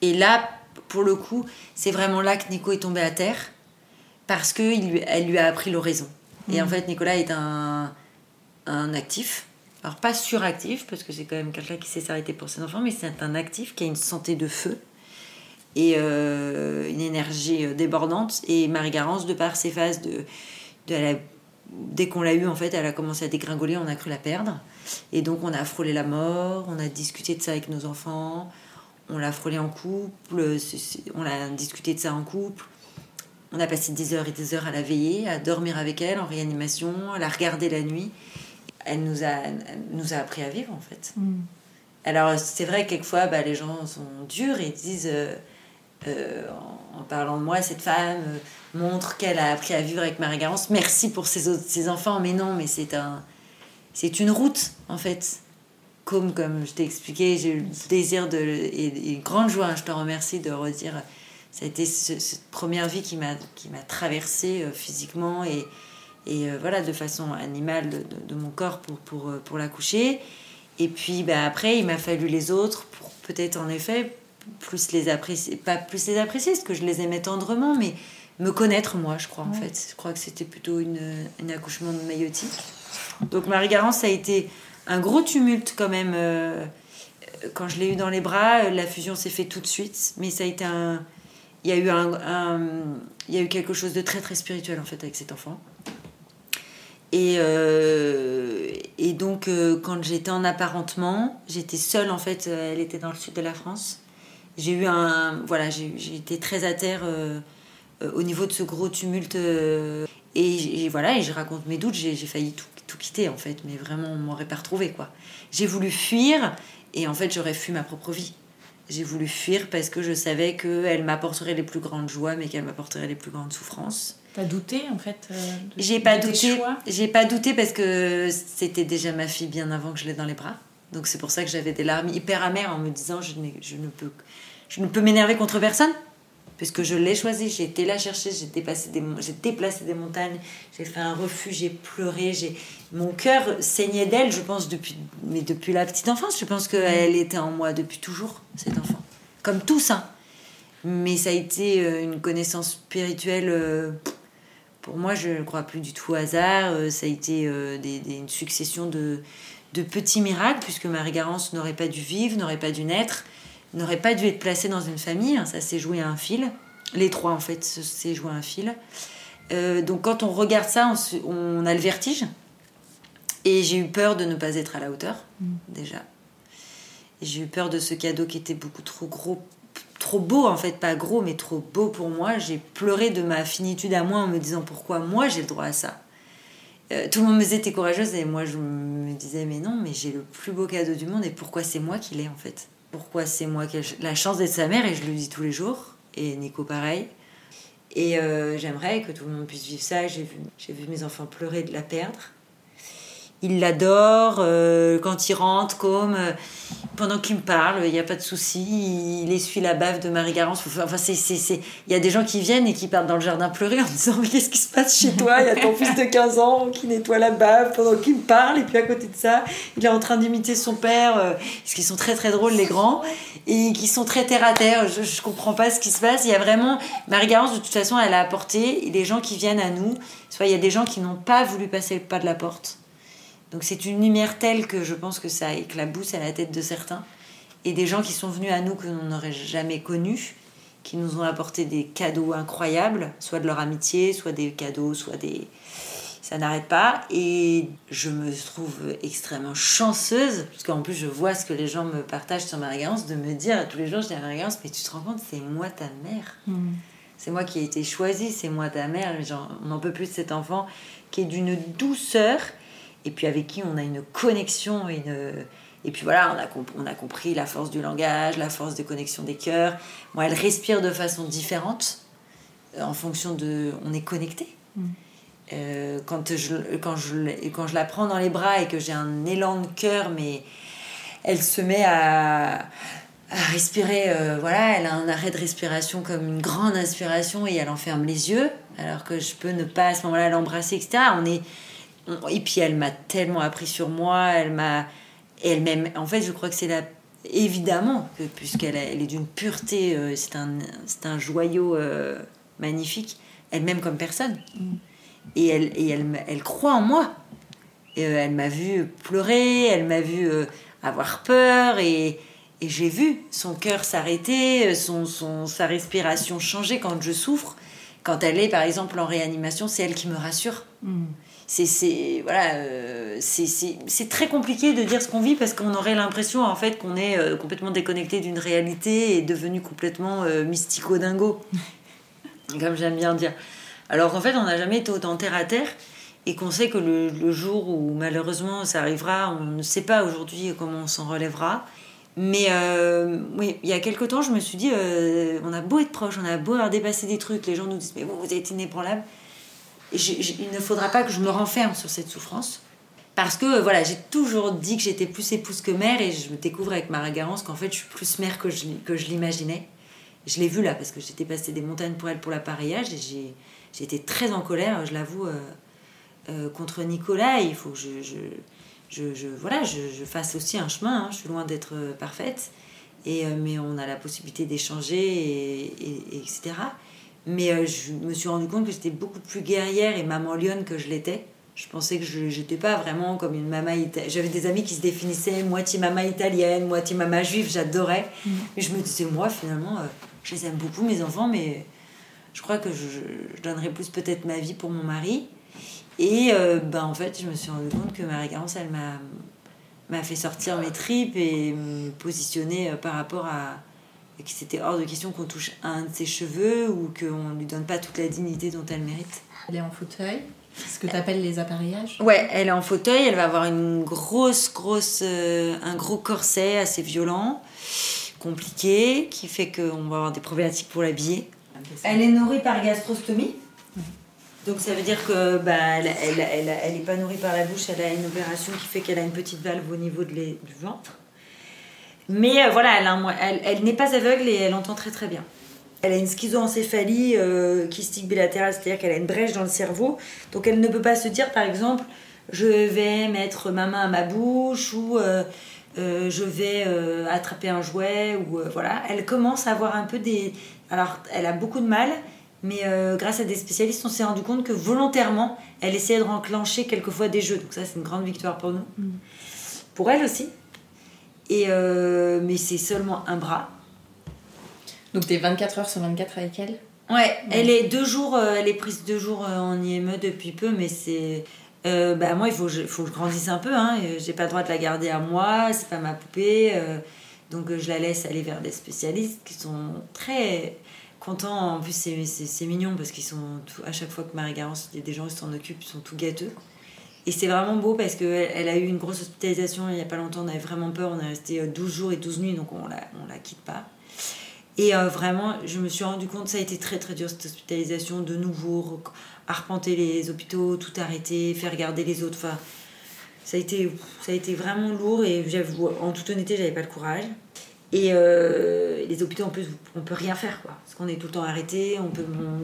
Et là, pour le coup, c'est vraiment là que Nico est tombé à terre parce qu'elle lui a appris l'oraison. Et en fait, Nicolas est un, un actif. Alors, pas suractif, parce que c'est quand même quelqu'un qui sait s'arrêter pour ses enfants, mais c'est un actif qui a une santé de feu et euh, une énergie euh, débordante. Et Marie-Garance, de par ses phases de, de dès qu'on l'a eu, en fait, elle a commencé à dégringoler, on a cru la perdre. Et donc, on a frôlé la mort, on a discuté de ça avec nos enfants, on l'a frôlé en couple, on a discuté de ça en couple. On a passé des heures et des heures à la veiller, à dormir avec elle en réanimation, à la regarder la nuit. Elle nous a, nous a appris à vivre, en fait. Mm. Alors, c'est vrai, quelquefois, bah, les gens sont durs et disent... Euh, euh, en, parlant de moi, cette femme euh, montre qu'elle a appris à vivre avec Marie-Garance. Merci pour ses, ses enfants, mais non, mais c'est un, c'est une route en fait. Comme, comme je t'ai expliqué, j'ai eu le désir de, et, une grande joie, hein, je te remercie de redire, ça a été cette première vie qui m'a, qui m'a traversée euh, physiquement et, et voilà, de façon animale de, de, mon corps pour, pour, pour l'accoucher. Et puis bah, après, il m'a fallu les autres pour peut-être en effet plus les apprécier, pas plus les apprécier, parce que je les aimais tendrement, mais me connaître moi, je crois, en fait. Je crois que c'était plutôt une, un accouchement de maïotique. Donc Marie-Garance, ça a été un gros tumulte quand même. Euh, quand je l'ai eu dans les bras, la fusion s'est faite tout de suite, mais ça a été un... Il y a eu, un, il y a eu quelque chose de très très spirituel en fait avec cet enfant. Et, euh, et donc, euh, quand j'étais en apparentement, j'étais seule en fait. Elle était dans le sud de la France j'ai eu un. Voilà, j'ai été très à terre euh, euh, au niveau de ce gros tumulte. Euh, et, voilà, et je raconte mes doutes, j'ai failli tout, tout, quitter en fait, mais vraiment, on m'aurait pas retrouvé quoi. J'ai voulu fuir et en fait, j'aurais fui ma propre vie. J'ai voulu fuir parce que je savais qu'elle m'apporterait les plus grandes joies, mais qu'elle m'apporterait les plus grandes souffrances.
T'as douté en fait
J'ai pas douté. J'ai pas douté parce que c'était déjà ma fille bien avant que je l'ai dans les bras. Donc c'est pour ça que j'avais des larmes hyper amères en me disant je, je ne peux je ne peux m'énerver contre personne puisque je l'ai choisi, j'ai été la chercher, j'ai déplacé des, j'ai déplacé des montagnes, j'ai fait un refus, j'ai pleuré, j'ai mon cœur saignait d'elle, je pense depuis mais depuis la petite enfance, je pense qu'elle était en moi depuis toujours cet enfant, comme tout ça. Mais ça a été euh, une connaissance spirituelle. Euh, pour moi, je ne crois plus du tout au hasard. Euh, ça a été une succession de, de petits miracles, puisque Marie-Garance n'aurait pas dû vivre, n'aurait pas dû naître n'aurait pas dû être placé dans une famille. Hein, ça s'est joué à un fil. Les trois, en fait, s'est joué à un fil. Euh, donc quand on regarde ça, on, a le vertige. Et j'ai eu peur de ne pas être à la hauteur, mm. déjà. J'ai eu peur de ce cadeau qui était beaucoup trop gros, trop beau en fait, pas gros, mais trop beau pour moi. J'ai pleuré de ma finitude à moi en me disant pourquoi moi j'ai le droit à ça. Euh, tout le monde me disait t'es courageuse et moi je me disais mais non, mais j'ai le plus beau cadeau du monde et pourquoi c'est moi qui l'ai en fait? Pourquoi c'est moi qui ai la chance d'être sa mère et je le dis tous les jours. Et Nico pareil. Et euh, j'aimerais que tout le monde puisse vivre ça. J'ai vu, j'ai vu mes enfants pleurer de la perdre. Ils l'adorent. Euh, quand ils rentrent, comme. Euh, pendant qu'il me parle, il n'y a pas de souci, il essuie la bave de Marie-Garance. Enfin, c'est, il y a des gens qui viennent et qui partent dans le jardin pleurer en disant Mais qu'est-ce qui se passe chez toi? Il y a ton fils de 15 ans qui nettoie la bave pendant qu'il me parle, et puis à côté de ça, il est en train d'imiter son père, euh, parce qu'ils sont très très drôles, les grands, et qui sont très terre à terre. Je, ne comprends pas ce qui se passe. Il y a vraiment. Marie-Garance, de toute façon, elle a apporté les gens qui viennent à nous. Soit il y a des gens qui n'ont pas voulu passer le pas de la porte donc c'est une lumière telle que je pense que ça éclabousse à la tête de certains. Et des gens qui sont venus à nous que l'on n'aurait jamais connus, qui nous ont apporté des cadeaux incroyables, soit de leur amitié, soit des cadeaux, soit des... Ça n'arrête pas. Et je me trouve extrêmement chanceuse, parce qu'en plus je vois ce que les gens me partagent sur ma de me dire tous les jours, je dis à mais tu te rends compte, c'est moi ta mère. Hmm. C'est moi qui ai été choisie, c'est moi ta mère. on n'en peut plus de cet enfant qui est d'une douceur et puis avec qui on a une connexion, une... et puis voilà, on a, on a compris la force du langage, la force de connexion des cœurs. Moi, elle respire de façon différente euh, en fonction de... On est connecté. Mm. Euh, quand, je, quand, je, quand je la prends dans les bras et que j'ai un élan de cœur, mais elle se met à, à respirer, euh, voilà, elle a un arrêt de respiration comme une grande inspiration et elle enferme les yeux, alors que je peux ne pas à ce moment-là l'embrasser, etc. On est, et puis elle m'a tellement appris sur moi, elle m'a. Elle m'aime. En fait, je crois que c'est la. Évidemment, que, puisqu'elle elle est d'une pureté, euh, c'est un, un joyau euh, magnifique, elle m'aime comme personne. Mm. Et, elle, et elle, elle croit en moi. Et, euh, elle m'a vu pleurer, elle m'a vu avoir peur, et, et j'ai vu son cœur s'arrêter, son, son, sa respiration changer quand je souffre. Quand elle est, par exemple, en réanimation, c'est elle qui me rassure. Mm c'est voilà euh, c'est très compliqué de dire ce qu'on vit parce qu'on aurait l'impression en fait qu'on est euh, complètement déconnecté d'une réalité et devenu complètement euh, mystico-dingo comme j'aime bien dire. Alors qu'en fait on n'a jamais été autant terre à terre et qu'on sait que le, le, jour où malheureusement ça arrivera on ne sait pas aujourd'hui comment on s'en relèvera. Mais oui, il y a quelques temps, je me suis dit, on a beau être proche, on a beau avoir dépassé des trucs, les gens nous disent, mais vous, vous êtes inébranlable il ne faudra pas que je me renferme sur cette souffrance. Parce que voilà, j'ai toujours dit que j'étais plus épouse que mère et je me découvre avec Marie Garance qu'en fait je suis plus mère que je, que je l'imaginais. Je l'ai vu là parce que j'étais passée des montagnes pour elle pour l'appareillage et j'ai, j'ai été très en colère, je l'avoue, euh, euh, contre Nicolas. il faut que je, je, je, voilà, je, fasse aussi un chemin. Hein. Je suis loin d'être euh, parfaite. Et, mais on a la possibilité d'échanger, et, etc. Mais euh, je me suis rendu compte que j'étais beaucoup plus guerrière et maman lionne que je l'étais. Je pensais que je n'étais pas vraiment comme une maman italienne. J'avais des amis qui se définissaient moitié maman italienne, moitié maman juive, j'adorais. Mm. Mais je me disais, moi, finalement, euh, je les aime beaucoup, mes enfants, mais je crois que je, je donnerais plus peut-être ma vie pour mon mari. Et euh, ben, en fait, je me suis rendu compte que Marie-Garance, elle m'a, m'a fait sortir mes tripes et me positionner par rapport à, et que c'était hors de question qu'on touche un de ses cheveux ou qu'on ne lui donne pas toute la dignité dont elle mérite.
Elle est en fauteuil ce que tu appelles les appareillages
Ouais, elle est en fauteuil, elle va avoir une grosse, grosse, euh, un gros corset assez violent, compliqué, qui fait qu'on va avoir des problématiques pour l'habiller. Elle est nourrie par gastrostomie. Donc ça veut dire que bah, elle, elle, elle, est pas nourrie par la bouche, elle a une opération qui fait qu'elle a une petite valve au niveau de du ventre. Mais euh, voilà, elle, elle, n'est pas aveugle et elle entend très très bien. Elle a une schizoencéphalie euh, kystique bilatérale, c'est-à-dire qu'elle a une brèche dans le cerveau. Donc elle ne peut pas se dire, par exemple, je vais mettre ma main à ma bouche ou euh, je vais attraper un jouet. ou voilà. Elle commence à avoir un peu des... Alors, elle a beaucoup de mal, mais grâce à des spécialistes, on s'est rendu compte que volontairement, elle essayait de renclencher quelquefois des jeux. Donc ça, c'est une grande victoire pour nous. Mm. Pour elle aussi. Et euh, mais c'est seulement un bras.
Donc t'es 24 heures sur 24 avec elle?
Ouais, elle est deux jours, euh, elle est prise deux jours euh, en IME depuis peu, mais c'est. bah moi, il faut, faut que je grandisse un peu. Hein, J'ai pas le droit de la garder à moi, c'est pas ma poupée. donc je la laisse aller vers des spécialistes qui sont très contents. En plus, c'est mignon parce qu'ils sont. à chaque fois que Marie-Garance, il y a des gens qui s'en occupent, ils sont tout gâteux. Et c'est vraiment beau parce qu'elle elle a eu une grosse hospitalisation il n'y a pas longtemps, on avait vraiment peur, on est resté 12 euh, jours et 12 nuits, donc on la, la quitte pas. Et euh, vraiment, je me suis rendu compte, ça a été très très dur cette hospitalisation, de nouveau, arpenter les hôpitaux, tout arrêter, faire garder les autres. Enfin, Ça a été, ça a été vraiment lourd et en toute honnêteté, j'avais pas le courage. Et euh, les hôpitaux, en plus, on peut rien faire, quoi. Parce qu'on est tout le temps arrêté.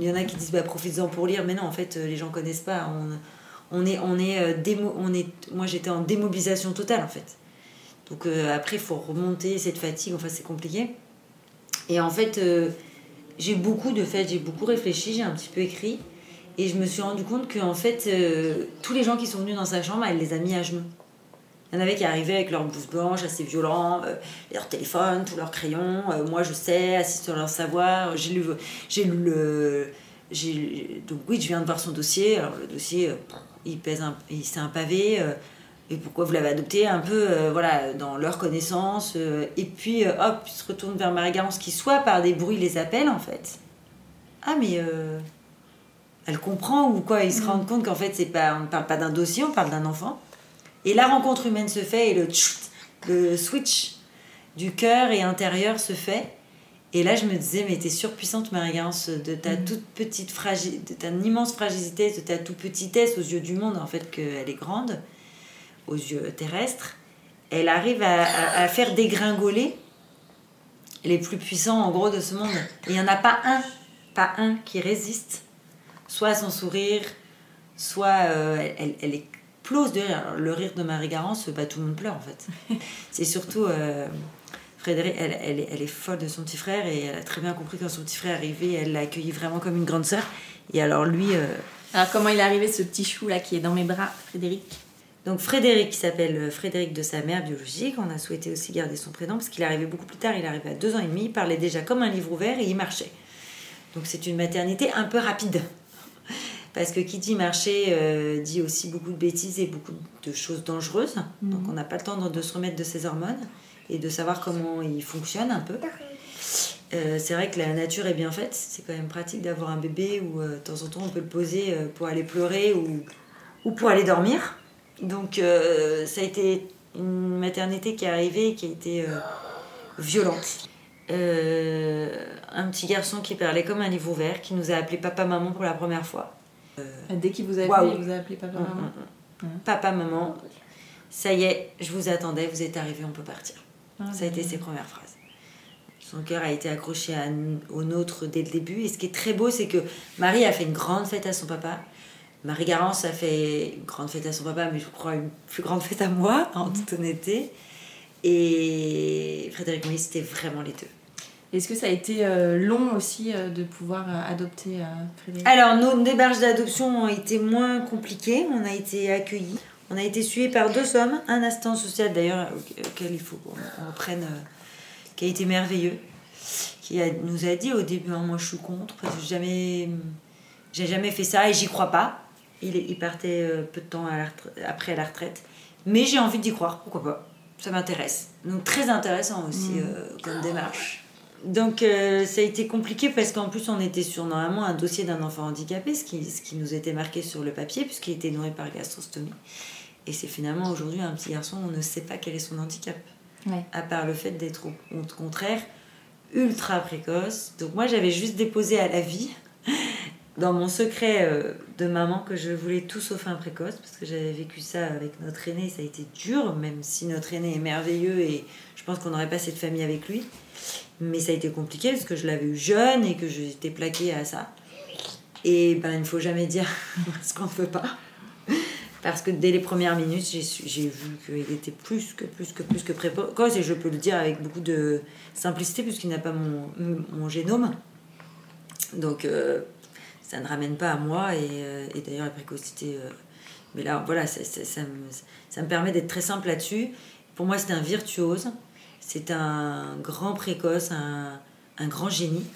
Il y en a qui disent, bah, profitez-en pour lire. Mais non, en fait, les gens connaissent pas. On est, on est, euh, démo, on est, moi, j'étais en démobilisation totale, en fait. Donc euh, après, il faut remonter cette fatigue. Enfin, c'est compliqué. Et en fait, j'ai beaucoup de fait, j'ai beaucoup réfléchi, j'ai un petit peu écrit. Et je me suis rendu compte que, en fait, tous les gens qui sont venus dans sa chambre, elle les a mis à genoux. Il y en avait qui arrivaient avec leur blouse blanche assez violent, euh, leur téléphone, tous leurs crayons. Euh, moi, je sais, assis sur leur savoir. J'ai lu, j'ai lu le. donc, oui, je viens de voir son dossier. Alors, le dossier, euh, il pèse un, c'est un pavé. et pourquoi vous l'avez adopté Un peu, voilà, dans leur connaissance. et puis, hop, ils se retournent vers Marie-Garance qui, soit par des bruits, les appelle, en fait. Ah, mais. elle comprend ou quoi? Ils se mm. rendent compte qu'en fait, c'est pas, on ne parle pas d'un dossier, on parle d'un enfant. Et la rencontre humaine se fait et le, le switch du cœur et intérieur se fait. Et là, je me disais, mais t'es surpuissante, Marie-Garance, de ta mm. toute petite fragilité, de ta immense fragilité, de ta toute petitesse aux yeux du monde, en fait, qu'elle est grande, aux yeux terrestres. Elle arrive à, faire dégringoler les plus puissants, en gros, de ce monde. Et il n'y en a pas un, pas un qui résiste, soit à son sourire, soit euh, elle, elle, est de rire. Le rire de Marie Garance, bah, tout le monde pleure en fait. C'est surtout. Euh, Frédéric, elle, elle, elle, est folle de son petit frère et elle a très bien compris quand son petit frère est arrivé, elle l'a accueilli vraiment comme une grande sœur. Et alors lui. Euh,
alors comment il est arrivé ce petit chou là qui est dans mes bras, Frédéric?
Donc Frédéric, qui s'appelle euh, Frédéric de sa mère biologique, on a souhaité aussi garder son prénom parce qu'il est arrivé beaucoup plus tard, il arrivé à deux ans et demi, il parlait déjà comme un livre ouvert et il marchait. Donc c'est une maternité un peu rapide. Parce que qui dit marcher euh, dit aussi beaucoup de bêtises et beaucoup de choses dangereuses. Mhm. Donc on n'a pas le temps de, se remettre de ses hormones et de savoir comment il fonctionne un peu. Euh, c'est vrai que la nature est bien faite. C'est quand même pratique d'avoir un bébé où euh, de temps en temps on peut le poser pour aller pleurer ou, ou pour aller dormir. Donc ça a été une maternité qui est arrivée et qui a été violente. un petit garçon qui parlait comme un livre ouvert, qui nous a appelé papa-maman pour la première fois.
Euh, Dès qu'il vous a appelé, il vous a appelé papa, maman. Mm,
mm, mm. Papa, maman, ça y est, je vous attendais, vous êtes arrivé, on peut partir. Ah, ça a été ses premières phrases. Son cœur a été accroché au nôtre dès le début. Et ce qui est très beau, c'est que Marie a fait une grande fête à son papa. Marie Garance a fait une grande fête à son papa, mais je crois une plus grande fête à moi, en toute honnêteté. Et Frédéric Moïse, c'était vraiment les deux.
Est-ce que ça a été euh, long aussi euh, de pouvoir euh, adopter Frédéric?
Alors, nos démarches d'adoption ont été moins compliquées. On a été accueillis. On a été suivis par deux hommes, un assistant social d'ailleurs, auquel il faut qu'on reprenne, qui a été merveilleux, qui nous a dit au début hein, Moi je suis contre, parce que jamais, j'ai jamais fait ça et j'y crois pas. Il, il partait peu de temps après à la retraite. Mais j'ai envie d'y croire, pourquoi pas Ça m'intéresse. Donc très intéressant aussi mmh. comme démarche. Donc euh, ça a été compliqué parce qu'en plus on était sur normalement un dossier d'un enfant handicapé, ce qui, ce qui nous était marqué sur le papier puisqu'il était nourri par gastrostomie. Et c'est finalement aujourd'hui un petit garçon, on ne sait pas quel est son handicap. À part le fait d'être au, contraire ultra précoce. Donc moi j'avais juste déposé à la vie dans mon secret euh, de maman que je voulais tout sauf un précoce parce que j'avais vécu ça avec notre aîné, ça a été dur même si notre aîné est merveilleux et je pense qu'on n'aurait pas cette famille avec lui. Mais ça a été compliqué parce que je l'avais eu jeune et que j'étais plaquée à ça. Et ben, il ne faut jamais dire ce qu'on ne veut pas. Parce que dès les premières minutes, j'ai vu qu'il était plus que plus que plus que précoce. Et je peux le dire avec beaucoup de simplicité puisqu'il n'a pas mon, génome. Donc euh, ça ne ramène pas à moi. Et, euh, d'ailleurs, la précocité. Euh, mais là, voilà, ça, me, permet d'être très simple là-dessus. Pour moi, c'est un virtuose. C'est un grand précoce, un, grand génie.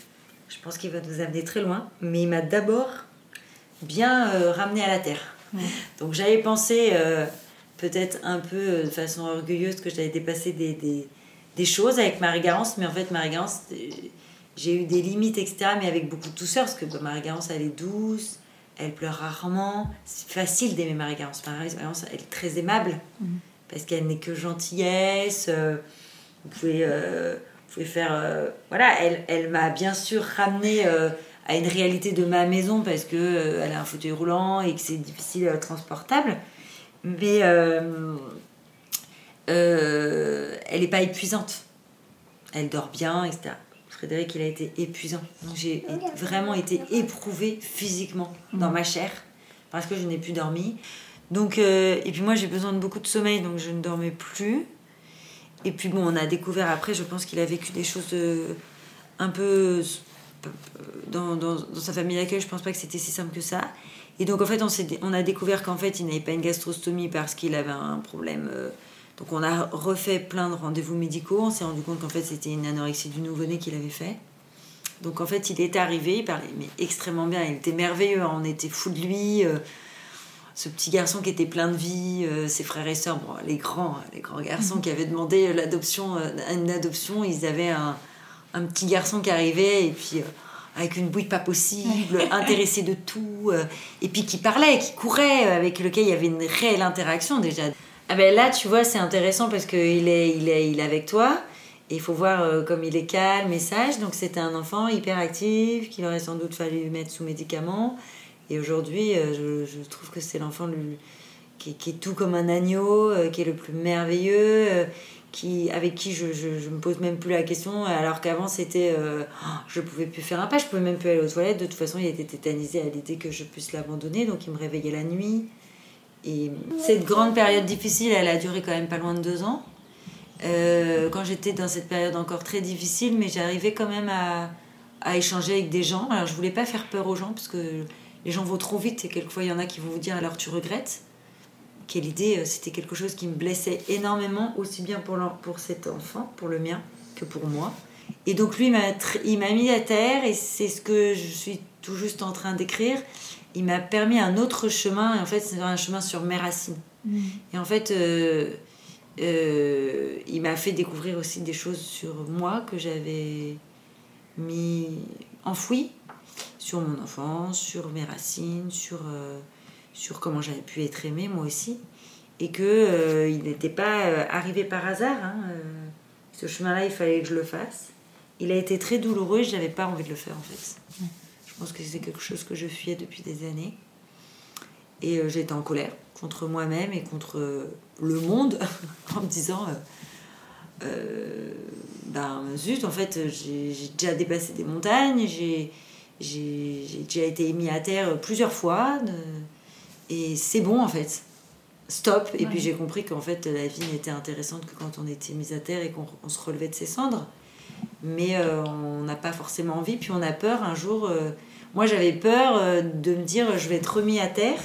Je pense qu'il va nous amener très loin. Mais il m'a d'abord bien ramené à la terre. Donc j'avais pensé, euh, peut-être un peu euh, de façon orgueilleuse, que j'avais dépassé des, des, des, choses avec Marie-Garance. Mais en fait, Marie-Garance, j'ai eu des limites, etc. Mais avec beaucoup de douceur. Parce que bah, Marie-Garance, elle est douce. Elle pleure rarement. C'est facile d'aimer Marie-Garance. Marie-Garance, elle est très aimable. Mm. Parce qu'elle n'est que gentillesse. Vous pouvez, euh, vous pouvez faire. Euh, voilà, elle, elle m'a bien sûr ramené euh, à une réalité de ma maison parce que elle a un fauteuil roulant et que c'est difficile transportable. Mais elle n'est pas épuisante. Elle dort bien, etc. Frédéric, il a été épuisant. Donc j'ai vraiment été éprouvée physiquement dans ma chair parce que je n'ai plus dormi. Donc, euh, et puis moi j'ai besoin de beaucoup de sommeil, donc je ne dormais plus. Et puis bon, on a découvert après, je pense qu'il a vécu des choses euh, un peu dans, dans, sa famille d'accueil, je pense pas que c'était si simple que ça. Et donc en fait, on, on a découvert qu'en fait, il n'avait pas une gastrostomie parce qu'il avait un problème. Euh, donc on a refait plein de rendez-vous médicaux. On s'est rendu compte qu'en fait, c'était une anorexie du nouveau-né qu'il avait fait. Donc en fait, il était arrivé, il parlait mais extrêmement bien, il était merveilleux, hein. on était fous de lui. Euh, ce petit garçon qui était plein de vie, euh, ses frères et sœurs, les grands, les grands garçons qui avaient demandé l'adoption, une adoption, ils avaient un, un petit garçon qui arrivait et puis euh, avec une bouille pas possible, intéressé de tout, euh, et puis qui parlait, qui courait, euh, avec lequel il y avait une réelle interaction déjà. Ah ben là, tu vois, c'est intéressant parce qu'il est, il est, il est avec toi. Et il faut voir comme il est calme et sage. Donc c'était un enfant hyper actif qu'il aurait sans doute fallu mettre sous médicaments. Et aujourd'hui, je, je, trouve que c'est l'enfant qui, qui, est tout comme un agneau, qui est le plus merveilleux, avec qui je, je, me pose même plus la question, alors qu'avant c'était. Euh, je pouvais plus faire un pas, je pouvais même plus aller aux toilettes. De toute façon, il était tétanisé à l'idée que je puisse l'abandonner, donc il me réveillait la nuit. Et cette grande période difficile, elle a duré quand même pas loin de deux ans. Euh, quand j'étais dans cette période encore très difficile, mais j'arrivais quand même à, à, échanger avec des gens. Alors je voulais pas faire peur aux gens parce que les gens vont trop vite et quelquefois il y en a qui vont vous dire alors tu regrettes quelle idée, euh, c'était quelque chose qui me blessait énormément, aussi bien pour, pour cet enfant, pour le mien, que pour moi. Et donc lui, il m'a mis à terre, et c'est ce que je suis tout juste en train d'écrire. Il m'a permis un autre chemin, et en fait, c'est un chemin sur mes racines. Mm. Et en fait, euh, euh, il m'a fait découvrir aussi des choses sur moi que j'avais mis enfouies, sur mon enfance, sur mes racines, sur sur comment j'avais pu être aimée moi aussi et que euh, il n'était pas euh, arrivé par hasard. Hein, euh, ce chemin-là, il fallait que je le fasse. Il a été très douloureux je n'avais pas envie de le faire en fait. Je pense que c'est quelque chose que je fuyais depuis des années. Et j'étais en colère contre moi-même et contre le monde en me disant ben zut, en fait, j'ai déjà dépassé des montagnes, j'ai déjà été mis à terre plusieurs fois. Et c'est bon en fait. Stop. Et puis j'ai compris qu'en fait la vie n'était intéressante que quand on était mis à terre et qu'on se relevait de ses cendres. Mais euh, on n'a pas forcément envie. Puis on a peur un jour. Euh, moi j'avais peur euh, de me dire je vais être remis à terre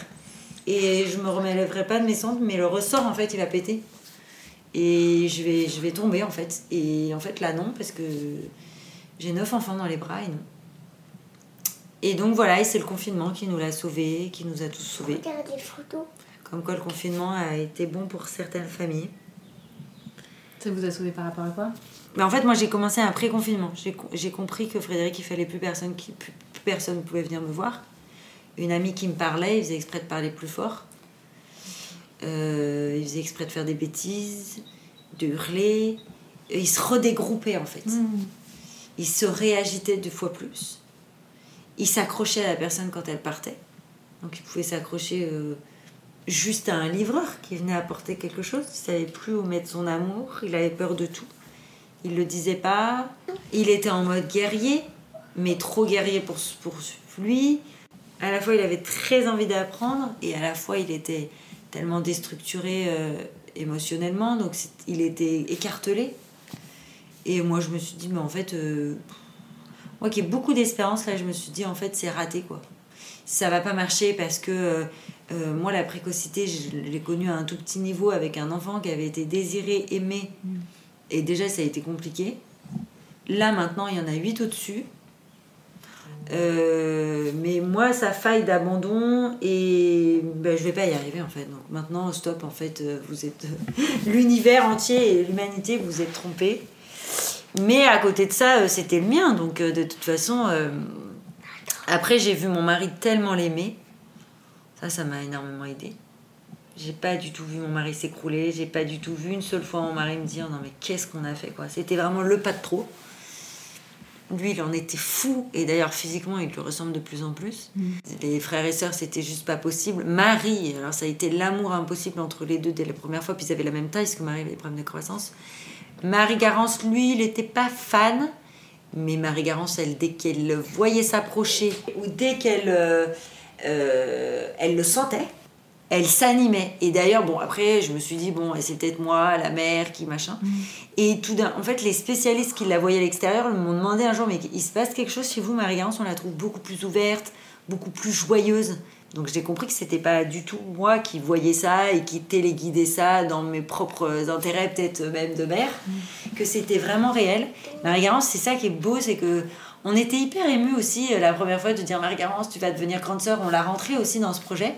et je me relèverai pas de mes cendres, mais le ressort en fait il va péter. Et je vais, je vais tomber en fait. Et en fait là non, parce que j'ai neuf enfants dans les bras et non. Et donc voilà, et c'est le confinement qui nous l'a sauvé, qui nous a tous sauvés.
Regardez des photos.
Comme quoi le confinement a été bon pour certaines familles.
Ça vous a sauvé par rapport à quoi?
Mais En fait, moi j'ai commencé un pré-confinement. J'ai compris que Frédéric, il fallait plus personne, qui, plus, personne pouvait venir me voir. Une amie qui me parlait, il faisait exprès de parler plus fort. Euh, il faisait exprès de faire des bêtises, de hurler. il se redégroupait en fait. Hmm. Il se réagitait deux fois plus il s'accrochait à la personne quand elle partait. Donc il pouvait s'accrocher euh, juste à un livreur qui venait apporter quelque chose. Il savait plus où mettre son amour. Il avait peur de tout. Il le disait pas. Il était en mode guerrier, mais trop guerrier pour, pour lui. À la fois, il avait très envie d'apprendre et à la fois, il était tellement déstructuré euh, émotionnellement, donc il était écartelé. Et moi, je me suis dit, mais en fait, euh, moi qui ai beaucoup d'espérance, là, je me suis dit, en fait, c'est raté, quoi. Ça va pas marcher parce que euh, euh, moi, la précocité, je l'ai connue à un tout petit niveau avec un enfant qui avait été désiré, aimé. Mm. Et déjà, ça a été compliqué. Là, maintenant, il y en a huit au-dessus. Euh, mais moi, ça faille d'abandon et ben, je vais pas y arriver en fait. Donc maintenant, stop, en fait, vous êtes l'univers entier et l'humanité, vous êtes trompés. Mais à côté de ça, euh, c'était le mien. Donc euh, de toute façon, euh, après j'ai vu mon mari tellement l'aimer. Ça, ça m'a énormément aidé. J'ai pas du tout vu mon mari s'écrouler. J'ai pas du tout vu une seule fois mon mari me dire non mais qu'est-ce qu'on a fait quoi. C'était vraiment le pas de trop. lui, il en était fou. Et d'ailleurs, physiquement, il lui ressemble de plus en plus. Mm. Les frères et sœurs, c'était juste pas possible. Marie, alors ça a été l'amour impossible entre les deux dès la première fois. Puis ils avaient la même taille, parce que Marie avait des problèmes de croissance. Marie Garance, lui, il n'était pas fan. Mais Marie Garance, elle, dès qu'elle le voyait s'approcher, ou dès qu'elle euh, euh, elle le sentait, elle s'animait. Et d'ailleurs, bon, après, je me suis dit, bon, c'est peut-être moi, la mère, qui machin. Mm. Et tout d'un. En fait, les spécialistes qui la voyaient à l'extérieur m'ont demandé un jour, mais il se passe quelque chose chez vous, Marie-Garance On la trouve beaucoup plus ouverte, beaucoup plus joyeuse. Donc j'ai compris que c'était pas du tout moi qui voyais ça et qui téléguidais ça dans mes propres intérêts, peut-être même de mère, mm. que c'était vraiment réel. Marie-Garance, c'est ça qui est beau, c'est que on était hyper émus aussi euh, la première fois de dire Marie-Garance, tu vas devenir grande sœur. On l'a rentrée aussi dans ce projet.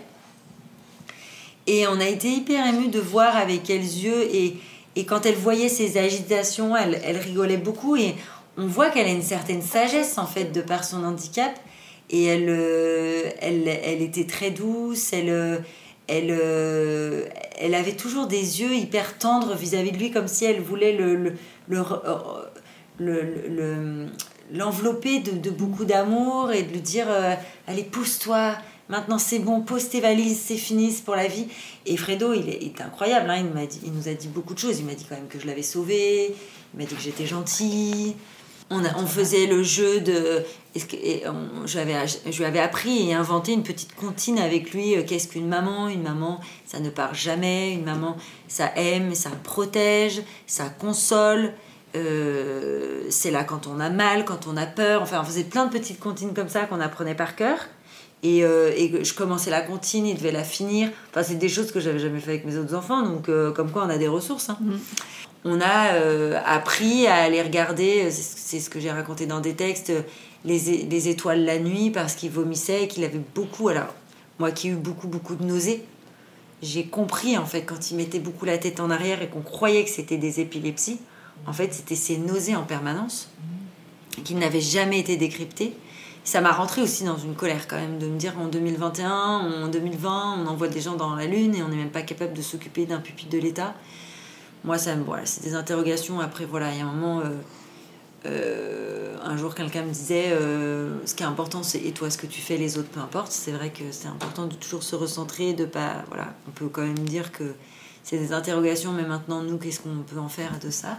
Et on a été hyper émus de voir avec quels yeux et, et quand elle voyait ses agitations, elle, elle rigolait beaucoup et on voit qu'elle a une certaine sagesse en fait de par son handicap et elle, euh, elle, elle était très douce, elle, euh, elle, euh, elle avait toujours des yeux hyper tendres vis-à-vis de lui comme si elle voulait le, le, le, l'envelopper de, beaucoup d'amour et de lui dire allez pousse-toi Maintenant, c'est bon, pose tes valises, c'est fini, c'est pour la vie. Et Fredo, il est, incroyable. Hein. il, dit, il nous a dit beaucoup de choses. Il m'a dit quand même que je l'avais sauvé. Il m'a dit que j'étais gentille. On, faisait le jeu de. Je lui avais appris et inventé une petite comptine avec lui. Euh, qu'est-ce qu'une maman? Une maman, ça ne part jamais. Une maman, ça aime, ça protège, ça console. Euh, c'est là quand on a mal, quand on a peur. Enfin, on faisait plein de petites comptines comme ça qu'on apprenait par cœur. Et, euh, je commençais la comptine, il devait la finir. Enfin, c'est des choses que j'avais jamais fait avec mes autres enfants, donc comme quoi on a des ressources. Hein. Mm. On a euh, appris à aller regarder, c'est ce que j'ai raconté dans des textes, les, les étoiles la nuit parce qu'il vomissait et qu'il avait beaucoup. Alors, moi qui ai eu beaucoup, beaucoup de nausées, j'ai compris en fait quand il mettait beaucoup la tête en arrière et qu'on croyait que c'était des épilepsies, en fait c'était ces nausées en permanence qui n'avaient jamais été décryptées ça m'a rentré aussi dans une colère quand même de me dire en 2021, en 2020, on envoie des gens dans la Lune et on n'est même pas capable de s'occuper d'un pupitre de l'État. Moi, ça me, voilà, c'est des interrogations. Après, voilà, il y a un moment, euh, euh, un jour, quelqu'un me disait euh, ce qui est important, c'est et toi, ce que tu fais, les autres, peu importe. C'est vrai que c'est important de toujours se recentrer, de pas. Voilà, on peut quand même dire que c'est des interrogations, mais maintenant, nous, qu'est-ce qu'on peut en faire de ça?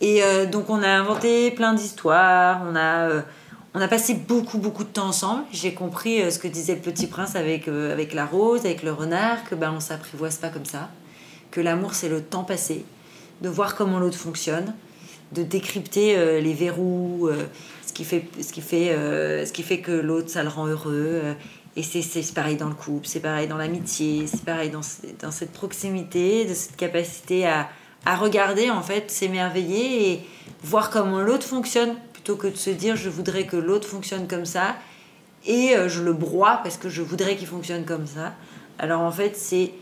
Et donc, on a inventé plein d'histoires, on a passé beaucoup, beaucoup de temps ensemble. J'ai compris ce que disait le petit prince avec, avec la rose, avec le renard, que ben, on s'apprivoise pas comme ça. Que l'amour, c'est le temps passé, de voir comment l'autre fonctionne, de décrypter euh, les verrous, ce, qui fait, ce, qui fait, ce qui fait que l'autre, ça le rend heureux. et c'est pareil dans le couple, c'est pareil dans l'amitié, c'est pareil dans, dans cette proximité, de cette capacité à, à regarder, en fait, s'émerveiller et voir comment l'autre fonctionne plutôt que de se dire je voudrais que l'autre fonctionne comme ça et euh, je le broie parce que je voudrais qu'il fonctionne comme ça. Alors en fait, c'est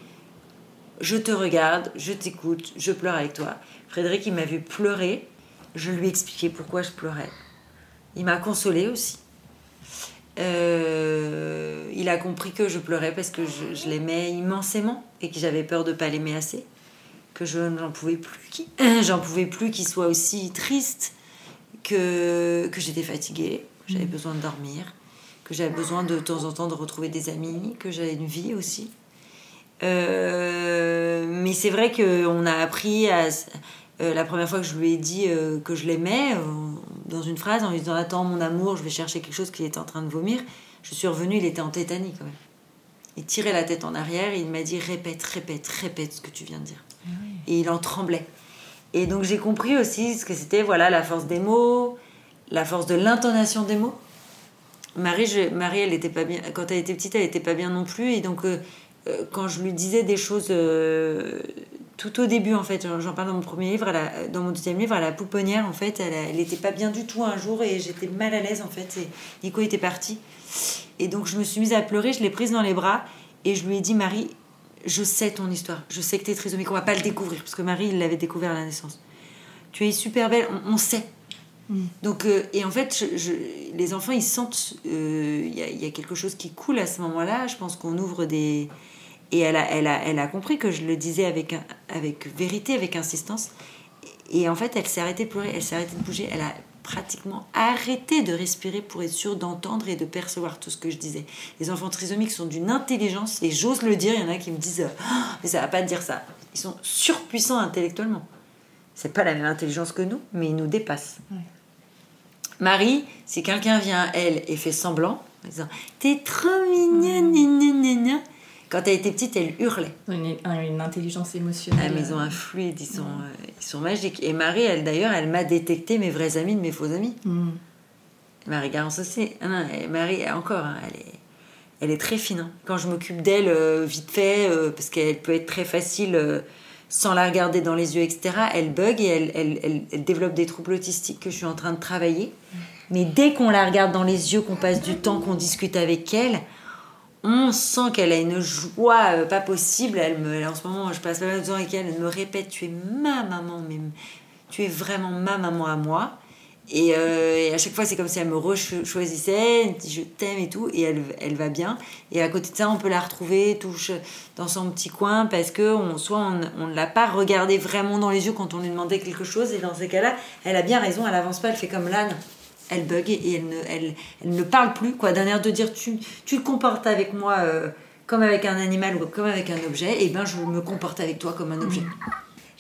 je te regarde, je t'écoute, je pleure avec toi. Frédéric, il m'a vu pleurer, je lui ai expliqué pourquoi je pleurais. Il m'a consolé aussi. Euh, il a compris que je pleurais parce que je, l'aimais immensément et que j'avais peur de pas l'aimer assez, que je n'en pouvais plus, j'en pouvais plus qu'il soit aussi triste que, que j'étais fatiguée, que j'avais mm. besoin de dormir, que j'avais besoin de, temps en temps de retrouver des amis, que j'avais une vie aussi. Euh, mais c'est vrai qu'on a appris à. Euh, la première fois que je lui ai dit euh, que je l'aimais, dans une phrase, en lui disant Attends, mon amour, je vais chercher quelque chose qui était en train de vomir, je suis revenue, il était en tétanie quand même. Il tirait la tête en arrière et il m'a dit Répète, répète, répète ce que tu viens de dire. Ah et il en tremblait. Et donc j'ai compris aussi ce que c'était, voilà, la force des mots, la force de l'intonation des mots. Marie, je, Marie, elle était pas bien. Quand elle était petite, elle était pas bien non plus. Et donc, euh, quand je lui disais des choses euh, tout au début, en fait, j'en parle dans mon premier livre, dans mon deuxième livre, à la pouponnière, en fait, elle, elle était pas bien du tout un jour et j'étais mal à l'aise, en fait. Et Nico était parti. Et donc, je me suis mise à pleurer, je l'ai prise dans les bras et je lui ai dit, Marie, je sais ton histoire, je sais que tu es trisomique, on va pas le découvrir, parce que Marie, il l'avait découvert à la naissance. Tu es super belle, on, sait. Mm. Donc, euh, et en fait, les enfants, ils sentent, il euh, y, a quelque chose qui coule à ce moment-là. Je pense qu'on ouvre des... Et elle a, elle, a, elle a compris que je le disais avec, avec vérité, avec insistance. Et en fait, elle s'est arrêtée de pleurer, elle s'est arrêtée de bouger, elle a pratiquement arrêté de respirer pour être sûr d'entendre et de percevoir tout ce que je disais. Les enfants trisomiques sont d'une intelligence, et j'ose le dire, il y en a qui me disent ah, Mais ça va pas dire ça. Ils sont surpuissants intellectuellement. C'est pas la même intelligence que nous, mais ils nous dépassent. Marie, si quelqu'un vient à elle et fait semblant, en disant T'es trop mignonne, quand elle était petite, elle hurlait.
Une, une intelligence émotionnelle.
Ah, mais ils ont un fluide, ils sont, euh, ils sont magiques. Et Marie, elle d'ailleurs, elle m'a détecté mes vrais amis de mes faux amis. Mm. Marie Garance aussi. Ah non, Marie, encore, hein, elle, est, elle est très fine. Hein. Quand je m'occupe d'elle, euh, vite fait, euh, parce qu'elle peut être très facile sans la regarder dans les yeux, etc., elle bug et elle, elle, elle, développe des troubles autistiques que je suis en train de travailler. Mm. Mais dès qu'on la regarde dans les yeux, qu'on passe du temps, qu'on discute avec elle, on sent qu'elle a une joie euh, pas possible. Elle me, en ce moment, je passe pas mal de temps avec elle. Elle me répète Tu es ma maman, mais tu es vraiment ma maman à moi. Et, euh, à chaque fois, c'est comme si elle me choisissait, je t'aime et tout, et elle, elle va bien. Et à côté de ça, on peut la retrouver touche dans son petit coin parce que on, soit on, ne l'a pas regardé vraiment dans les yeux quand on lui demandait quelque chose, et dans ces cas-là, elle a bien raison, elle avance pas, elle fait comme l'âne elle bug et elle ne, elle, elle ne parle plus, quoi, d'un air de dire tu, tu te comportes avec moi euh, comme avec un animal ou comme avec un objet, et ben je me comporte avec toi comme un objet.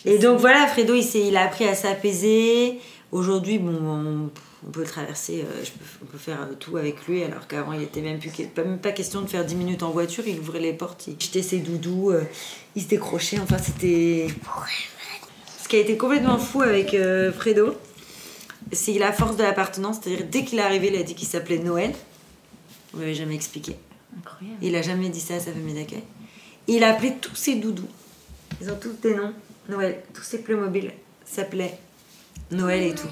Et donc voilà, Fredo, il, il a appris à s'apaiser. Aujourd'hui, bon, on, peut traverser, euh, je peux, on peut faire tout avec lui, alors qu'avant, il était même, plus, pas, même pas question de faire 10 minutes en voiture, il ouvrait les portes, il jetait ses doudous, euh, il se décrochait, enfin c'était... Ce qui a été complètement fou avec Fredo, c'est la force de l'appartenance, c'est-à-dire dès qu'il est arrivé, il a dit qu'il s'appelait Noël. On m'avait jamais expliqué. Incroyable. Il a jamais dit ça à sa famille d'accueil. Il a appelé tous ses doudous. Ils ont tous des noms. Noël. Tous ses Playmobil s'appelaient Noël et tout.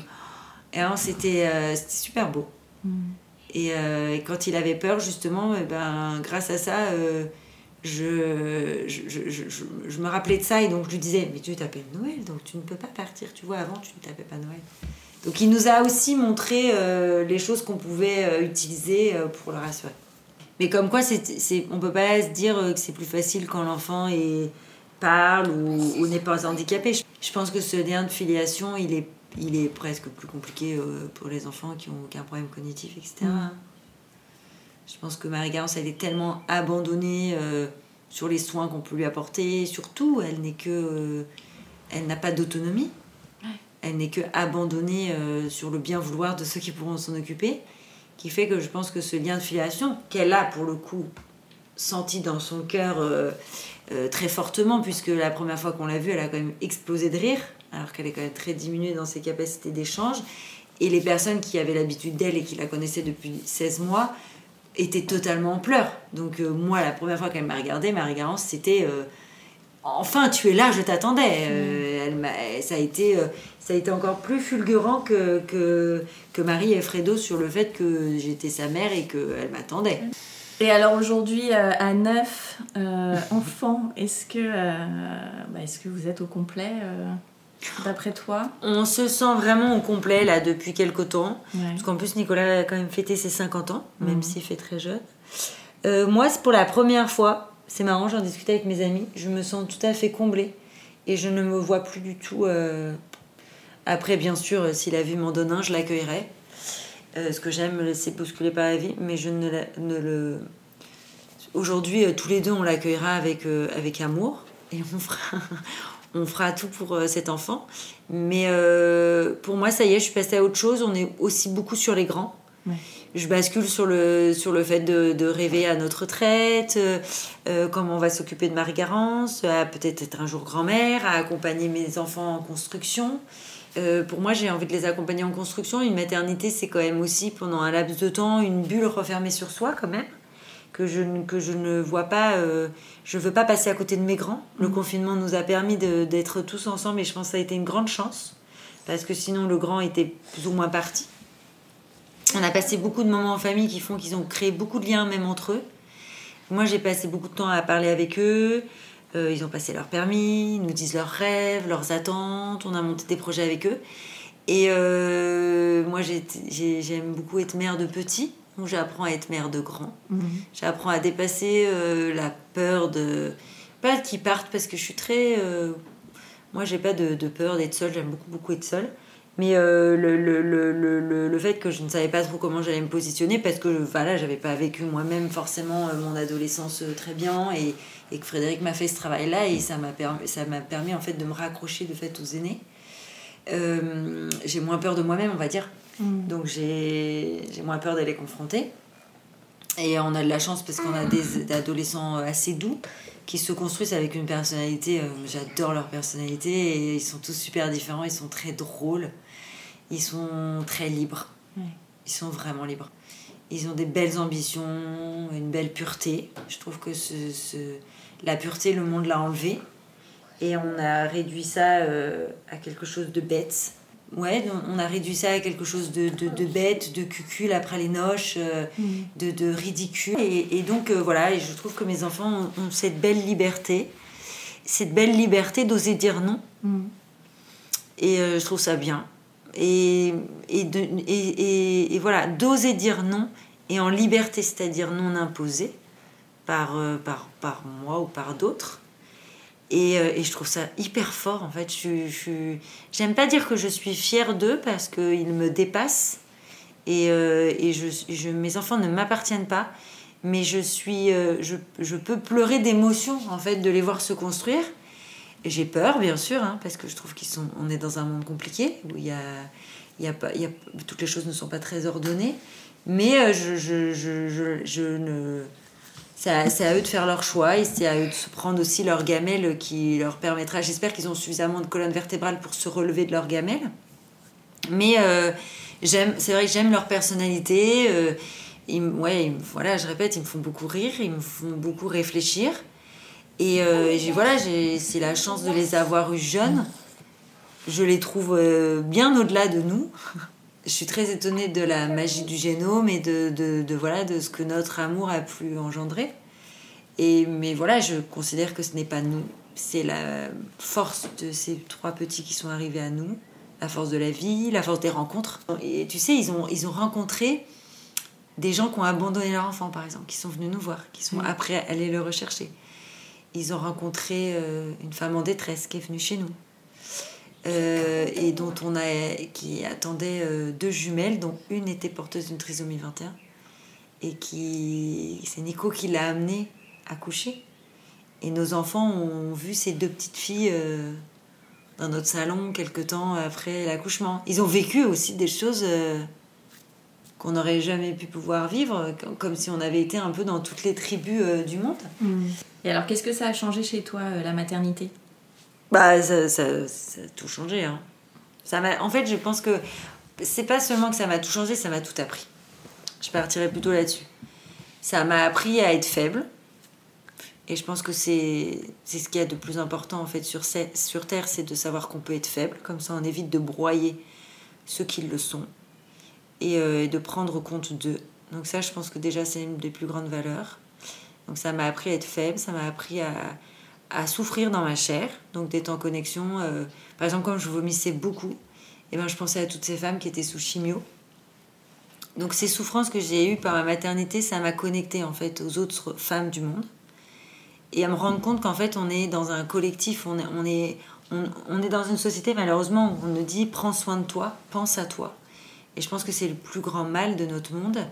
Et alors c'était euh, super beau. Mm. Euh, et, quand il avait peur, justement, eh ben, grâce à ça, euh, je je, je, je, me rappelais de ça et donc je lui disais Mais tu t'appelles Noël, donc tu ne peux pas partir. Tu vois, avant, tu ne t'appelais pas Noël. Donc il nous a aussi montré euh, les choses qu'on pouvait euh, utiliser euh, pour le rassurer. Mais comme quoi, c'est, c'est, on peut pas se dire que c'est plus facile quand l'enfant est, parle ou, n'est pas handicapé. Je pense que ce lien de filiation, il est, il est presque plus compliqué pour les enfants qui ont aucun problème cognitif, etc. Je pense que Marie-Garance, elle est tellement abandonnée sur les soins qu'on peut lui apporter. Surtout, elle n'est que... elle n'a pas d'autonomie elle n'est que abandonnée euh, sur le bien vouloir de ceux qui pourront s'en occuper, qui fait que je pense que ce lien de filiation qu'elle a pour le coup senti dans son cœur euh, euh, très fortement, puisque la première fois qu'on l'a vue, elle a quand même explosé de rire, alors qu'elle est quand même très diminuée dans ses capacités d'échange. Et les personnes qui avaient l'habitude d'elle et qui la connaissaient depuis 16 mois étaient totalement en pleurs. Donc moi, la première fois qu'elle m'a regardée, Marie Garance, c'était enfin tu es là, je t'attendais. Euh, ça, a été, euh, ça a été encore plus fulgurant que, que, que, Marie et Fredo sur le fait que j'étais sa mère et qu'elle m'attendait.
Et alors aujourd'hui, euh, à neuf enfants, est-ce que, bah, est-ce que vous êtes au complet D'après toi?
On se sent vraiment au complet là depuis quelques temps. Parce qu'en plus, Nicolas a quand même fêté ses 50 ans, même mmh. s'il fait très jeune. moi, c'est pour la première fois c'est marrant, j'en discutais avec mes amis, je me sens tout à fait comblée et je ne me vois plus du tout. Euh, après, bien sûr, euh, si la vie m'en donne un, je l'accueillerai. Euh, ce que j'aime, me laisser bousculer par la vie, mais je ne, le. Aujourd'hui, tous les deux, on l'accueillera avec, avec amour et on fera, on fera tout pour cet enfant. Mais pour moi, ça y est, je suis passée à autre chose. On est aussi beaucoup sur les grands je bascule sur le, sur le fait de, rêver à notre retraite, euh, euh, comment on va s'occuper de Marie-Garance, à peut-être être un jour grand-mère, à accompagner mes enfants en construction. Euh, pour moi, j'ai envie de les accompagner en construction. Une maternité, c'est quand même aussi, pendant un laps de temps, une bulle refermée sur soi, quand même, que je, que je ne vois pas. je veux pas passer à côté de mes grands. Le mmh. confinement nous a permis d'être tous ensemble et je pense que ça a été une grande chance, parce que sinon, le grand était plus ou moins parti. On a passé beaucoup de moments en famille qui font qu'ils ont créé beaucoup de liens même entre eux. Moi, j'ai passé beaucoup de temps à parler avec eux. Euh, ils ont passé leur permis, ils nous disent leurs rêves, leurs attentes. On a monté des projets avec eux. Et euh, moi, j'aime beaucoup être mère de petits. Donc, j'apprends à être mère de grands. Mhm. J'apprends à dépasser euh, la peur de. Pas qu'ils partent parce que je suis très. moi, j'ai pas de, de peur d'être seule. J'aime beaucoup, beaucoup être seule. Mais euh, le, le, le, le, fait que je ne savais pas trop comment j'allais me positionner, parce que voilà, j'avais pas vécu moi-même forcément euh, mon adolescence euh, très bien, et, et que Frédéric m'a fait ce travail-là, et ça m'a permis, ça m'a permis en fait de me raccrocher de fait aux aînés. j'ai moins peur de moi-même, on va dire. Mm. Donc j'ai moins peur d'aller confronter. Et on a de la chance parce qu'on a des adolescents assez doux qui se construisent avec une personnalité. J'adore leur personnalité et ils sont tous super différents, ils sont très drôles ils sont très libres. Ils sont vraiment libres. Ils ont des belles ambitions, une belle pureté. Je trouve que ce, la pureté, le monde l'a enlevé. Et on a réduit ça euh, à quelque chose de bête. Ouais, on a réduit ça à quelque chose de, de, bête, de cucul après les noches, euh, mm. de, de, ridicule. Et, donc euh, voilà, et je trouve que mes enfants ont, cette belle liberté, cette belle liberté d'oser dire non. Mm. Et je trouve ça bien et, voilà, d'oser dire non et en liberté, c'est-à-dire non imposé par, euh, par, moi ou par d'autres. Et, euh, et, je trouve ça hyper fort en fait. J'aime pas dire que je suis fière d'eux parce qu'ils me dépassent et, euh, mes enfants ne m'appartiennent pas, mais je, suis, je peux pleurer d'émotion en fait de les voir se construire j'ai peur, bien sûr, hein, parce que je trouve qu'ils sont, on est dans un monde compliqué où y a, y a y a, toutes les choses ne sont pas très ordonnées. Mais euh, je, je, je, je, ne, c'est à, eux de faire leur choix et c'est à eux de se prendre aussi leur gamelle qui leur permettra. J'espère qu'ils ont suffisamment de colonne vertébrale pour se relever de leur gamelle. Mais euh, c'est vrai que j'aime leur personnalité. Euh, ouais, voilà, je répète, ils me font beaucoup rire, ils me font beaucoup réfléchir. Et euh, voilà, c'est la chance de les avoir eus jeunes. Je les trouve euh, bien au-delà de nous. Je suis très étonnée de la magie du génome et de, de, de, voilà, de ce que notre amour a pu engendrer. Et, mais voilà, je considère que ce n'est pas nous. C'est la force de ces trois petits qui sont arrivés à nous, la force de la vie, la force des rencontres. Et tu sais, ils ont, ils ont rencontré des gens qui ont abandonné leur enfant, par exemple, qui sont venus nous voir, qui sont après allés le rechercher ils ont rencontré euh, une femme en détresse qui est venue chez nous. Euh, et dont on a qui attendait euh, deux jumelles dont une était porteuse d'une trisomie 21 et qui c'est Nico qui l'a amenée à coucher et nos enfants ont vu ces deux petites filles dans notre salon quelque temps après l'accouchement ils ont vécu aussi des choses qu'on n'aurait jamais pu pouvoir vivre comme si on avait été un peu dans toutes les tribus du monde
mmh. Et alors, qu'est-ce que ça a changé chez toi, euh, la maternité?
Bah, ça, ça, a tout changé. Hein. Ça en fait, je pense que c'est pas seulement que ça m'a tout changé, ça m'a tout appris. Je partirais plutôt là-dessus. Ça m'a appris à être faible. Et je pense que c'est ce qu'il y a de plus important en fait sur, sur Terre, c'est de savoir qu'on peut être faible. Comme ça, on évite de broyer ceux qui le sont. Et, euh, et de prendre compte d'eux. Donc ça, je pense que déjà, c'est une des plus grandes valeurs. Donc ça m'a appris à être faible, ça m'a appris à, souffrir dans ma chair, donc d'être en connexion. Euh, par exemple, quand je vomissais beaucoup, et eh ben, je pensais à toutes ces femmes qui étaient sous chimio. Donc ces souffrances que j'ai eues par ma maternité, ça m'a connecté en fait aux autres femmes du monde. Et à me rendre compte qu'en fait on est dans un collectif, on est, on est dans une société malheureusement où on nous dit prends soin de toi, pense à toi. Et je pense que c'est le plus grand mal de notre monde.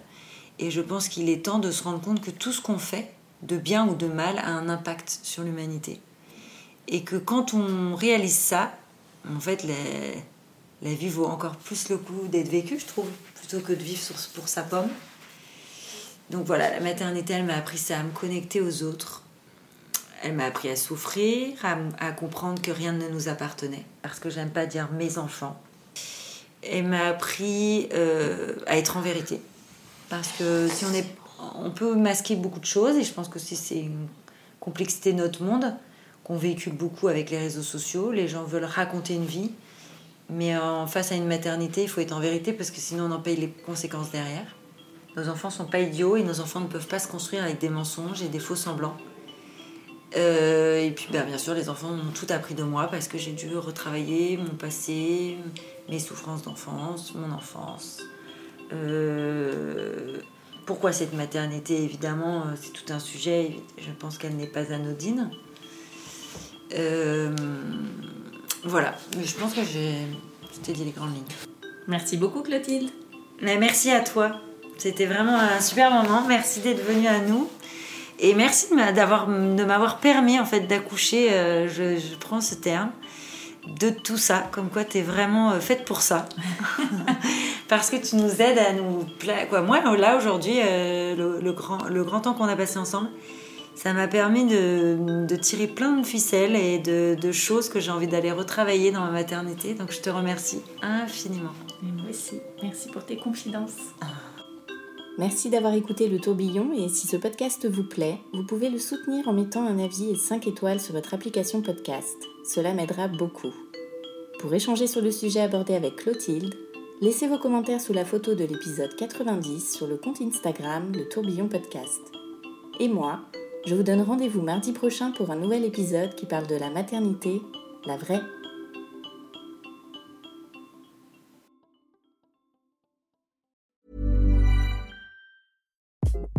Et je pense qu'il est temps de se rendre compte que tout ce qu'on fait, de bien ou de mal a un impact sur l'humanité. Et que quand on réalise ça, en fait, la, vie vaut encore plus le coup d'être vécue, je trouve, plutôt que de vivre pour sa pomme. Donc voilà, la maternité, elle m'a appris ça, à me connecter aux autres. Elle m'a appris à souffrir, à, comprendre que rien ne nous appartenait. Parce que j'aime pas dire mes enfants. Elle m'a appris euh, à être en vérité. Parce que si on est on peut masquer beaucoup de choses et je pense que c'est une complexité de notre monde qu'on véhicule beaucoup avec les réseaux sociaux. Les gens veulent raconter une vie, mais en face à une maternité, il faut être en vérité parce que sinon on en paye les conséquences derrière. Nos enfants sont pas idiots et nos enfants ne peuvent pas se construire avec des mensonges et des faux semblants. Euh, et puis ben, bien sûr, les enfants ont tout appris de moi parce que j'ai dû retravailler mon passé, mes souffrances d'enfance, mon enfance. Euh, pourquoi cette maternité? Évidemment, euh, c'est tout un sujet. Je pense qu'elle n'est pas anodine. Euh, voilà. Mais je pense que j'ai je t'ai dit les grandes lignes.
Merci beaucoup Clotilde.
Mais merci à toi. C'était vraiment un super moment. Merci d'être venu à nous. Et merci de m'avoir permis en fait d'accoucher, euh, je, prends ce terme, de tout ça. Comme quoi tu es vraiment euh, faite pour ça. Parce que tu nous aides à nous... Quoi, moi là aujourd'hui, euh, le, grand, le grand temps qu'on a passé ensemble, ça m'a permis de, tirer plein de ficelles et de, choses que j'ai envie d'aller retravailler dans ma maternité. Donc je te remercie infiniment.
moi aussi. Merci pour tes confidences. Ah. Merci d'avoir écouté le tourbillon et si ce podcast vous plaît, vous pouvez le soutenir en mettant un avis et 5 étoiles sur votre application podcast. Cela m'aidera beaucoup. Pour échanger sur le sujet abordé avec Clotilde, laissez vos commentaires sous la photo de l'épisode 90 sur le compte Instagram Le Tourbillon Podcast. Et moi, je vous donne rendez-vous mardi prochain pour un nouvel épisode qui parle de la maternité, la vraie.